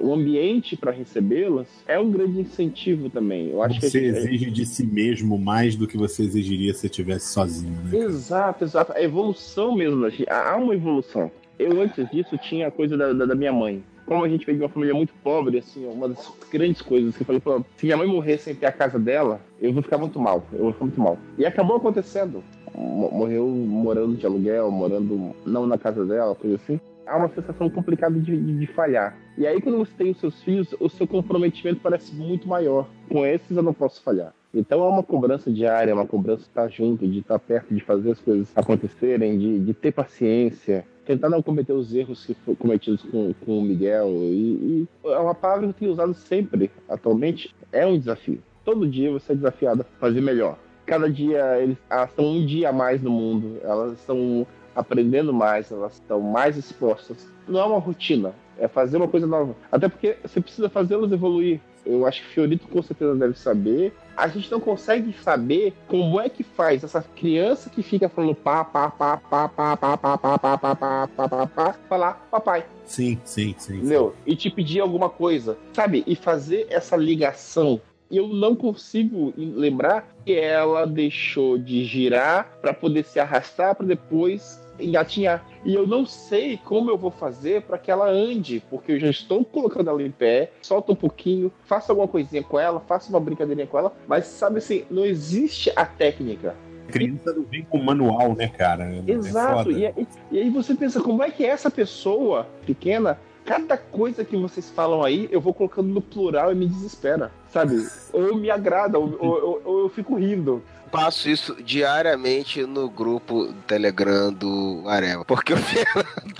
Speaker 5: um ambiente para recebê-las, é um grande incentivo também. Eu acho
Speaker 6: Você
Speaker 5: que gente-
Speaker 6: exige de si mesmo mais do que você exigiria se estivesse sozinho, né?
Speaker 5: Exato, exato. A evolução mesmo. Há uma evolução. Eu, antes disso, tinha a coisa da, da, da minha mãe. Como a gente veio de uma família muito pobre, assim, uma das grandes coisas que eu falei, pô, se minha mãe morrer sem ter a casa dela, eu vou ficar muito mal. Eu vou ficar muito mal. E acabou acontecendo. Mo- Morreu morando de aluguel, morando não na casa dela, coisa assim. Há uma sensação complicada de, de, de falhar. E aí, quando você tem os seus filhos, o seu comprometimento parece muito maior. Com esses, eu não posso falhar. Então é uma cobrança diária, é uma cobrança de estar junto, de estar perto, de fazer as coisas acontecerem, de, de ter paciência, tentar não cometer os erros que foram cometidos com, com o Miguel. E, e é uma palavra que eu tenho usado sempre, atualmente, é um desafio. Todo dia você é desafiado a fazer melhor. Cada dia eles, elas estão um dia a mais no mundo, elas estão aprendendo mais, elas estão mais expostas. Não é uma rotina, é fazer uma coisa nova. Até porque você precisa fazê-las evoluir. Eu acho que Fiorito com certeza deve saber. A gente não consegue saber como é que faz essa criança que fica falando pá, pá, pá, pá, pá, pá, pá, pá, pá, pá, pá, pá, pá, pá, falar papai.
Speaker 6: Sim, sim, sim. sim.
Speaker 5: Entendeu? E te pedir alguma coisa, sabe? E fazer essa ligação. Eu não consigo lembrar que ela deixou de girar para poder se arrastar para depois engatinhar. E eu não sei como eu vou fazer para que ela ande, porque eu já estou colocando ela em pé, solta um pouquinho, faça alguma coisinha com ela, faça uma brincadeirinha com ela, mas sabe assim, não existe a técnica.
Speaker 6: A criança não vem com manual, né, cara? É
Speaker 5: Exato.
Speaker 6: foda.
Speaker 5: E, aí- e aí você pensa, como é que essa pessoa pequena cada coisa que vocês falam aí, eu vou colocando no plural e me desespera, sabe? Ou me agrada, ou, ou- ou eu fico rindo.
Speaker 4: Faço isso diariamente no grupo do Telegram do Areva. Porque o Fernando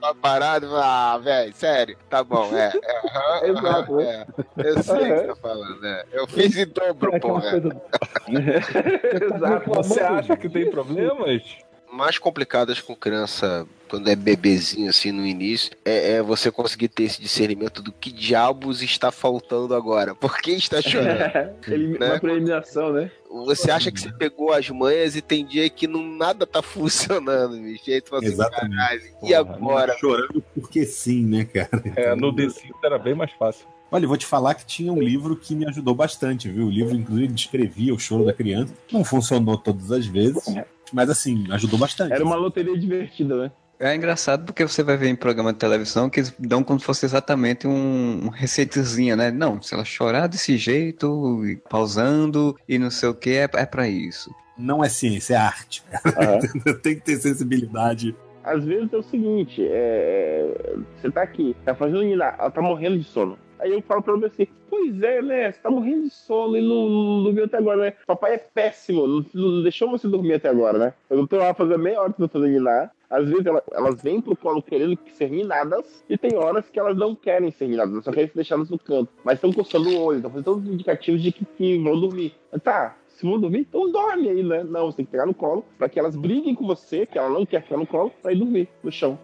Speaker 4: tá parado e fala, ah, velho, sério, tá bom, é. é,
Speaker 5: Exato,
Speaker 4: aham, é. Eu sei o que você tá falando, é. Eu fiz em dobro, pô. é.
Speaker 5: Exato.
Speaker 3: Você acha que tem problemas?
Speaker 4: Mais complicadas com criança quando é bebezinho assim no início é, é você conseguir ter esse discernimento do que diabos está faltando agora. Por que está chorando?
Speaker 5: Ele,
Speaker 4: Né?
Speaker 5: Uma preliminação, né?
Speaker 4: Você acha que você pegou as manhas e tem dia que não, nada tá funcionando, bicho. E aí tu fala assim,
Speaker 6: Exatamente.
Speaker 4: caralho, e agora?
Speaker 6: Chorando porque sim, né, cara?
Speaker 3: É, no The Sims era bem mais fácil.
Speaker 6: Olha, eu vou te falar que tinha um livro que me ajudou bastante, viu? O livro, inclusive, descrevia o choro da criança. Não funcionou todas as vezes, mas assim, ajudou bastante.
Speaker 5: Era uma loteria divertida, né?
Speaker 2: É engraçado porque você vai ver em programa de televisão que eles dão como se fosse exatamente um, um receitazinha, né? Não, se ela chorar desse jeito, e pausando e não sei o que, é, é pra isso.
Speaker 6: Não é ciência, é arte. cara. Tem que ter sensibilidade.
Speaker 5: Às vezes é o seguinte, é, você tá aqui, tá fazendo ninar, ela tá morrendo de sono. Aí eu falo pra ela assim, pois é, né? Você tá morrendo de sono e não, não dormiu até agora, né? Papai é péssimo, não, não deixou você dormir até agora, né? Eu tô lá fazendo meia hora fazendo ninar. Às vezes ela- elas vêm pro colo querendo ser ninadas e tem horas que elas não querem ser ninadas, elas só querem ser deixadas no canto. Mas estão coçando o olho, estão fazendo todos os indicativos de que, que vão dormir. Tá, se vão dormir, então dorme aí, né? Não, você tem que pegar no colo pra que elas briguem com você, que ela não quer ficar no colo, pra ir dormir no chão.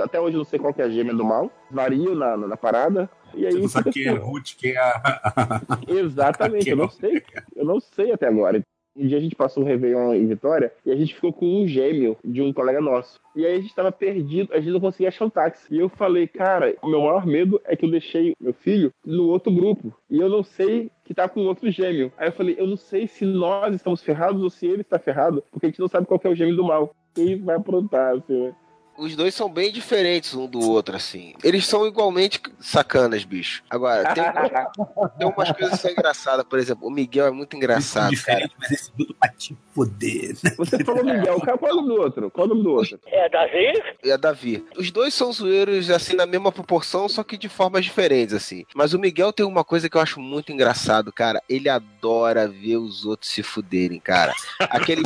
Speaker 5: Até hoje eu não sei qual que é a gêmea do mal, vario na, na, na parada. E aí
Speaker 6: Você não sabe quem é. Ruth, quem é a.
Speaker 5: Exatamente, eu não sei. Eu não sei até agora. Um dia a gente passou um Réveillon em Vitória e a gente ficou com um gêmeo de um colega nosso. E aí a gente tava perdido, a gente não conseguia achar um táxi. E eu falei, cara, o meu maior medo é que eu deixei meu filho no outro grupo. E eu não sei que tá com outro gêmeo. Aí eu falei, eu não sei se nós estamos ferrados ou se ele está ferrado, porque a gente não sabe qual é o gêmeo do mal. Quem vai aprontar, assim, né?
Speaker 4: Os dois são bem diferentes um do outro, assim. Eles são igualmente sacanas, bicho. Agora, tem, tem umas coisas que são engraçadas. Por exemplo, o Miguel é muito engraçado, cara.
Speaker 6: diferente, mas esse tudo pra te foder. né?
Speaker 5: Você falou Miguel, qual qual é o nome do outro? Qual é o nome do outro?
Speaker 4: É Davi? É Davi. Os dois são zoeiros, assim, na mesma proporção, só que de formas diferentes, assim. Mas o Miguel tem uma coisa que eu acho muito engraçado, cara. Ele adora ver os outros se fuderem, cara. Aquele.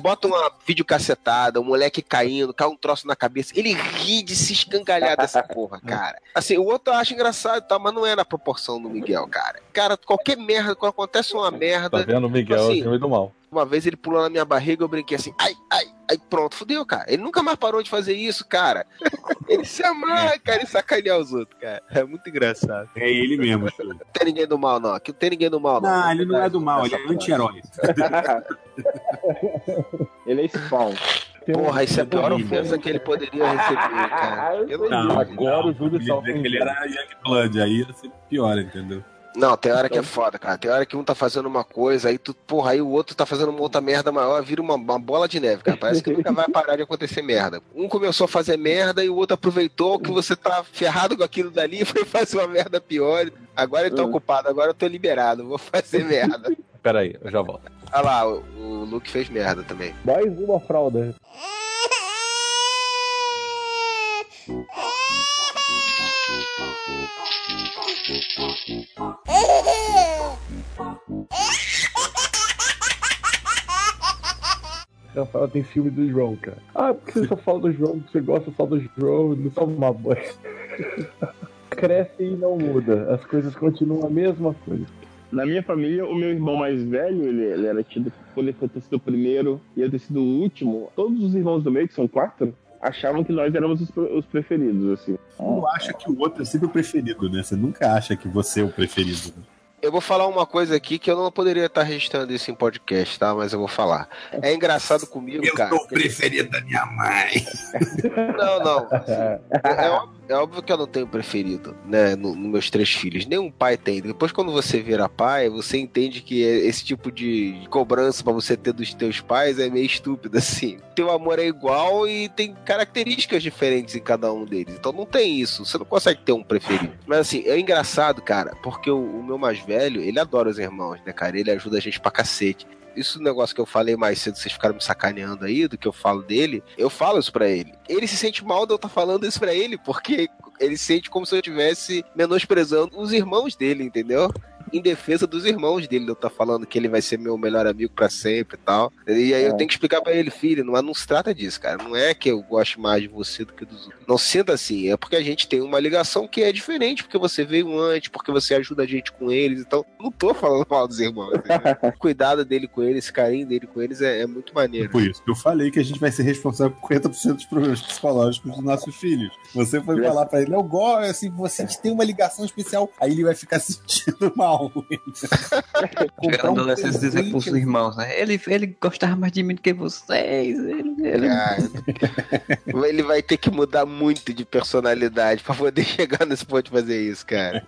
Speaker 4: Bota uma videocacetada, um moleque caindo, cai um troço na cabeça. Ele ri de se escangalhar dessa porra, cara. Assim, o outro acha engraçado, tá? Mas não é na proporção do Miguel, cara. Cara, qualquer merda, quando acontece uma merda.
Speaker 3: Tá vendo? O Miguel é o
Speaker 4: assim,
Speaker 3: gêmeo do mal.
Speaker 4: uma vez ele pulou na minha barriga, eu brinquei assim, ai, ai, ai, pronto, fudeu, cara. Ele nunca mais parou de fazer isso, cara. Ele se amarra, cara, e sacanear os outros, cara. É muito engraçado.
Speaker 6: É ele mesmo.
Speaker 4: Não tem ninguém do mal, não. Aqui não tem ninguém do mal, não.
Speaker 6: Não, ele não é do mal, ele é anti-herói.
Speaker 5: Ele é spawn.
Speaker 4: Porra, isso é a pior ofensa que ele poderia receber, cara. Pelo
Speaker 6: Não,
Speaker 4: Deus.
Speaker 6: agora o Júlio só que ele era Youngblood, aí ia ser pior, entendeu?
Speaker 4: Não, tem hora que é foda, cara. Tem hora que um tá fazendo uma coisa, aí tu, porra, aí o outro tá fazendo uma outra merda maior, vira uma, uma bola de neve, cara. Parece que nunca vai parar de acontecer merda. Um começou a fazer merda e o outro aproveitou que você tá ferrado com aquilo dali e foi fazer uma merda pior. Agora eu tô ocupado, agora eu tô liberado, vou fazer merda.
Speaker 3: Pera aí, eu já volto.
Speaker 4: Olha lá, o, o Luke fez merda também.
Speaker 7: Mais uma fralda. Rafael tem filme do João, cara. Ah, porque você só fala do João, você gosta só do João, não toma uma banho. Cresce e não muda. As coisas continuam a mesma coisa.
Speaker 5: Na minha família, o meu irmão mais velho, ele, ele era tido por ele ter sido o primeiro e eu ter sido o último. Todos os irmãos do meio, que são quatro, achavam que nós éramos os, os preferidos, assim.
Speaker 6: Tu acha que o outro é sempre o preferido, né? Você nunca acha que você é o preferido. né?
Speaker 4: Eu vou falar uma coisa aqui que eu não poderia estar registrando isso em podcast, tá? Mas eu vou falar. É engraçado comigo, cara.
Speaker 6: o preferido da minha mãe.
Speaker 4: Não, não. É, é óbvio, é óbvio que eu não tenho preferido, né? Nos meus três filhos. Nenhum pai tem. Depois, quando você vira pai, você entende que esse tipo de cobrança pra você ter dos teus pais é meio estúpido, assim. Teu amor é igual e tem características diferentes em cada um deles. Então não tem isso. Você não consegue ter um preferido. Mas assim, é engraçado, cara, porque o, o meu mais velho, ele adora os irmãos, né, cara? Ele ajuda a gente pra cacete isso negócio que eu falei mais cedo, vocês ficaram me sacaneando aí, do que eu falo dele, eu falo isso pra ele. Ele se sente mal de eu estar falando isso pra ele, porque ele sente como se eu estivesse menosprezando os irmãos dele, entendeu? Em defesa dos irmãos dele, eu tô falando que ele vai ser meu melhor amigo pra sempre e tal. E aí eu
Speaker 5: É.
Speaker 4: tenho que explicar pra ele, filho, não, não se trata disso, cara. Não é que eu gosto mais de você do que dos outros. Não sinta assim, é porque a gente tem uma ligação que é diferente, porque você veio antes, porque você ajuda a gente com eles, então não tô falando mal dos irmãos? O cuidado dele com eles, esse carinho dele com eles é, é muito maneiro.
Speaker 6: Por isso que eu falei que a gente vai ser responsável por 50% dos problemas psicológicos dos nossos filhos. Você foi falar pra ele, eu gosto, assim, você tem uma ligação especial, aí ele vai ficar se sentindo mal.
Speaker 2: Chegando
Speaker 6: um
Speaker 2: adolescência dizer pros irmãos, né? Ele, ele gostava mais de mim do que vocês. Ele, ele...
Speaker 4: Cara, ele vai ter que mudar muito de personalidade pra poder chegar nesse ponto de fazer isso, cara.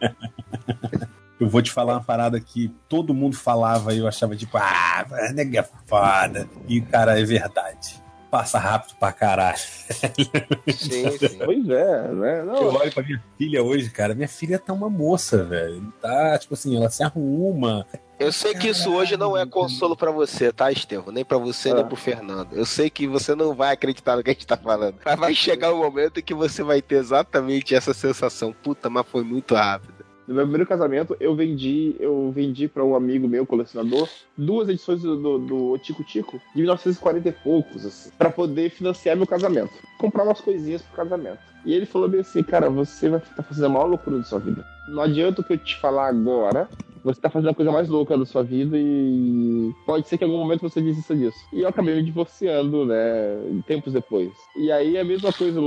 Speaker 6: Eu vou te falar uma parada que todo mundo falava e eu achava tipo, ah, nega é foda. E, cara, é verdade. Passa rápido pra caralho.
Speaker 4: Sim, sim.
Speaker 5: Pois é, né? Não,
Speaker 6: Eu olho pra minha filha hoje, cara. Minha filha tá uma moça, velho. Tá, tipo assim, ela se arruma.
Speaker 4: Eu sei que isso hoje não é consolo pra você, tá, Estevão? Nem pra você, nem pro Fernando. Eu sei que você não vai acreditar no que a gente tá falando. Mas vai chegar um momento em que você vai ter exatamente essa sensação. Puta, mas foi muito rápido.
Speaker 5: No meu primeiro casamento, eu vendi, eu vendi para um amigo meu, colecionador, duas edições do, Tico Tico, de 1940 e poucos, assim, para poder financiar meu casamento. Comprar umas coisinhas pro casamento. E ele falou bem assim, cara, você vai estar fazendo a maior loucura da sua vida. Não adianta o que eu te falar agora, você tá fazendo a coisa mais louca da sua vida e pode ser que em algum momento você desista disso. E eu acabei me divorciando, né, tempos depois. E aí é a mesma coisa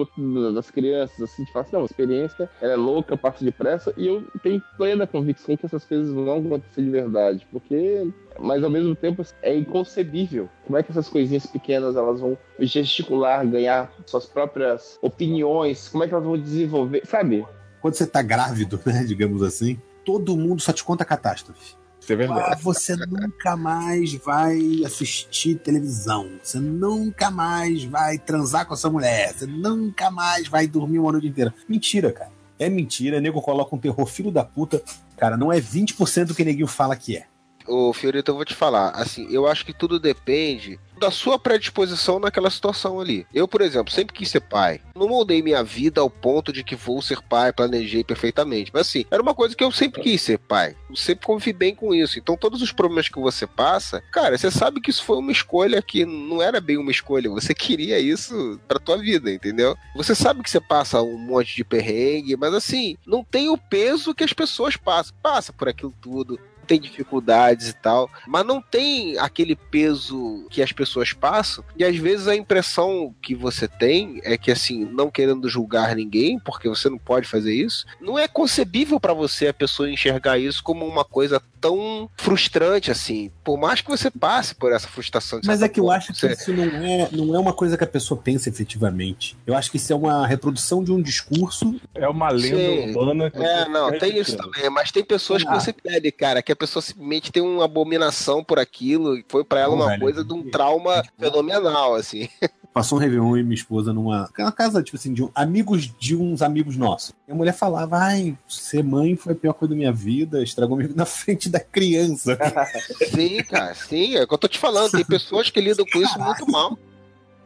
Speaker 5: das crianças, assim, de falar assim, não, a experiência é louca, passa depressa, e eu tenho plena convicção que essas coisas vão acontecer de verdade, porque mas ao mesmo tempo é inconcebível como é que essas coisinhas pequenas elas vão gesticular, ganhar suas próprias opiniões, como é que elas vão desenvolver, sabe?
Speaker 6: Quando você tá grávido, né, digamos assim, todo mundo só te conta catástrofe.
Speaker 3: Isso é verdade.
Speaker 6: Ah, você nunca mais vai assistir televisão. Você nunca mais vai transar com a sua mulher. Você nunca mais vai dormir uma noite inteira. Mentira, cara. É mentira. Nego coloca um terror filho da puta. Cara, não é 20% do que neguinho fala que é.
Speaker 4: Ô, Fiorito, eu vou te falar. Assim, eu acho que tudo depende da sua predisposição naquela situação ali. Eu, por exemplo, sempre quis ser pai. Não moldei minha vida ao ponto de que vou ser pai, planejei perfeitamente. Mas assim, era uma coisa que eu sempre quis ser pai. Eu sempre convivi bem com isso. Então, todos os problemas que você passa, cara, você sabe que isso foi uma escolha que não era bem uma escolha. Você queria isso pra tua vida, entendeu? Você sabe que você passa um monte de perrengue, mas assim, não tem o peso que as pessoas passam. Passa por aquilo tudo tem dificuldades e tal, mas não tem aquele peso que as pessoas passam. E às vezes a impressão que você tem é que assim, não querendo julgar ninguém, porque você não pode fazer isso, não é concebível para você a pessoa enxergar isso como uma coisa tão frustrante assim. Por mais que você passe por essa frustração. de
Speaker 6: Mas é que eu
Speaker 4: forma,
Speaker 6: acho que
Speaker 4: você-
Speaker 6: isso não é, não é uma coisa que a pessoa pensa efetivamente. Eu acho que isso é uma reprodução de um discurso.
Speaker 3: É uma lenda
Speaker 4: Sim.
Speaker 3: urbana. que
Speaker 4: É, não, tem isso também, mas tem pessoas que
Speaker 6: Ah.
Speaker 4: você pede, cara, que a pessoa simplesmente tem uma abominação por aquilo, e foi pra ela
Speaker 6: Não,
Speaker 4: uma
Speaker 6: velho.
Speaker 4: coisa de um trauma fenomenal, assim.
Speaker 6: Passou um Réveillon e minha esposa numa uma casa, tipo assim, de um- amigos de uns amigos nossos. E a mulher falava: ai, ser mãe foi a pior coisa da minha vida, estragou minha vida na frente da criança.
Speaker 4: Sim, cara, sim, é o que eu tô te falando, tem pessoas que lidam com isso muito mal.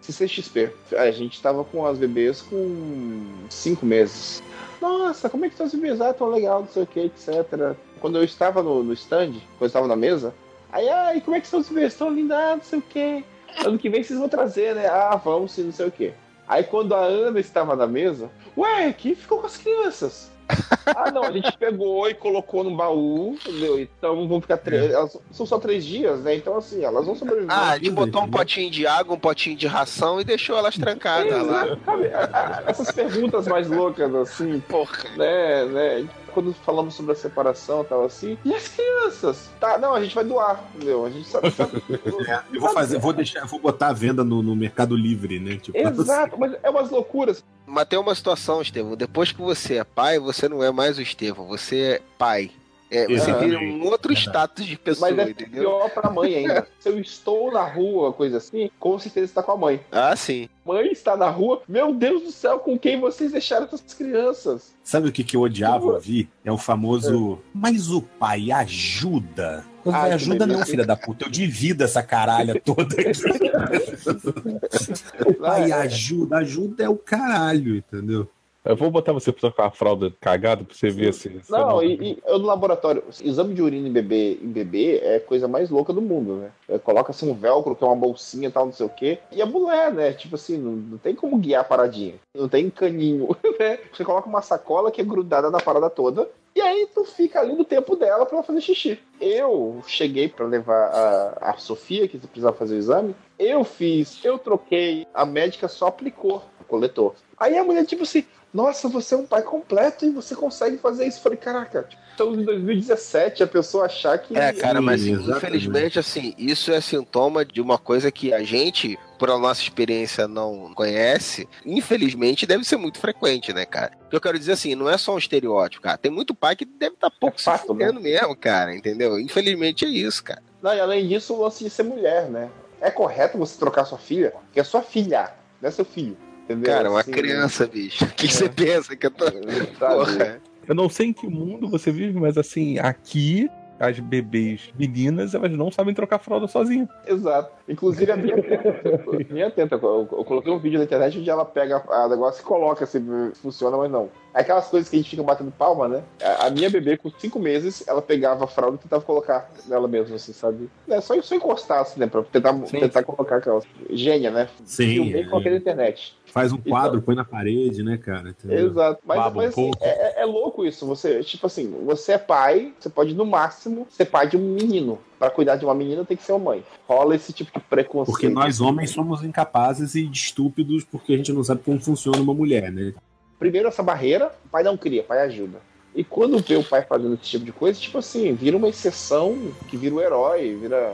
Speaker 5: CCXP. A gente tava com as bebês com cinco meses. Nossa, como é que estão os bebês? Ah, tão legal, não sei o que, etc. Quando eu estava no, no stand, quando eu estava na mesa, aí, ai, como é que estão os? Estão lindos, ah, não sei o que. Ano que vem vocês vão trazer, né? Ah, vamos sim, não sei o que. Aí quando a Ana estava na mesa, ué, quem ficou com as crianças? ah, não, a gente pegou e colocou no baú, entendeu? Então vão ficar três. Elas são só três dias, né? Então, assim, elas vão sobreviver.
Speaker 4: Ah, a gente botou um potinho de água, um potinho de ração e deixou elas trancadas lá.
Speaker 5: Sabe? Essas perguntas mais loucas, assim,
Speaker 4: Porra.
Speaker 5: né, né? Quando falamos sobre a separação e tal assim, e as crianças? Tá, não, a gente vai doar, entendeu? A gente sabe. sabe
Speaker 6: Eu vou fazer, vou deixar, vou botar a venda no, no Mercado Livre, né? Tipo,
Speaker 5: Exato, mas é umas loucuras.
Speaker 4: Mas tem uma situação, Estevão, depois que você é pai, você não é mais o Estevão, você é pai. É, você
Speaker 6: Exatamente.
Speaker 4: vira um outro status de pessoa,
Speaker 5: Mas é
Speaker 4: entendeu?
Speaker 5: pior pra mãe ainda. Se eu estou na rua, coisa assim, com certeza está com a mãe.
Speaker 4: Ah, sim.
Speaker 5: Mãe está na rua, meu Deus do céu, com quem vocês deixaram essas crianças?
Speaker 6: Sabe o que, que eu odiava ouvir? É o famoso. Mas o pai ajuda. Eu
Speaker 5: Ah,
Speaker 6: ajuda não, filha da puta. Eu divido essa caralha toda aqui. o pai ajuda. Ajuda é o caralho, entendeu?
Speaker 3: Eu vou botar você pra trocar a fralda cagada pra você ver se. se
Speaker 5: Não,
Speaker 3: não-
Speaker 5: e, eu no laboratório, exame de urina em bebê, em bebê é a coisa mais louca do mundo, né? É, Coloca assim um velcro, que é uma bolsinha e tal, não sei o quê. E a mulher, né? Tipo assim, não, não tem como guiar a paradinha. Não tem caninho, né? Você coloca uma sacola que é grudada na parada toda. E aí tu fica ali no tempo dela pra ela fazer xixi. Eu cheguei pra levar a, a Sofia, que precisava fazer o exame. Eu fiz, eu troquei, a médica só aplicou o coletor. Aí a mulher, tipo assim, nossa, você é um pai completo e você consegue fazer isso. Eu falei, caraca, estamos em 2017, a pessoa achar que.
Speaker 4: É, cara, mas
Speaker 6: Exatamente.
Speaker 4: infelizmente, assim, isso é sintoma de uma coisa que a gente, por a nossa experiência, não conhece. Infelizmente, deve ser muito frequente, né, cara? O que eu quero dizer assim, não é só um estereótipo, cara. Tem muito pai que deve estar pouco se
Speaker 5: fato, né?
Speaker 4: fudendo mesmo, cara, entendeu? Infelizmente é isso, cara.
Speaker 5: Não, e além disso, o lance de ser mulher, né? É correto você trocar sua filha, porque é sua filha, não é seu filho. Entendeu?
Speaker 4: Cara, uma
Speaker 5: Assim,
Speaker 4: criança, bicho. O que você pensa que eu tô.
Speaker 5: sabe?
Speaker 4: Porra.
Speaker 3: Eu não sei em que mundo você vive, mas assim, aqui as bebês meninas, elas não sabem trocar fralda sozinha.
Speaker 5: Exato. Inclusive a minha tenta. minha tenta. Eu, eu coloquei um vídeo na internet onde ela pega a negócio e coloca se funciona, mas não. É aquelas coisas que a gente fica batendo palma, né? A, a minha bebê, com cinco meses, ela pegava a fralda e tentava colocar nela mesma, assim, sabe? É só, só encostar, assim, né? Pra tentar, tentar colocar aquela. Gênia, né?
Speaker 6: Sim,
Speaker 5: Filmei
Speaker 6: é.
Speaker 5: com aquele internet.
Speaker 6: Faz um quadro, põe na parede, né, cara? Entendeu?
Speaker 5: Exato. Mas,
Speaker 6: Baba um
Speaker 5: mas, assim, é, é- é louco isso. Você, tipo assim, você é pai, você pode, no máximo, ser pai de um menino. Pra cuidar de uma menina tem que ser uma mãe. Rola esse tipo de preconceito.
Speaker 6: Porque nós homens somos incapazes e estúpidos porque a gente não sabe como funciona uma mulher, né?
Speaker 5: Primeiro essa barreira, o pai não cria, o pai ajuda. E quando vê o pai fazendo esse tipo de coisa, tipo assim, vira uma exceção que vira o herói, vira.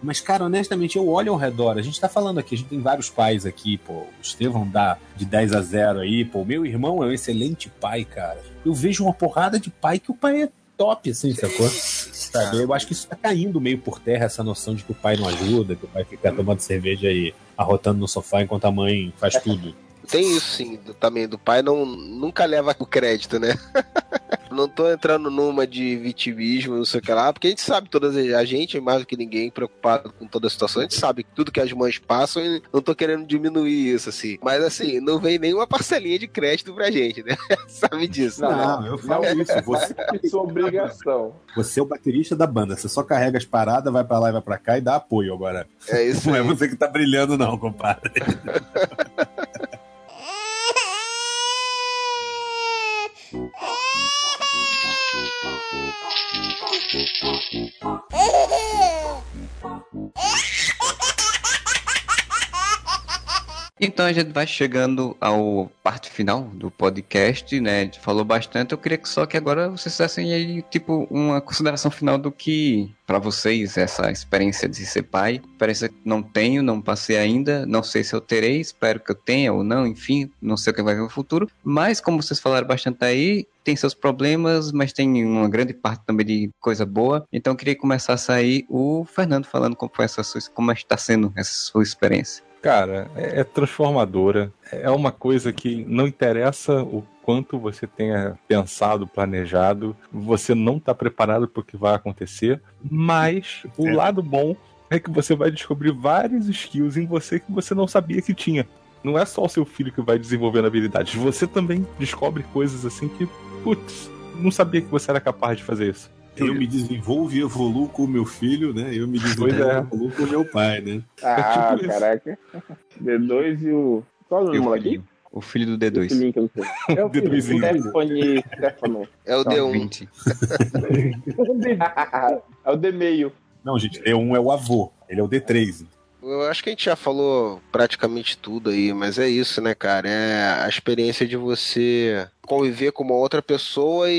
Speaker 6: Mas, cara, honestamente, eu olho ao redor. A gente tá falando aqui, a gente tem vários pais aqui, pô. O Estevão dá de 10 a 0 aí, pô. Meu irmão é um excelente pai, cara. Eu vejo uma porrada de pai que o pai é top, assim, sacou? Sabe? Eu acho que isso tá caindo meio por terra, essa noção de que o pai não ajuda, que o pai fica tomando cerveja e arrotando no sofá enquanto a mãe faz tudo.
Speaker 4: Tem isso sim, do- também do pai não nunca leva o crédito, né? não tô entrando numa de vitimismo, não sei o que lá, porque a gente sabe todas as- a gente mais do que ninguém preocupado com toda a situação, a gente sabe tudo que as mães passam e não tô querendo diminuir isso assim. Mas assim, não vem nenhuma parcelinha de crédito pra gente, né? sabe disso.
Speaker 6: Não, eu falo isso. Você,
Speaker 5: é obrigação.
Speaker 6: você é o baterista da banda. Você só carrega as paradas, vai pra lá e vai pra cá e dá apoio agora.
Speaker 4: É isso
Speaker 6: Não é
Speaker 4: aí.
Speaker 6: você que tá brilhando, não, compadre.
Speaker 2: え Então a gente vai chegando ao parte final do podcast, né? A gente falou bastante. Eu queria que só que agora vocês fizessem aí, tipo, uma consideração final do que, pra vocês, essa experiência de ser pai. Experiência que não tenho, não passei ainda, não sei se eu terei, espero que eu tenha ou não, enfim, não sei o que vai vir no futuro. Mas, como vocês falaram bastante aí, tem seus problemas, mas tem uma grande parte também de coisa boa. Então eu queria que começasse aí o Fernando falando como foi essa sua, como está sendo essa sua experiência.
Speaker 3: Cara, é, é transformadora. É uma coisa que não interessa o quanto você tenha pensado, planejado, você não está preparado para o que vai acontecer, mas o
Speaker 6: É.
Speaker 3: lado bom é que você vai descobrir vários skills em você que você não sabia que tinha. Não é só o seu filho que vai desenvolvendo habilidades, você também descobre coisas assim que, putz, não sabia que você era capaz de fazer isso.
Speaker 6: Eu me desenvolvo e evoluo com o meu filho, né? Eu me desenvolvo
Speaker 3: Pois é.
Speaker 6: e evoluo com o meu pai, né?
Speaker 5: Ah,
Speaker 3: tipo isso.
Speaker 5: caraca. D2 e o. Qual é o
Speaker 2: E o
Speaker 5: número aqui?
Speaker 2: O filho do
Speaker 5: O
Speaker 2: D2.
Speaker 5: filhinho que eu não sei. É o filho.
Speaker 3: D2zinho.
Speaker 5: Stephanie. Stefano.
Speaker 4: É o
Speaker 2: Então,
Speaker 4: D1.
Speaker 2: 20.
Speaker 5: É o D meio.
Speaker 6: Não, gente, D1 é o avô. Ele é o D3.
Speaker 4: Eu acho que a gente já falou praticamente tudo aí, mas é isso, né, cara? É a experiência de você conviver com uma outra pessoa e,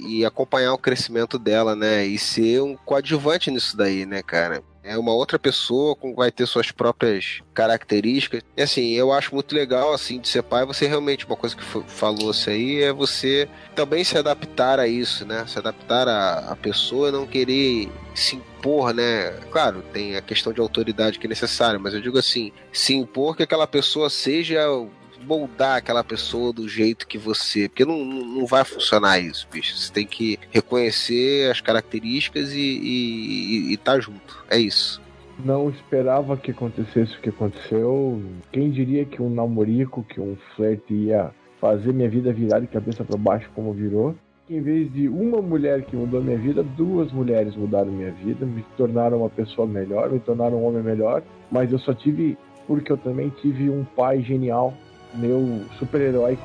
Speaker 4: e- e acompanhar o crescimento dela, né? E ser um coadjuvante nisso daí, né, cara? É uma outra pessoa com vai ter suas próprias características. E assim, eu acho muito legal assim de ser pai. Você realmente uma coisa que fo- falou isso aí é você também se adaptar a isso, né? Se adaptar à, à pessoa, não querer se impor, né? Claro, tem a questão de autoridade que é necessária, mas eu digo assim, se impor que aquela pessoa seja moldar aquela pessoa do jeito que você, porque não, não vai funcionar isso, bicho. Você tem que reconhecer as características e, e, e tá junto. É isso.
Speaker 7: Não esperava que acontecesse o que aconteceu. Quem diria que um namorico, que um flerte ia fazer minha vida virar de cabeça para baixo como virou. Em vez de uma mulher que mudou minha vida, duas mulheres mudaram minha vida, me tornaram uma pessoa melhor, me tornaram um homem melhor. Mas eu só tive porque eu também tive um pai genial, meu super-herói.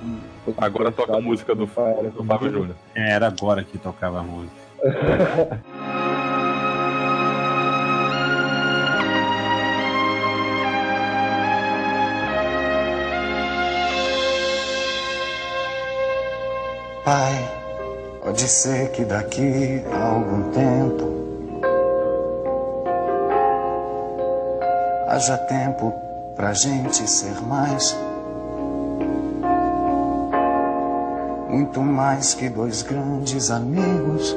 Speaker 3: Agora toca a música do,
Speaker 7: era
Speaker 3: do Fábio Júnior.
Speaker 6: É, era agora que tocava a música.
Speaker 1: Pai, pode ser que daqui a algum tempo haja tempo pra gente ser mais. Muito mais que dois grandes amigos.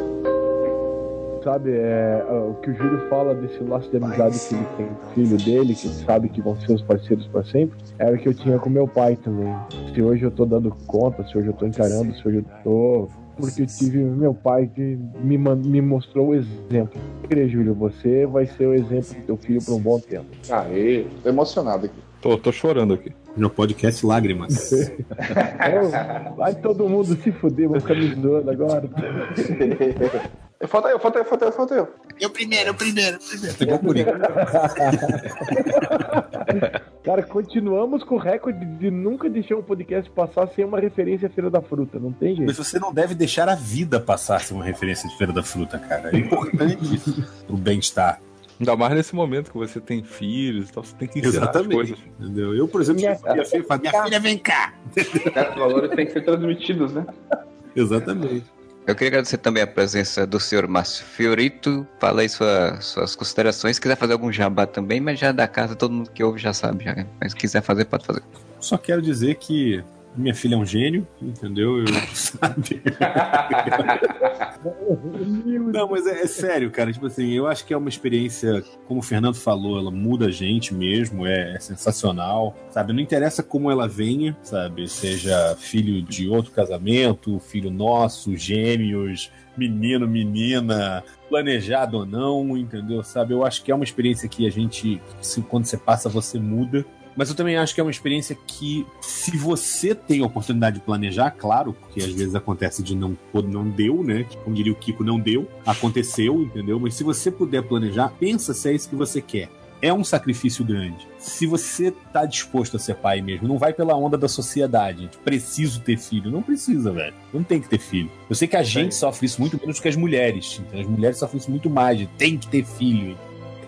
Speaker 7: Sabe, é, o que o Júlio fala desse laço de amizade que ele tem com o filho dele, que sabe que vão ser os parceiros para sempre, era o que eu tinha com meu pai também. Se hoje eu tô dando conta, se hoje eu tô encarando, se hoje eu tô. Porque eu tive meu pai que me, me mostrou o exemplo. Queria, Júlio, você vai ser o exemplo do teu filho por um bom tempo.
Speaker 5: Aê, tô emocionado aqui.
Speaker 3: Tô, tô chorando aqui.
Speaker 6: No podcast Lágrimas.
Speaker 7: Então, vai todo mundo se fuder, vou ficar me zoando agora.
Speaker 5: Falta eu, falta eu, falta eu, falta eu.
Speaker 1: Eu primeiro, eu primeiro, eu primeiro.
Speaker 6: Pegou por isso.
Speaker 7: Cara, continuamos com o recorde de nunca deixar um podcast passar sem uma referência à Feira da Fruta. Não tem jeito.
Speaker 6: Mas você não deve deixar a vida passar sem uma referência de Feira da Fruta, cara. É importante isso pro bem-estar.
Speaker 3: Ainda mais nesse momento que você tem filhos e tal, você tem que ensinar as
Speaker 6: Exatamente.
Speaker 3: coisas.
Speaker 6: Entendeu? Eu, por exemplo,
Speaker 7: Minha-
Speaker 6: minha, filha, fala, minha filha vem cá.
Speaker 5: Certos valores têm que ser transmitidos, né?
Speaker 6: Exatamente.
Speaker 2: Eu queria agradecer também a presença do senhor Márcio Fiorito. Fala aí sua- suas considerações. Se quiser fazer algum jabá também, mas já é da casa, todo mundo que ouve já sabe. Já. Mas se quiser fazer, pode fazer.
Speaker 6: Só quero dizer que minha filha é um gênio, entendeu? Eu, sabe? Não, mas é, é sério, cara. Tipo assim, eu acho que é uma experiência, como o Fernando falou, ela muda a gente mesmo, é, é sensacional, sabe? Não interessa como ela venha, sabe? Seja filho de outro casamento, filho nosso, gêmeos, menino, menina, planejado ou não, entendeu? Sabe? Eu acho que é uma experiência que a gente, quando você passa, você muda. Mas eu também acho que é uma experiência que, se você tem a oportunidade de planejar, claro, porque às vezes acontece de não, não deu, né? Como diria o Kiko, não deu, aconteceu, entendeu? Mas se você puder planejar, pensa se é isso que você quer. É um sacrifício grande. Se você tá disposto a ser pai mesmo, não vai pela onda da sociedade. Preciso ter filho. Não precisa, velho. Não tem que ter filho. Eu sei que a gente sofre isso muito menos do que as mulheres. Então, as mulheres sofrem isso muito mais. De, tem que ter filho.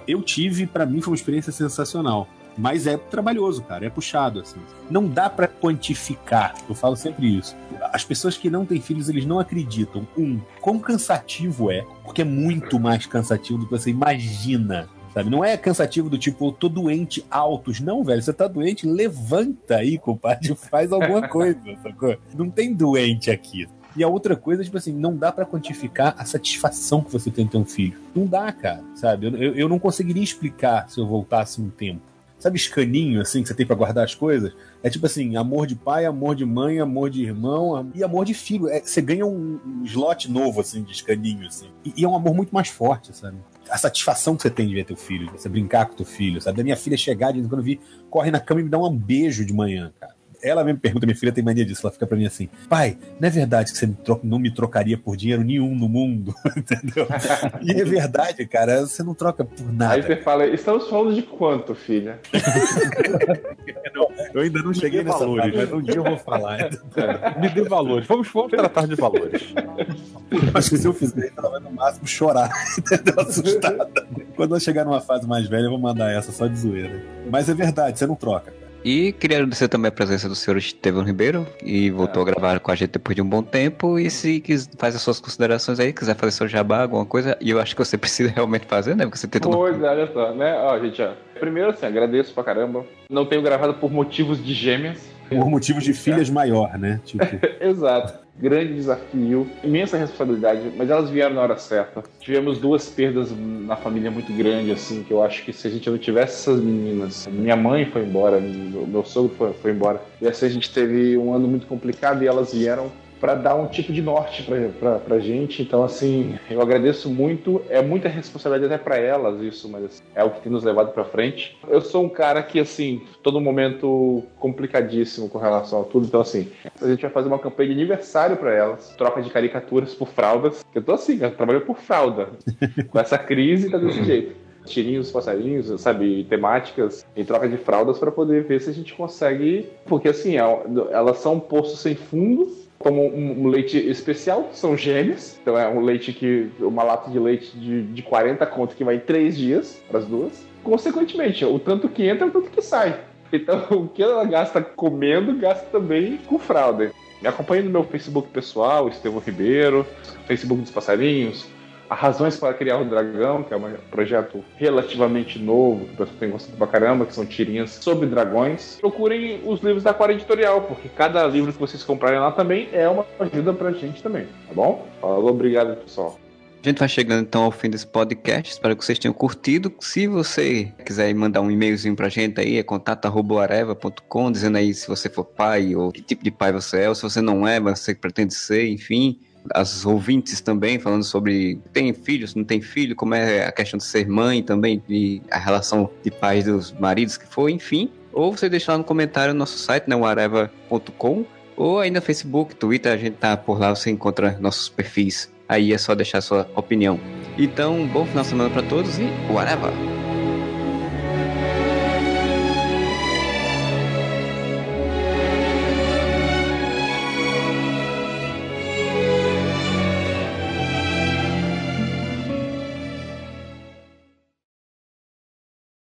Speaker 6: Eu tive, pra mim, foi uma experiência sensacional. Mas é trabalhoso, cara, é puxado, assim. Não dá pra quantificar, eu falo sempre isso. As pessoas que não têm filhos, eles não acreditam, um, quão cansativo é, porque é muito mais cansativo do que você imagina. Sabe? Não é cansativo do tipo, tô doente altos. Não, velho, você tá doente, levanta aí, compadre, faz alguma coisa, sacou? Não tem doente aqui. E a outra coisa, tipo assim, não dá pra quantificar a satisfação que você tem em ter um filho. Não dá, cara, sabe? Eu, eu não conseguiria explicar se eu voltasse um tempo. Sabe escaninho, assim, que você tem pra guardar as coisas? É tipo assim, amor de pai, amor de mãe, amor de irmão e amor de filho. É, você ganha um, um slot novo, assim, de escaninho, assim. E, e é um amor muito mais forte, sabe? A satisfação que você tem de ver teu filho, de você brincar com teu filho, sabe? Da minha filha chegar, de quando eu vi, corre na cama e me dá um beijo de manhã, cara. Ela mesmo pergunta, minha filha tem mania disso, ela fica pra mim assim, pai, não é verdade que você me não me trocaria por dinheiro nenhum no mundo? Entendeu? E é verdade, cara, você não troca por nada.
Speaker 5: Aí você fala, estamos falando de quanto, filha?
Speaker 6: Eu ainda não cheguei
Speaker 3: dê
Speaker 6: nessa
Speaker 3: valores.
Speaker 6: mas um dia eu vou falar.
Speaker 3: É, me dê valores. Vamos, vamos tratar de valores.
Speaker 6: Acho que se eu fizer ela vai no máximo chorar, entendeu? Assustada. Quando ela chegar numa fase mais velha, eu vou mandar essa só de zoeira. Mas é verdade, você não troca.
Speaker 2: E queria agradecer também a presença do senhor Estevão Ribeiro, e voltou a gravar com a gente depois de um bom tempo. E se quis, faz as suas considerações aí, quiser fazer seu jabá, alguma coisa, e eu acho que você precisa realmente fazer, né? Porque você tem todo
Speaker 5: Pois é, olha só, né? Ó, gente, ó. Primeiro, assim, agradeço pra caramba. Não tenho gravado por motivos de gêmeas.
Speaker 6: Por motivos de filhas maior, né? Tipo,
Speaker 5: Exato. Grande desafio, imensa responsabilidade, mas elas vieram na hora certa. Tivemos duas perdas na família muito grandes, assim, que eu acho que se a gente não tivesse essas meninas, minha mãe foi embora, meu meu sogro foi, foi embora, e assim a gente teve um ano muito complicado e elas vieram para dar um tipo de norte pra, pra, gente. Então, assim, eu agradeço muito. É muita responsabilidade até para elas isso, mas assim, é o que tem nos levado para frente. Eu sou um cara que, assim, todo momento complicadíssimo com relação a tudo. Então, assim, a gente vai fazer uma campanha de aniversário para elas, troca de caricaturas por fraldas. Eu tô assim, eu trabalho por fralda. com essa crise, tá desse jeito tirinhos, passarinhos, sabe, temáticas em troca de fraldas para poder ver se a gente consegue, porque assim, é elas são um poço sem fundo, tomam um, leite especial, são gêmeos, então é um leite que, uma lata de leite de, de 40 conto que vai em 3 dias para as duas. Consequentemente, o tanto que entra é o tanto que sai. Então, o que ela gasta comendo, gasta também com fralda. Me acompanhe no meu Facebook pessoal, Estevão Ribeiro, Facebook dos Passarinhos, a Razões para Criar o Dragão, que é um projeto relativamente novo, que o pessoal tem gostado pra caramba, que são tirinhas sobre dragões. Procurem os livros da Aquária Editorial, porque cada livro que vocês comprarem lá também é uma ajuda pra gente também, tá bom? Falou, obrigado, pessoal.
Speaker 2: A gente vai chegando então ao fim desse podcast. Espero que vocês tenham curtido. Se você quiser mandar um e-mailzinho pra gente aí, é contato.areva.com, dizendo aí se você for pai ou que tipo de pai você é, ou se você não é, mas você pretende ser, enfim as ouvintes também, falando sobre tem filhos, não tem filho, como é a questão de ser mãe também, e a relação de pais dos maridos que foi, enfim. Ou você deixa lá no comentário no nosso site, né, areva.com, ou no Facebook, Twitter, a gente tá por lá, você encontra nossos perfis. Aí é só deixar sua opinião. Então, bom final de semana para todos e whatever!